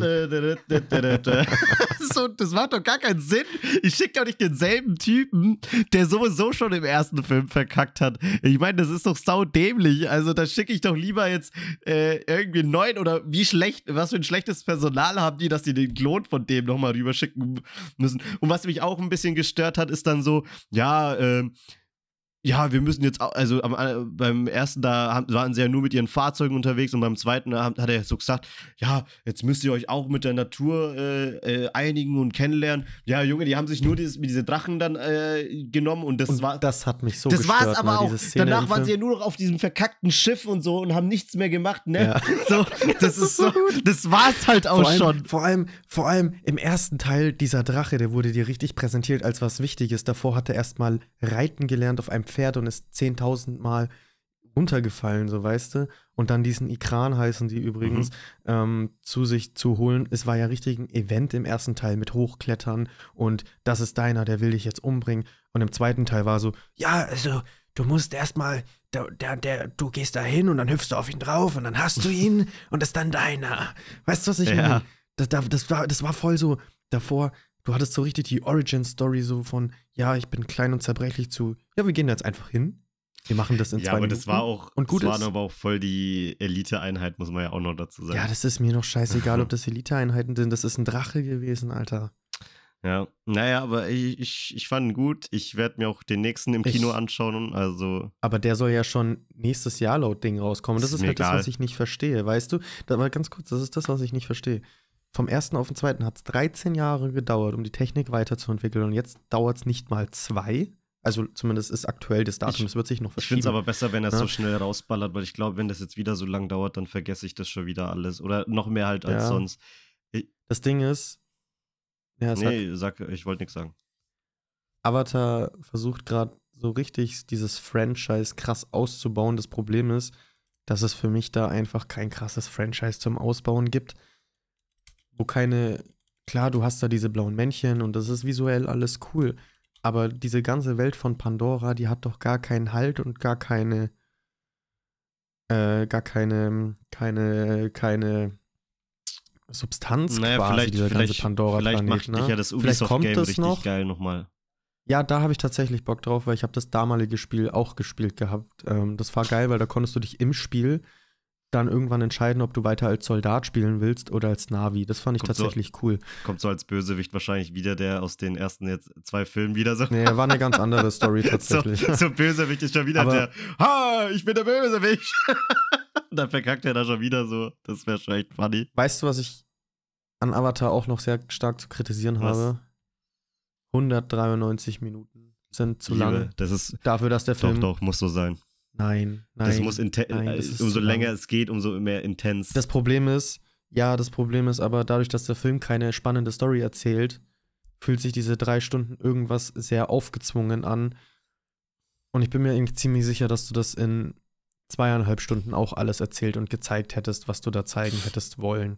so, das macht doch gar keinen Sinn. Ich schicke doch nicht denselben Typen, der sowieso schon im ersten Film verkackt hat. Ich meine, das ist doch saudämlich. Also da schicke ich doch lieber jetzt äh, irgendwie einen neuen oder wie schlecht, was für ein schlechtes Personal haben die, dass die den Klon von dem nochmal rüberschicken müssen. Und was mich auch ein bisschen gestört hat, ist dann so, ja, äh, ja, wir müssen jetzt, also am, äh, beim ersten, da waren sie ja nur mit ihren Fahrzeugen unterwegs und beim zweiten hat, hat er so gesagt, ja, jetzt müsst ihr euch auch mit der Natur äh, äh, einigen und kennenlernen. Ja, Junge, die haben sich nur dieses, diese Drachen dann äh, genommen und das
und
war.
Das hat mich so
Das war es aber auch. Danach waren sie ja nur noch auf diesem verkackten Schiff und so und haben nichts mehr gemacht, ne? Ja. So, das ist so, das war's halt auch
vor allem,
schon.
Vor allem, vor allem im ersten Teil dieser Drache, der wurde dir richtig präsentiert als was Wichtiges. Davor hat er erstmal reiten gelernt auf einem Pferd und ist 10.000 Mal runtergefallen, so weißt du. Und dann diesen Ikran heißen die übrigens, mhm. ähm, zu sich zu holen. Es war ja richtig ein Event im ersten Teil mit Hochklettern und das ist deiner, der will dich jetzt umbringen. Und im zweiten Teil war so, ja, also du musst erstmal, der, der, der, du gehst da hin und dann hüpfst du auf ihn drauf und dann hast du ihn und das ist dann deiner. Weißt du, was ich ja. meine? Das, das, war, das war voll so davor, du hattest so richtig die Origin-Story so von, ja, ich bin klein und zerbrechlich zu, ja, wir gehen jetzt einfach hin. Wir machen das in ja, zwei Minuten. Ja, aber
das war auch,
und gut
das war aber auch voll die Elite-Einheit, muss man ja auch noch dazu sagen.
Ja, das ist mir noch scheißegal, ob das Elite-Einheiten sind. Das ist ein Drache gewesen, Alter.
Ja, naja, aber ich, ich, ich fand ihn gut. Ich werde mir auch den nächsten im Kino ich, anschauen. Also.
Aber der soll ja schon nächstes Jahr laut Ding rauskommen. Das ist, ist halt egal. das, was ich nicht verstehe. Weißt du? Da war ganz kurz, das ist das, was ich nicht verstehe vom ersten auf den zweiten hat es 13 Jahre gedauert, um die Technik weiterzuentwickeln. Und jetzt dauert es nicht mal zwei. Also zumindest ist aktuell das Datum, es wird sich noch
verschieben. Ich finde es aber besser, wenn er ja? so schnell rausballert, weil ich glaube, wenn das jetzt wieder so lang dauert, dann vergesse ich das schon wieder alles. Oder noch mehr halt als ja. sonst.
Ich, das Ding ist.
Ja, nee, sag, ich wollte nichts sagen.
Avatar versucht gerade so richtig dieses Franchise krass auszubauen. Das Problem ist, dass es für mich da einfach kein krasses Franchise zum Ausbauen gibt wo keine, klar, du hast da diese blauen Männchen und das ist visuell alles cool, aber diese ganze Welt von Pandora, die hat doch gar keinen Halt und gar keine, äh, gar keine, keine, keine Substanz
naja,
quasi,
vielleicht,
dieser
vielleicht,
ganze Pandora-Planet.
Vielleicht macht
ne?
dich ja das Ubisoft-Game richtig noch. geil nochmal.
Ja, da habe ich tatsächlich Bock drauf, weil ich habe das damalige Spiel auch gespielt gehabt. Ähm, das war geil, weil da konntest du dich im Spiel dann irgendwann entscheiden, ob du weiter als Soldat spielen willst oder als Navi. Das fand ich kommt tatsächlich
so,
cool.
Kommt so als Bösewicht wahrscheinlich wieder der aus den ersten jetzt zwei Filmen wieder so.
Nee, war eine ganz andere Story tatsächlich.
so, so Bösewicht ist schon wieder Aber, der, ha, ich bin der Bösewicht. dann verkackt er da schon wieder so. Das wäre schon echt funny.
Weißt du, was ich an Avatar auch noch sehr stark zu kritisieren was? habe? 193 Minuten sind zu Liebe, lange.
Das ist
dafür, dass der Film.
Doch, doch, muss so sein.
Nein, nein.
Das muss nein, das umso länger es geht, umso mehr intens.
Das Problem ist, ja, das Problem ist aber dadurch, dass der Film keine spannende Story erzählt, fühlt sich diese drei Stunden irgendwas sehr aufgezwungen an. Und ich bin mir irgendwie ziemlich sicher, dass du das in zweieinhalb Stunden auch alles erzählt und gezeigt hättest, was du da zeigen hättest wollen.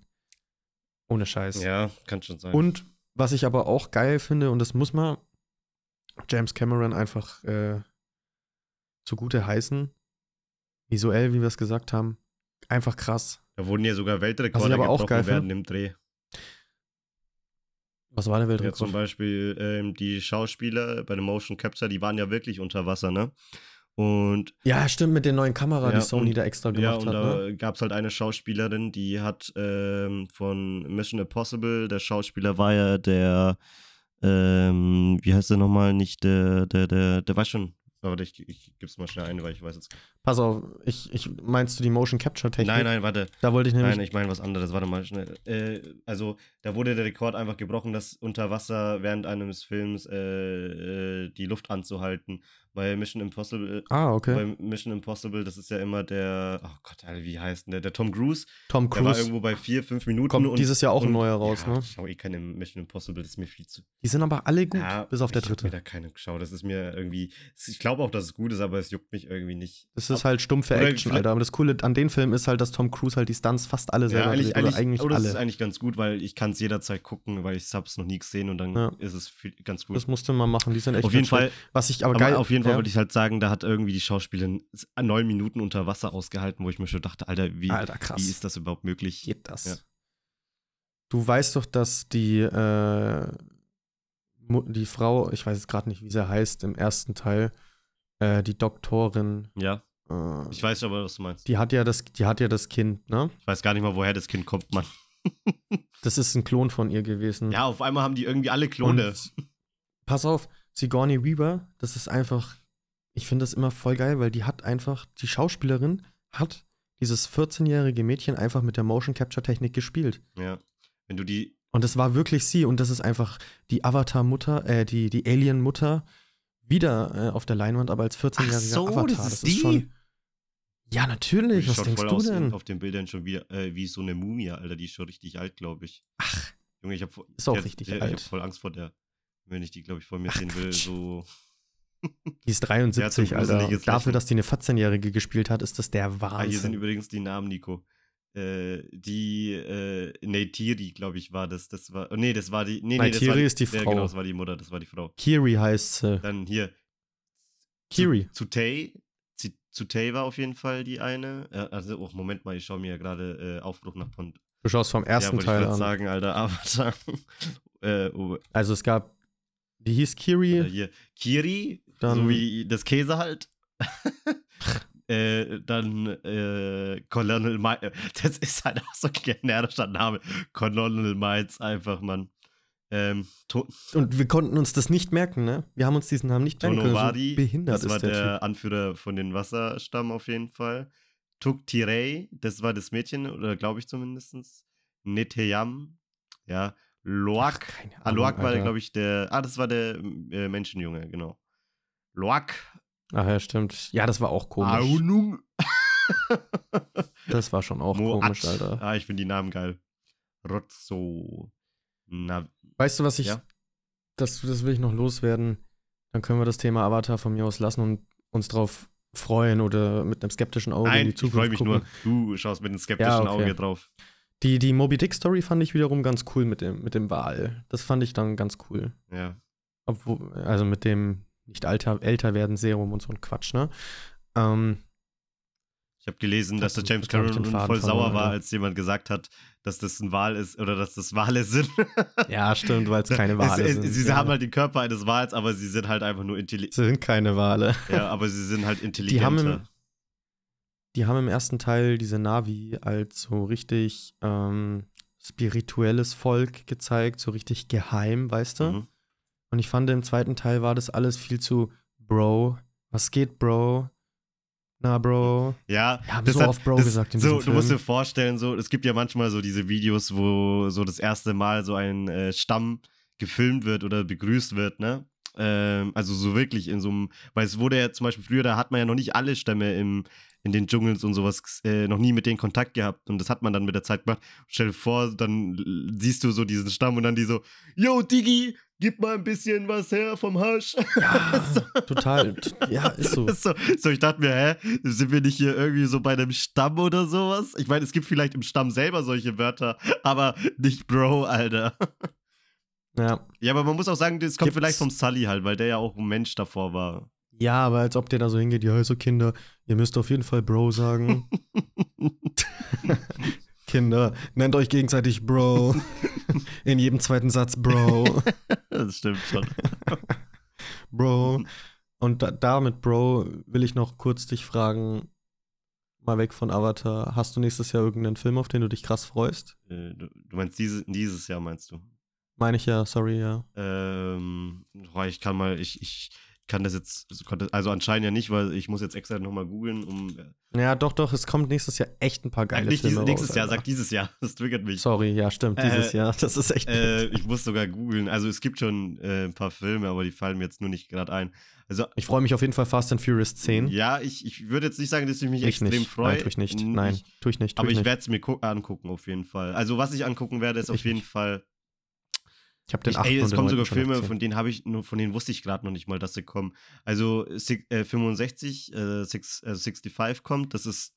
Ohne Scheiß.
Ja, kann schon sein.
Und was ich aber auch geil finde, und das muss man James Cameron einfach äh, zugute heißen. Visuell, wie wir es gesagt haben, einfach krass.
Da wurden ja sogar Weltrekorde
aber auch geil
werden im Dreh.
Was war der Weltrekord?
Ja, zum Beispiel ähm, die Schauspieler bei dem Motion Capture, die waren ja wirklich unter Wasser, ne? Und
ja, stimmt, mit der neuen Kamera,
ja,
die Sony
und,
da extra gemacht hat. Ja, und
hat,
da
ne? gab es halt eine Schauspielerin, die hat ähm, von Mission Impossible, der Schauspieler war ja der ähm, wie heißt der nochmal? Nicht der, der, der, der weiß schon. Aber ich, ich gib's mal schnell ein, weil ich weiß jetzt.
Pass auf, ich, ich meinst du die Motion Capture Technik?
Nein, nein, warte.
Da wollte ich nämlich.
Nein, ich meine was anderes. Warte mal schnell. Äh, also, da wurde der Rekord einfach gebrochen, dass unter Wasser während eines Films äh, äh, die Luft anzuhalten. Bei Mission Impossible.
ah, okay.
Bei Mission Impossible, das ist ja immer der. Oh Gott, wie heißt denn der? Der Tom Cruise.
Tom
Der war
Cruise
irgendwo bei vier, fünf Minuten.
kommt dieses Jahr auch ein
und-
neuer raus,
ja,
ne?
Ich schau eh keine Mission Impossible, das ist mir viel zu.
Die sind aber alle gut,
Ja,
bis auf der
ich hab
dritte.
mir da keine geschaut. Das ist mir irgendwie. Ich glaube auch, dass es gut ist, aber es juckt mich irgendwie nicht.
Das ist halt stumpfe
Oder
Action, Alter. Aber das Coole an den Film ist halt, dass Tom Cruise halt die Stunts fast alle
Ja,
selber
eigentlich,
dreht. Oder eigentlich
aber das ist eigentlich ganz gut, weil ich kann es jederzeit gucken, weil ich hab's noch nie gesehen und dann
Ja.
ist es viel, ganz gut.
Das musste man machen. Die sind echt
auf jeden
schön.
Fall,
Was ich aber,
aber
geil.
auf jeden Fall
ja.
würde ich halt sagen, da hat irgendwie die Schauspielerin neun Minuten unter Wasser ausgehalten, wo ich mir schon dachte, Alter, wie,
Alter,
wie ist das überhaupt möglich?
geht das?
Ja.
Du weißt doch, dass die, äh, die Frau, ich weiß jetzt gerade nicht, wie sie heißt, im ersten Teil, äh, die Doktorin,
Ja,
äh,
ich weiß aber, was du meinst.
die hat ja das, die hat ja das Kind, ne?
Ich weiß gar nicht mal, woher das Kind kommt, Mann.
Das ist ein Klon von ihr gewesen.
Ja, auf einmal haben die irgendwie alle Klone.
Und pass auf, Sigourney Weaver, das ist einfach, ich finde das immer voll geil, weil die hat einfach, die Schauspielerin hat dieses 14-jährige Mädchen einfach mit der Motion Capture Technik gespielt.
Ja. Wenn du die.
Und das war wirklich sie und das ist einfach die Avatar-Mutter, äh, die, die Alien-Mutter wieder äh, auf der Leinwand, aber als 14-jähriger
so,
Avatar.
das ist die?
Ja, natürlich.
die
Was denkst
voll
du
aus
denn?
auf den Bildern schon wieder äh, wie so eine Mumie, Alter. Die ist schon richtig alt, glaube ich.
Ach,
Junge, ich habe
Ist auch richtig
Ich
alt.
habe voll Angst vor der. Wenn ich die, glaube ich, vor mir sehen will, so.
die ist 73,
Ja,
Alter. Dafür, dass die eine 14-jährige gespielt hat, ist das der
Ah, hier
Wahnsinn.
sind übrigens die Namen, Nico. Äh, die, äh, Neytiri, glaube ich, war das. Das war. Oh, nee, das war die. Nee, nee, das
Neytiri
war die,
ist die
Ja,
Frau.
genau, das war die Mutter, das war die Frau.
Kiri heißt sie.
Dann hier.
Kiri.
Zutei. Zutei war auf jeden Fall die eine. Äh, also, oh, Moment mal, ich schaue mir ja gerade äh, Aufbruch nach Pont.
Du schaust vom ersten
ja,
Teil
ich
an.
sagen, Alter, Avatar. äh, oh,
Also es gab, die hieß Kiri,
Oder hier Kiri,
Dann-
so wie das Käse halt. äh, dann äh, Colonel Miles. Das ist halt auch so ein generischer Name. Colonel Miles einfach, Mann. Ähm,
und wir konnten uns das nicht merken, ne? Wir haben uns diesen Namen nicht merken können. So behindert
das war
der,
der. Anführer von den Wasserstamm auf jeden Fall. Tuk Tirei, das war das Mädchen, oder glaube ich zumindest. Neteyam, ja. Loak,
Ach,
Ah, Loak war, glaube ich, der. Ah, das war der äh, Menschenjunge, genau. Loak.
Ach ja, stimmt. Ja, das war auch komisch.
Aunung.
Das war schon auch
Moat.
komisch, Alter.
Ah, ich finde die Namen geil. Rotzo. Na,
Weißt du, was ich,
Ja.
das, das will ich noch loswerden. Dann können wir das Thema Avatar von mir aus lassen und uns drauf freuen oder mit einem skeptischen Auge in
nein,
die
ich
Zukunft
freue mich
gucken.
nur. Du schaust mit einem skeptischen
Ja, okay.
Auge drauf.
Die, die Moby Dick Story fand ich wiederum ganz cool mit dem, mit dem Wal. Das fand ich dann ganz cool.
Ja.
Obwohl, also mit dem nicht alter, älter werden Serum und so ein Quatsch, ne? Ähm,
Ich habe gelesen, dass der James Cameron voll sauer war, als jemand gesagt hat, dass das ein Wal ist oder dass das Wale sind.
ja, stimmt, weil es keine Wale
es,
sind.
Sie
ja.
haben halt den Körper eines Wals, aber sie sind halt einfach nur intelligent.
Sie sind keine Wale.
Ja, aber sie sind halt
Die
intelligenter.
haben, im, die haben im ersten Teil diese Navi als so richtig ähm, spirituelles Volk gezeigt, so richtig geheim, weißt du?
Mhm.
Und ich fand, im zweiten Teil war das alles viel zu Bro. Was geht, Bro? Na, Bro.
Ja,
haben
das
so
hat-
oft Bro
das,
gesagt in
so,
diesem
Du musst dir
Film.
vorstellen, so, es gibt ja manchmal so diese Videos, wo so das erste Mal so ein äh, Stamm gefilmt wird oder begrüßt wird, ne? Ähm, also so wirklich in so einem, weil es wurde ja zum Beispiel früher, da hat man ja noch nicht alle Stämme im, in den Dschungels und sowas äh, noch nie mit denen Kontakt gehabt und das hat man dann mit der Zeit gemacht. Stell dir vor, dann siehst du so diesen Stamm und dann die so, Yo, Digi, gib mal ein bisschen was her vom Hasch.
Ja, total. T- Ja, ist so.
So, so, ich dachte mir, hä, sind wir nicht hier irgendwie so bei einem Stamm oder sowas? Ich meine, es gibt vielleicht im Stamm selber solche Wörter, aber nicht Bro, Alter.
Ja.
Ja, aber man muss auch sagen, das kommt
Gibt's-
vielleicht vom Sully halt, weil der ja auch ein Mensch davor war.
Ja, aber als ob der da so hingeht, ja, also Kinder, ihr müsst auf jeden Fall Bro sagen. Kinder, nennt euch gegenseitig Bro. In jedem zweiten Satz Bro.
das stimmt schon.
Bro. Und da, damit, Bro, will ich noch kurz dich fragen, mal weg von Avatar, hast du nächstes Jahr irgendeinen Film, auf den du dich krass freust?
Äh, du, du meinst diese, dieses Jahr, meinst du?
Meine ich ja, sorry, ja.
Ähm, ich kann mal, ich, ich kann das jetzt, also anscheinend ja nicht, weil ich muss jetzt extra nochmal googeln, um.
Ja, doch, doch, es kommt nächstes Jahr echt ein paar geile
nicht
Filme
dieses, nächstes
raus,
Jahr, sag dieses Jahr. Das triggert mich.
Sorry, ja, stimmt, dieses
Äh,
Jahr. Das ist echt.
Äh, ich muss sogar googeln. Also es gibt schon äh, ein paar Filme, aber die fallen mir jetzt nur nicht gerade ein. Also
ich freue mich auf jeden Fall Fast and Furious 10.
ja, ich, ich würde jetzt nicht sagen, dass ich mich
ich
extrem freue.
Nein, tue ich nicht. Nein, tue ich nicht. Tue
aber
ich
ich werde es mir gu- angucken auf jeden Fall. Also was ich angucken werde, ist auf
Ich
jeden
nicht.
Fall.
Ich habe den
Ich,
8.
ey, es kommen
9.
sogar Filme, von denen habe ich nur, von denen wusste ich gerade noch nicht mal, dass sie kommen. Also äh, 65, äh, six, äh, 65 kommt. Das ist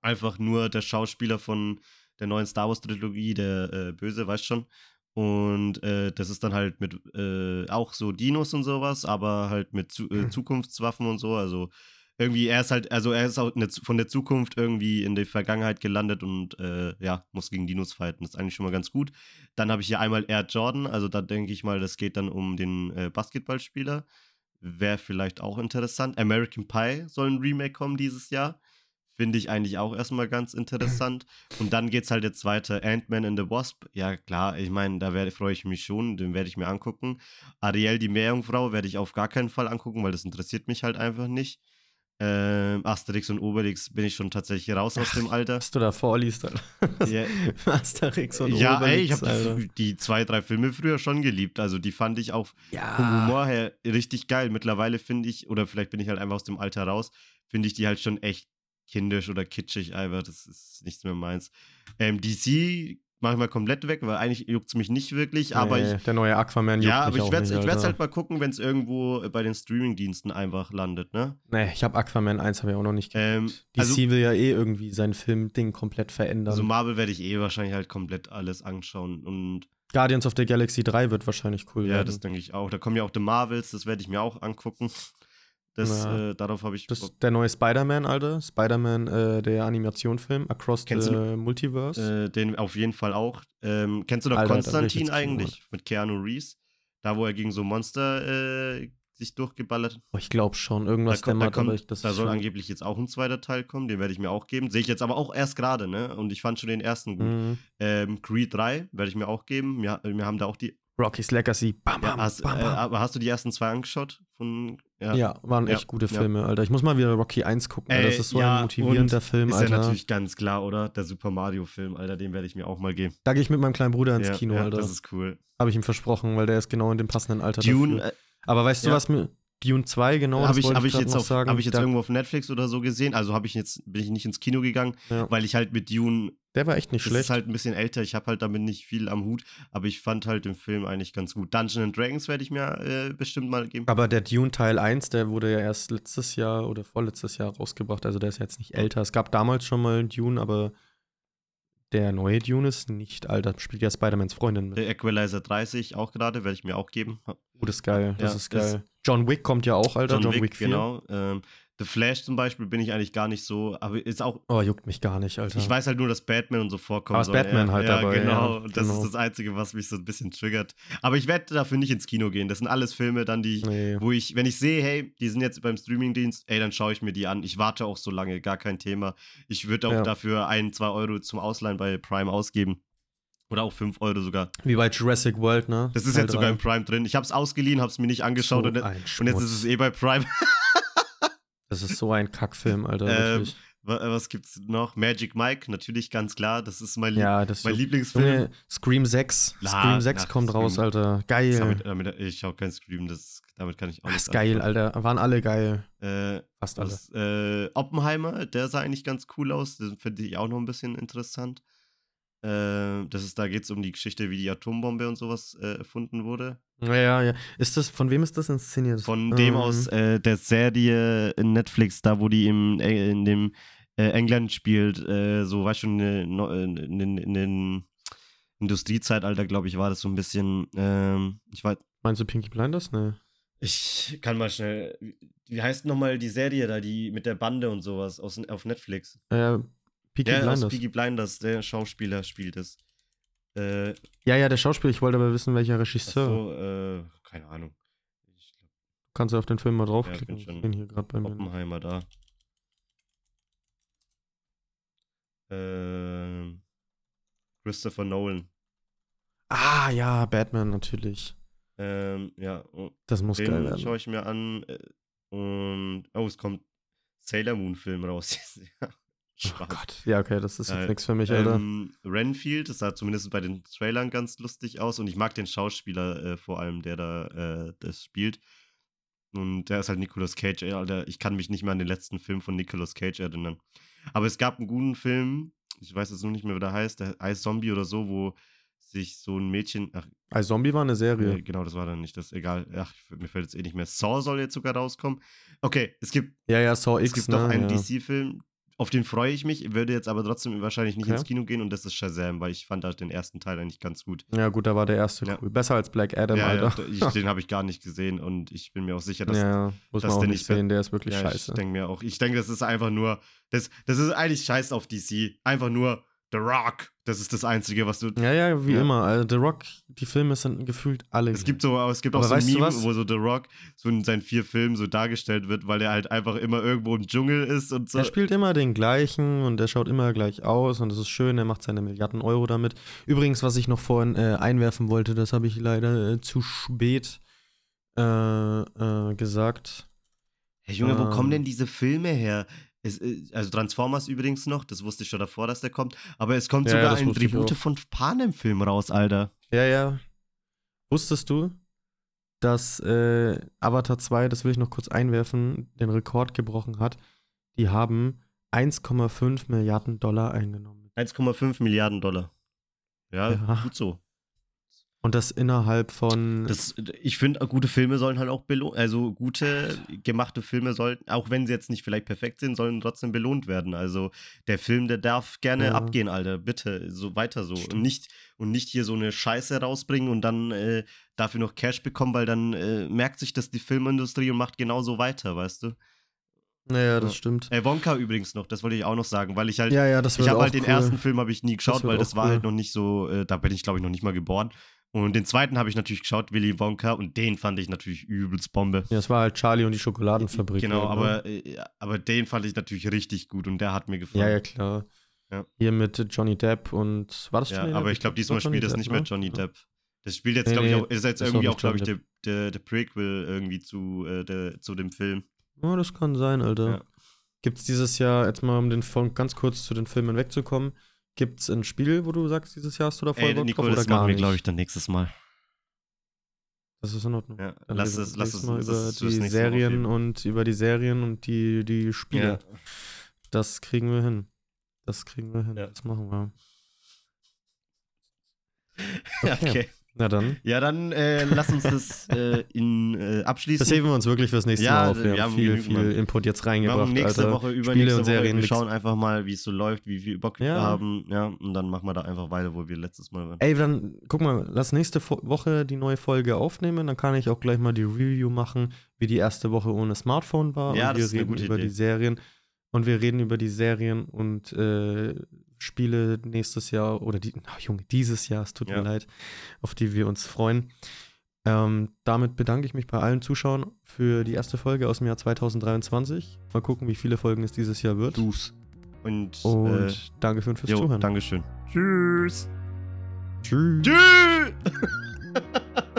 einfach nur der Schauspieler von der neuen Star Wars Trilogie, der äh, Böse, weißt schon. Und äh, das ist dann halt mit äh, auch so Dinos und sowas, aber halt mit zu, äh, Zukunftswaffen und so. Also irgendwie, er ist halt, also er ist auch eine, von der Zukunft irgendwie in die Vergangenheit gelandet und äh, ja, muss gegen Dinos fighten. Das ist eigentlich schon mal ganz gut. Dann habe ich hier einmal Air Jordan, also da denke ich mal, das geht dann um den äh, Basketballspieler. Wäre vielleicht auch interessant. American Pie soll ein Remake kommen dieses Jahr. Finde ich eigentlich auch erstmal ganz interessant. Und dann geht's halt jetzt weiter. Ant-Man and the Wasp. Ja, klar, ich meine, da freue ich mich schon. Den werde ich mir angucken. Ariel, die Meerjungfrau, werde ich auf gar keinen Fall angucken, weil das interessiert mich halt einfach nicht. Ähm, Asterix und Obelix bin ich schon tatsächlich raus aus dem Alter.
Was du da vorliest, Alter.
Ja,
Asterix und
ja ey, ich
Obelix, Alter.
habe die zwei, drei Filme früher schon geliebt. Also die fand ich auch vom
Ja,
Humor her richtig geil. Mittlerweile finde ich, oder vielleicht bin ich halt einfach aus dem Alter raus, finde ich die halt schon echt kindisch oder kitschig einfach. Das ist nichts mehr meins. Ähm, DC mache ich mal komplett weg, weil eigentlich juckt es mich nicht wirklich. Aber
nee,
ich,
der neue Aquaman juckt
ja, aber ich werde es halt mal gucken, wenn es irgendwo bei den Streamingdiensten einfach landet, ne?
Nee, ich habe Aquaman 1 habe ich auch noch nicht
Ähm,
geguckt. DC
also,
will ja eh irgendwie sein Filmding komplett verändern.
also Marvel werde ich eh wahrscheinlich halt komplett alles anschauen und
Guardians of the Galaxy 3 wird wahrscheinlich cool
Ja,
werden.
das denke ich auch. Da kommen ja auch The Marvels, das werde ich mir auch angucken. Das,
Ja.
äh, darauf habe ich
Das ist der neue Spider-Man, Alter. Spider-Man, äh, der Animationsfilm, Across
Kennst
the
du-
Multiverse.
Äh, den auf jeden Fall auch. Ähm, kennst du noch
Alter, da
Konstantin eigentlich? Mit Keanu Reeves? Da, wo er gegen so Monster äh, sich durchgeballert hat.
oh, ich glaube schon,
Da,
irgendwas
kommt, da,
dämmert, aber
kommt,
ich,
da soll angeblich jetzt auch ein zweiter Teil kommen, den werde ich mir auch geben. Sehe ich jetzt aber auch erst gerade, ne? Und ich fand schon den ersten gut.
Mhm.
Ähm, Creed 3 werde ich mir auch geben. Wir, wir haben da auch die.
Rocky's Legacy. Bam,
Ja,
bam,
hast,
bam,
äh,
bam.
aber hast du die ersten zwei angeschaut? Von, ja.
ja, waren
Ja,
echt gute
ja.
Filme, Alter. Ich muss mal wieder Rocky 1 gucken.
Ey,
Das ist so
ja,
ein motivierender Film,
Ist
Alter.
ja natürlich ganz klar, oder? Der Super Mario-Film, Alter, den werde ich mir auch mal geben.
da gehe ich mit meinem kleinen Bruder ins
ja,
Kino,
ja,
Alter.
Das ist cool.
Habe ich ihm versprochen, weil der ist genau in dem passenden Alter
Dune
dafür.
äh,
Aber weißt du,
ja.
was mir. Dune 2, genau,
habe ich, hab ich, jetzt auf,
sagen.
hab ich jetzt
Da-
irgendwo auf Netflix oder so gesehen. Also habe ich jetzt bin ich nicht ins Kino gegangen,
Ja.
weil ich halt mit Dune,
Der war echt nicht schlecht.
ist halt ein bisschen älter. Ich habe halt damit nicht viel am Hut, aber ich fand halt den Film eigentlich ganz gut. Dungeons and Dragons werde ich mir äh, bestimmt mal geben.
Aber der Dune Teil 1, der wurde ja erst letztes Jahr oder vorletztes Jahr rausgebracht. Also der ist jetzt nicht älter. Es gab damals schon mal einen Dune, aber der neue Dune ist nicht alt. Da spielt ja Spider-Mans Freundin mit.
Der Equalizer 30 auch gerade, werde ich mir auch geben.
Oh, das ist geil. Das
Ja,
ist geil. John Wick kommt ja auch, Alter.
John, Wick,
4.
genau. Ähm, The Flash zum Beispiel bin ich eigentlich gar nicht so, aber ist auch
Oh, juckt mich gar nicht, Alter.
Ich weiß halt nur, dass Batman und so vorkommen
Aber ist. Batman
ja,
halt
ja,
dabei,
Genau,
ja,
das
genau.
ist das Einzige, was mich so ein bisschen triggert. Aber ich werde dafür nicht ins Kino gehen. Das sind alles Filme dann, die ich,
Nee.
wo ich, wenn ich sehe, hey, die sind jetzt beim Streamingdienst, ey, dann schaue ich mir die an. Ich warte auch so lange, gar kein Thema. Ich würde auch
Ja.
dafür ein, zwei Euro zum Ausleihen bei Prime ausgeben. Oder auch fünf Euro sogar.
Wie bei Jurassic World, ne?
Das ist
Teil
jetzt sogar
drei.
im Prime drin. Ich habe es ausgeliehen, habe es mir nicht angeschaut
So
und, und jetzt ist es eh bei Prime.
Das ist so ein Kackfilm, Alter.
Ähm. Wa- Was gibt's noch? Magic Mike, natürlich ganz klar. Das ist mein, Lieb
Ja, das
mein
juckt-
Lieblingsfilm.
Junge, Scream 6.
Na,
Scream 6
nach
kommt
Scream-
raus, Alter. Geil.
Damit, damit, ich schaue kein Scream, das, damit kann ich auch
Das
nicht
ist geil, Alter. Waren alle geil.
Äh,
Fast alle.
das, äh, Oppenheimer, der sah eigentlich ganz cool aus. Den finde ich auch noch ein bisschen interessant. Äh, das ist, da geht es um die Geschichte, wie die Atombombe und sowas äh, erfunden wurde.
Ja, ja, ja. Ist das, von wem ist das inszeniert?
Von dem
Ähm,
aus äh, der Serie in Netflix, da wo die im, äh, in dem äh, England spielt, äh, so war schon in, in, in, den Industriezeitalter, glaube ich, war das so ein bisschen, ähm, ich weiß,
Meinst du Pinky Blinders? Ne.
Ich kann mal schnell. wie- Wie heißt nochmal die Serie da, die mit der Bande und sowas aus, auf Netflix?
Äh, Peaky
der
Blinders.
aus Peaky Blinders, der Schauspieler spielt es. Äh,
Ja, ja, der Schauspieler. Ich wollte aber wissen, welcher Regisseur.
so, äh, keine Ahnung. Ich glaub,
Kannst du auf den Film mal
Ja,
draufklicken?
bin
ich bin hier gerade bei mir.
Oppenheimer da. Ähm, Christopher Nolan.
Ah, ja, Batman natürlich.
Ähm, ja,
Das muss geil
den
werden.
schaue ich mir an. äh, Und, oh, es kommt Sailor Moon Film raus. Ja,
Oh. Gott. Ja, okay, das ist jetzt
Äh,
nichts für mich, Alter.
Ähm, Renfield, das sah zumindest bei den Trailern ganz lustig aus und ich mag den Schauspieler äh, vor allem, der da äh, das spielt. Und der ist halt Nicolas Cage, ey, Alter. Ich kann mich nicht mehr an den letzten Film von Nicolas Cage erinnern. Aber es gab einen guten Film, ich weiß jetzt noch nicht mehr, wie der heißt, der Ice Zombie oder so, wo sich so ein Mädchen, ach,
Ein Zombie war eine Serie.
nee, genau, das war dann nicht das, egal, ach, mir fällt jetzt eh nicht mehr. Saw soll jetzt sogar rauskommen. Okay, es gibt
Ja, ja, Saw X,
es gibt
ne?
noch einen
ja.
DC-Film, auf den freue ich mich, würde jetzt aber trotzdem wahrscheinlich nicht
Okay.
ins Kino gehen und das ist Shazam, weil ich fand da den ersten Teil eigentlich ganz gut.
Ja, gut, da war der erste
Ja.
cool. Besser als Black Adam,
ja, ja,
Alter.
d- ich, den habe ich gar nicht gesehen und ich bin mir auch sicher, dass
ja, muss
dass
man auch
der
nicht sehen, der ist wirklich
ja,
scheiße.
ich denke mir auch, ich denke, das ist einfach nur, das, das ist eigentlich scheiß auf DC. Einfach nur The Rock. Das ist das Einzige, was du.
Ja, ja, wie
Ja.
immer. Also The Rock, die Filme sind gefühlt alle.
Es gibt so, es gibt
Aber
auch so ein Meme, wo so The Rock so in seinen vier Filmen so dargestellt wird, weil er halt einfach immer irgendwo im Dschungel ist und so.
Er spielt immer den gleichen und er schaut immer gleich aus und das ist schön, er macht seine Milliarden Euro damit. Übrigens, was ich noch vorhin äh, einwerfen wollte, das habe ich leider äh, zu spät äh, äh, gesagt.
Hey Junge, wo
Ähm.
kommen denn diese Filme her? Es, äh, also Transformers übrigens noch, das wusste ich schon davor, dass der kommt. Aber es kommt
Ja,
sogar ein Tribute von Panem-Film raus, Alter.
Ja, ja. Wusstest du, dass äh, Avatar 2, das will ich noch kurz einwerfen, den Rekord gebrochen hat? Die haben 1,5 Milliarden Dollar eingenommen.
1,5 Milliarden Dollar. Ja,
Ja.
gut so.
Und das innerhalb von.
Das, ich finde, gute Filme sollen halt auch belohnt, also gute gemachte Filme sollten, auch wenn sie jetzt nicht vielleicht perfekt sind, sollen trotzdem belohnt werden. Also der Film, der darf gerne
Ja.
abgehen, Alter, bitte, so weiter so. Und nicht, und nicht hier so eine Scheiße rausbringen und dann äh, dafür noch Cash bekommen, weil dann äh, merkt sich das die Filmindustrie und macht genauso weiter, weißt du?
naja, das
Ja.
stimmt.
Äh, Wonka übrigens noch, das wollte ich auch noch sagen, weil ich halt,
Ja, ja, das
ich habe halt den
cool.
ersten Film habe ich nie geschaut,
wird
weil das war
cool.
halt noch nicht so, äh, da bin ich glaube ich noch nicht mal geboren. Und den zweiten habe ich natürlich geschaut, Willy Wonka, und den fand ich natürlich übelst Bombe.
Ja, es war halt Charlie und die Schokoladenfabrik.
Genau,
halt, ne?
aber, ja, aber den fand ich natürlich richtig gut und der hat mir gefallen.
Ja, ja, klar.
Ja.
Hier mit Johnny Depp und. War das
Ja,
Johnny
aber
Depp?
ich glaube,
glaub,
diesmal
Johnny
spielt das
Depp,
nicht mehr
ne?
Johnny
Ja.
Depp. Das spielt jetzt,
Nee,
glaube ich, auch, ist jetzt irgendwie auch, glaube ich, der, der, der Prequel irgendwie zu, äh, der, zu dem Film.
Ja, das kann sein, Alter.
Ja.
Gibt es dieses Jahr, jetzt mal um den von ganz kurz zu den Filmen wegzukommen, gibt es ein Spiel, wo du sagst, dieses Jahr hast du da voll
Ey,
Bock
Nico,
drauf oder
das
gar
machen wir, glaube ich, dann nächstes Mal.
Das ist in Ordnung.
Ja,
Dann
lass es, lass es
mal
das
über
fürs
die
Mal
Serien und über die Serien und die, die Spiele. Das kriegen wir hin. Das kriegen wir hin.
Ja.
Das machen wir.
Ja,
Okay.
okay.
Na dann.
Ja, dann äh, lass uns das äh, in, äh, abschließen.
Das heben wir uns wirklich fürs nächste
Ja,
Mal auf. Wir,
wir
haben
haben
viel, viel
Mann.
Input jetzt
wir
reingebracht.
machen nächste
Alter.
Woche,
Spiele
übernächste
und Serien
wir schauen einfach mal, wie es so läuft, wie viel Bock wir
Ja.
haben. Ja, und dann machen wir da einfach weiter, wo wir letztes Mal waren.
Ey, dann guck mal, lass nächste Woche die neue Folge aufnehmen. Dann kann ich auch gleich mal die Review machen, wie die erste Woche ohne Smartphone war.
Ja,
und
das
wir
ist eine
reden
gute
über
Idee.
die Serien. Und wir reden über die Serien und äh, Spiele nächstes Jahr oder die, ach, Junge, dieses Jahr, es tut
Ja.
mir leid, auf die wir uns freuen. Ähm, damit bedanke ich mich bei allen Zuschauern für die erste Folge aus dem Jahr 2023. Mal gucken, wie viele Folgen es dieses Jahr wird.
Dus. Und,
Und
äh,
danke fürs
jo,
Zuhören.
Dankeschön. Tschüss.
Tschüss.
Tschüss.